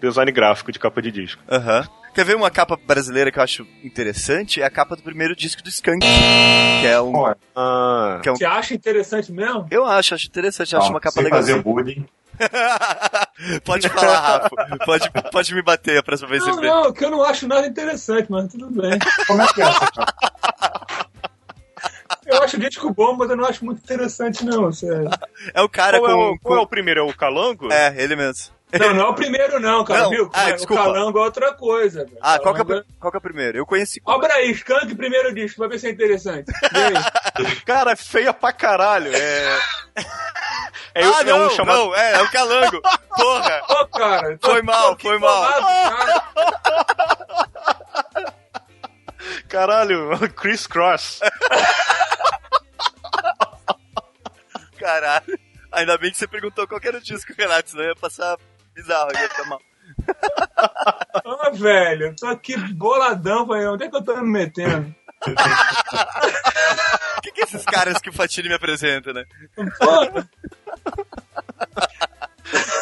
S2: design gráfico de capa de disco.
S1: Aham. Quer ver uma capa brasileira que eu acho interessante? É a capa do primeiro disco do Skunk. Que é um.
S2: Ah,
S1: Que é um
S3: Você acha interessante mesmo?
S1: eu acho, acho interessante, acho uma capa legal.
S4: fazer bullying.
S1: pode falar, Rafa. Pode, pode me bater a próxima vez que
S3: Não,
S1: você
S3: não, que eu não acho nada interessante, mas tudo bem.
S4: Como é que é essa capa?
S3: Eu acho o disco bom, mas eu não acho muito interessante, não. Sério.
S1: É o cara
S2: qual, é
S1: com.
S2: o, qual é o primeiro? É o Calango?
S1: É, ele mesmo.
S3: Não, não é o primeiro, não, cara,
S1: Não,
S3: viu?
S1: ah,
S3: o
S1: desculpa.
S3: Calango é outra coisa. velho.
S1: Ah, qual que, é, o pri- qual que é o primeiro? Eu conheci.
S3: Obra aí, Skank, primeiro disco, vai ver se é interessante.
S2: Cara, é feia pra caralho. É. É,
S1: ah,
S2: é
S1: não,
S2: um chamado.
S1: não, é, é o Calango. Porra.
S3: Ô, cara, tô-
S1: Foi mal, foi mal.
S3: cara.
S2: Caralho, Chris Cross.
S1: Caralho. Ainda bem que você perguntou qual que era o disco, Renato, senão ia passar bizarro, ia ficar mal.
S3: Ah, velho, tô aqui boladão, falei, onde é que eu tô me metendo?
S1: O que, que é esses caras que o Fatini me apresenta, né?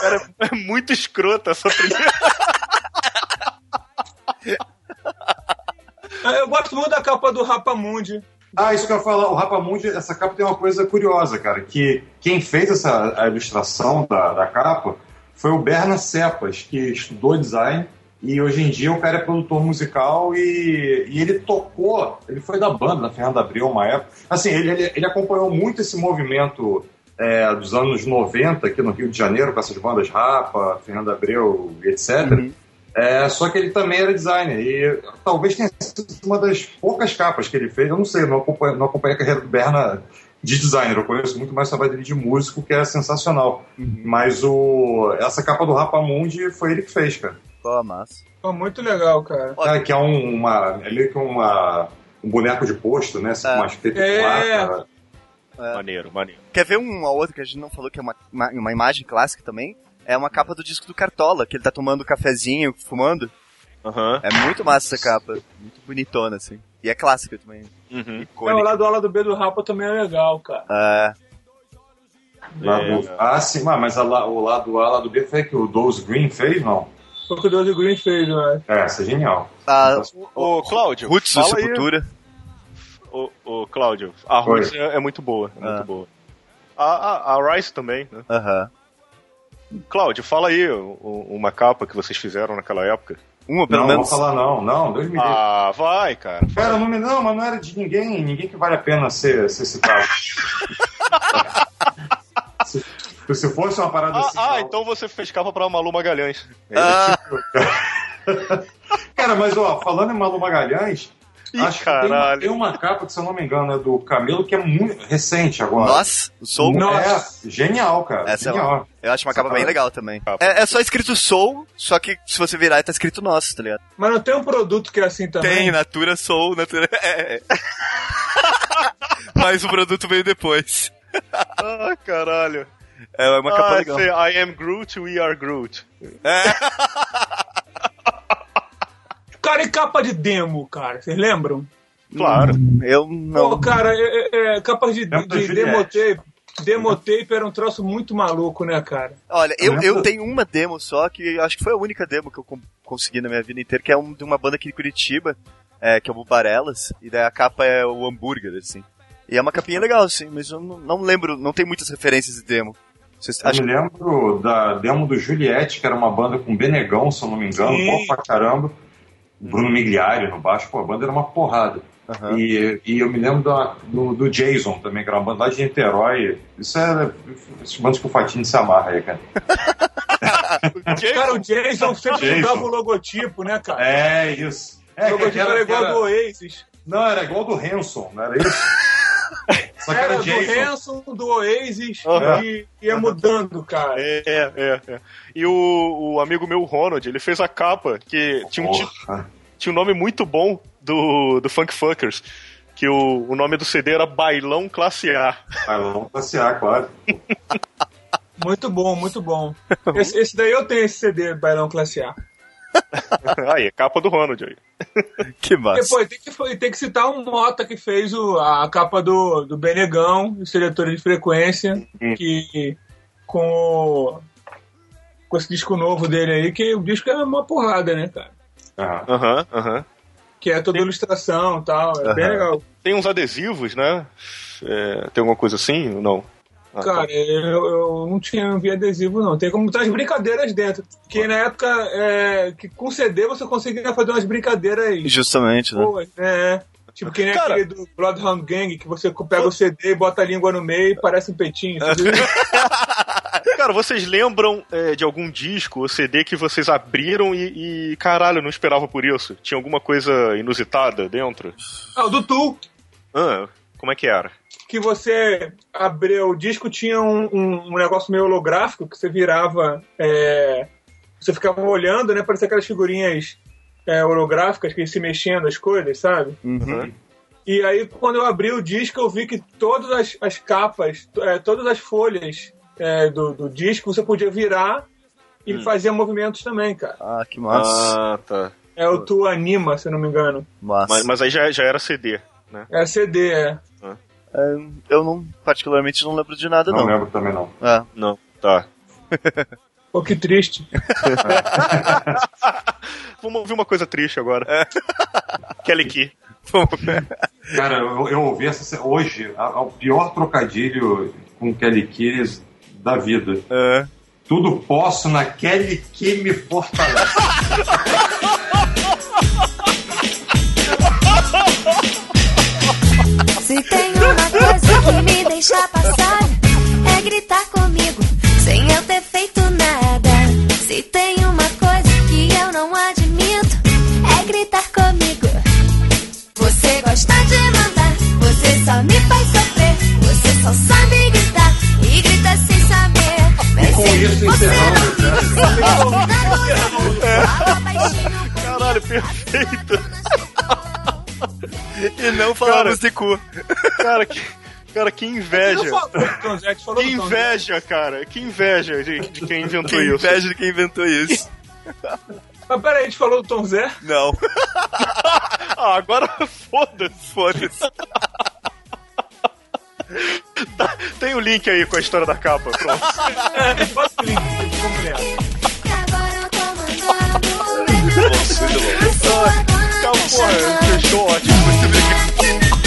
S2: Cara, é muito escrota essa primeira.
S3: eu gosto muito da capa do Rapamundi.
S4: Ah, isso que eu ia falar, o Rapamundi, essa capa tem uma coisa curiosa, cara, que quem fez essa a ilustração da, da capa foi o Berna Cepas, que estudou design e hoje em dia o cara é produtor musical e, e ele tocou, ele foi da banda da Fernanda Abreu uma época. Assim, ele, ele, ele acompanhou muito esse movimento é, dos anos 90 aqui no Rio de Janeiro, com essas bandas Rapa, Fernanda Abreu, etc. É, só que ele também era designer e talvez tenha sido uma das poucas capas que ele fez. Eu não sei, não acompanho, não a carreira do Berna de designer. Eu conheço muito mais o trabalho dele de músico, que é sensacional. Mas o, essa capa do Rapamundi foi ele que fez, cara.
S1: Pô, massa.
S3: Pô, muito legal, cara.
S4: É, que é um, uma, é meio que uma, um boneco de posto, né? Assim,
S1: É.
S4: com umas
S3: É.
S4: placa.
S2: Maneiro, maneiro.
S1: Quer ver uma outra que a gente não falou, que é uma, uma, uma imagem clássica também? É uma capa do disco do Cartola, que ele tá tomando um cafezinho, fumando.
S2: Aham.
S1: É muito massa essa capa. Muito bonitona, assim. E é clássica também.
S2: Uhum.
S3: É, o lado A, lado B do Rapa também é legal, cara.
S1: É,
S2: É.
S4: Ah, sim, mas a o lado A, lado B foi que o Dose Green fez, não?
S3: Foi o que o Doze Green fez, né?
S4: É, essa é genial.
S1: a
S2: Ô, Cláudio,
S1: Roots do
S2: fala aí.
S1: Sepultura.
S2: Ô, ô, Cláudio, a. Roots é, é muito boa, é
S1: Ah.
S2: muito boa. A, a, a Rice também, né?
S1: Aham.
S2: Cláudio, fala aí o- o- uma capa que vocês fizeram naquela época.
S1: Uma, pelo
S4: não,
S1: menos.
S4: vou falar não, não, Deus me.
S2: Ah, vai, cara.
S4: Cara, não, me- não, mas não era de ninguém, ninguém que vale a pena ser, ser citado. se, se fosse uma parada
S2: Ah,
S4: assim.
S2: ah,
S4: não.
S2: então você fez capa pra Malu Magalhães.
S1: Ah,
S4: Cara, mas ó, falando em Malu Magalhães,
S2: Ih,
S4: acho que tem uma,
S2: caralho.
S4: tem uma capa, que, se eu não me engano, é do Camelo, que é muito recente agora.
S1: nossa, Soul.
S4: É, genial, cara.
S1: Essa é
S4: genial.
S1: Eu acho uma capa bem legal também. É, é só escrito Soul, só que se você virar tá escrito nosso, tá ligado?
S3: Mas não tem um produto que é assim também?
S1: Tem, Natura Soul, Natura. É. Mas o produto veio depois.
S2: Ah, caralho.
S1: É uma capa
S2: Ah,
S1: legal.
S2: esse I am Groot, we are Groot.
S3: Cara, e capa de demo, cara? Vocês lembram?
S2: Claro.
S1: Eu
S3: Pô,
S1: não.
S3: cara, é, é, é, capa de,
S4: da
S3: de
S4: Juliette.
S3: demotape. Demotape era um troço muito maluco, né, cara?
S1: Olha, eu,
S4: Eu
S1: tenho uma demo só, que eu acho que foi a única demo que eu consegui na minha vida inteira, que é um, de uma banda aqui de Curitiba, é, que é o Bubarelas, e daí a capa é o hambúrguer, assim. E é uma capinha legal, assim, mas eu não, não lembro, não tem muitas referências de demo. Vocês
S4: Eu
S1: acham
S4: me lembro da demo do Juliette, que era uma banda com Benegão, se eu não me engano, bom pra caramba. Bruno Migliari no baixo, pô, a banda era uma porrada.
S1: Aham.
S4: E, e eu me lembro da- do, do Jason também, que era uma banda lá de Niterói. Isso é esses bandos que o Fatini se amarra aí, cara.
S3: Cara, o Jason sempre
S4: Jason.
S3: mudava o logotipo, né, cara?
S4: É isso. É,
S3: o logotipo era igual
S4: era-
S3: do Oasis.
S4: Não, era igual do Hanson, não era isso? Só que
S3: Era
S4: era
S3: do. Hanson, do Oasis,
S2: Aham.
S3: e ia mudando, cara.
S2: É, é, é. E o, o amigo meu, Ronald, ele fez a capa que tinha um,
S4: Porra.
S2: tinha um nome muito bom do, do Funk Funkers. Que o, o nome do CD era Bailão Classe A.
S4: Ah, vamos passear, claro.
S3: Muito bom, muito bom. Esse, esse daí eu tenho esse CD, Bailão Classe A.
S2: aí, capa do Ronald aí.
S1: Que massa.
S3: Depois tem que, tem que citar o Mota que fez o- a capa do, do Benegão, o seletor de frequência,
S2: Hum.
S3: que com, o- com esse disco novo dele aí, que o disco é uma porrada, né, cara?
S4: Aham.
S2: Aham, aham.
S3: Que é toda ilustração e tal, é bem legal.
S2: Tem uns adesivos, né? É, tem alguma coisa assim ou não? Ah, tá.
S3: Cara, eu, eu não tinha não vi adesivo, não. Tem como botar as brincadeiras dentro. Porque na época, é, que com CD você conseguia fazer umas brincadeiras
S1: Justamente, né?
S3: boas, né? Tipo, que nem
S2: Cara-
S3: aquele do Bloodhound Gang, que você pega o CD, bota a língua no meio e parece um peitinho.
S2: Cara, vocês lembram é, de algum disco ou CD que vocês abriram e, e, caralho, não esperava por isso? Tinha alguma coisa inusitada dentro?
S3: ah, o do Tool,
S2: Ah, como é que era?
S3: Que você abriu o disco, tinha um, um- um negócio meio holográfico que você virava. é, você ficava olhando, né? Parecia aquelas figurinhas é, holográficas que se mexendo as coisas, sabe?
S1: Uhum.
S3: E aí, quando eu abri o disco, eu vi que todas as, as capas, é, todas as folhas é, do, do disco, você podia virar e fazia movimentos também, cara.
S1: Ah, que massa.
S2: Ah, tá.
S3: É o Tu Anima, se eu não me engano.
S1: Massa.
S2: Mas, mas aí já, já era CD, né?
S3: É CD, é.
S1: É, eu não, particularmente, não lembro de nada,
S4: Não
S1: não.
S4: lembro também, não.
S1: É.
S2: Não, tá.
S3: Pô, que triste.
S2: Vamos ouvir uma coisa triste agora. Kelly Key.
S4: Cara, eu, eu ouvi essa hoje a- a- o pior trocadilho com Kelly Key da vida.
S1: É.
S4: Tudo posso na Kelly que me fortalece.
S8: Se tem que me deixa passar, é gritar comigo, sem eu ter feito nada. Se tem uma coisa que eu não admito, é gritar comigo. Você gosta de mandar, você só me faz sofrer. Você só sabe gritar e grita sem saber. Mas
S4: com isso
S8: você
S4: encerramos,
S8: baixinho
S2: Caralho, perfeito.
S1: E não falamos de cu.
S2: Cara, que, cara, que inveja. Que inveja, cara. Que inveja de, de quem inventou
S1: Que
S2: isso.
S1: inveja de quem inventou isso.
S3: Mas peraí, a gente falou do Tom Zé?
S1: Não.
S2: Ah, agora foda-se.
S1: Foda-se.
S2: Tá, Tem o link aí com a história da capa. Pronto.
S3: É, bota o link,
S2: porra, fechou ótimo.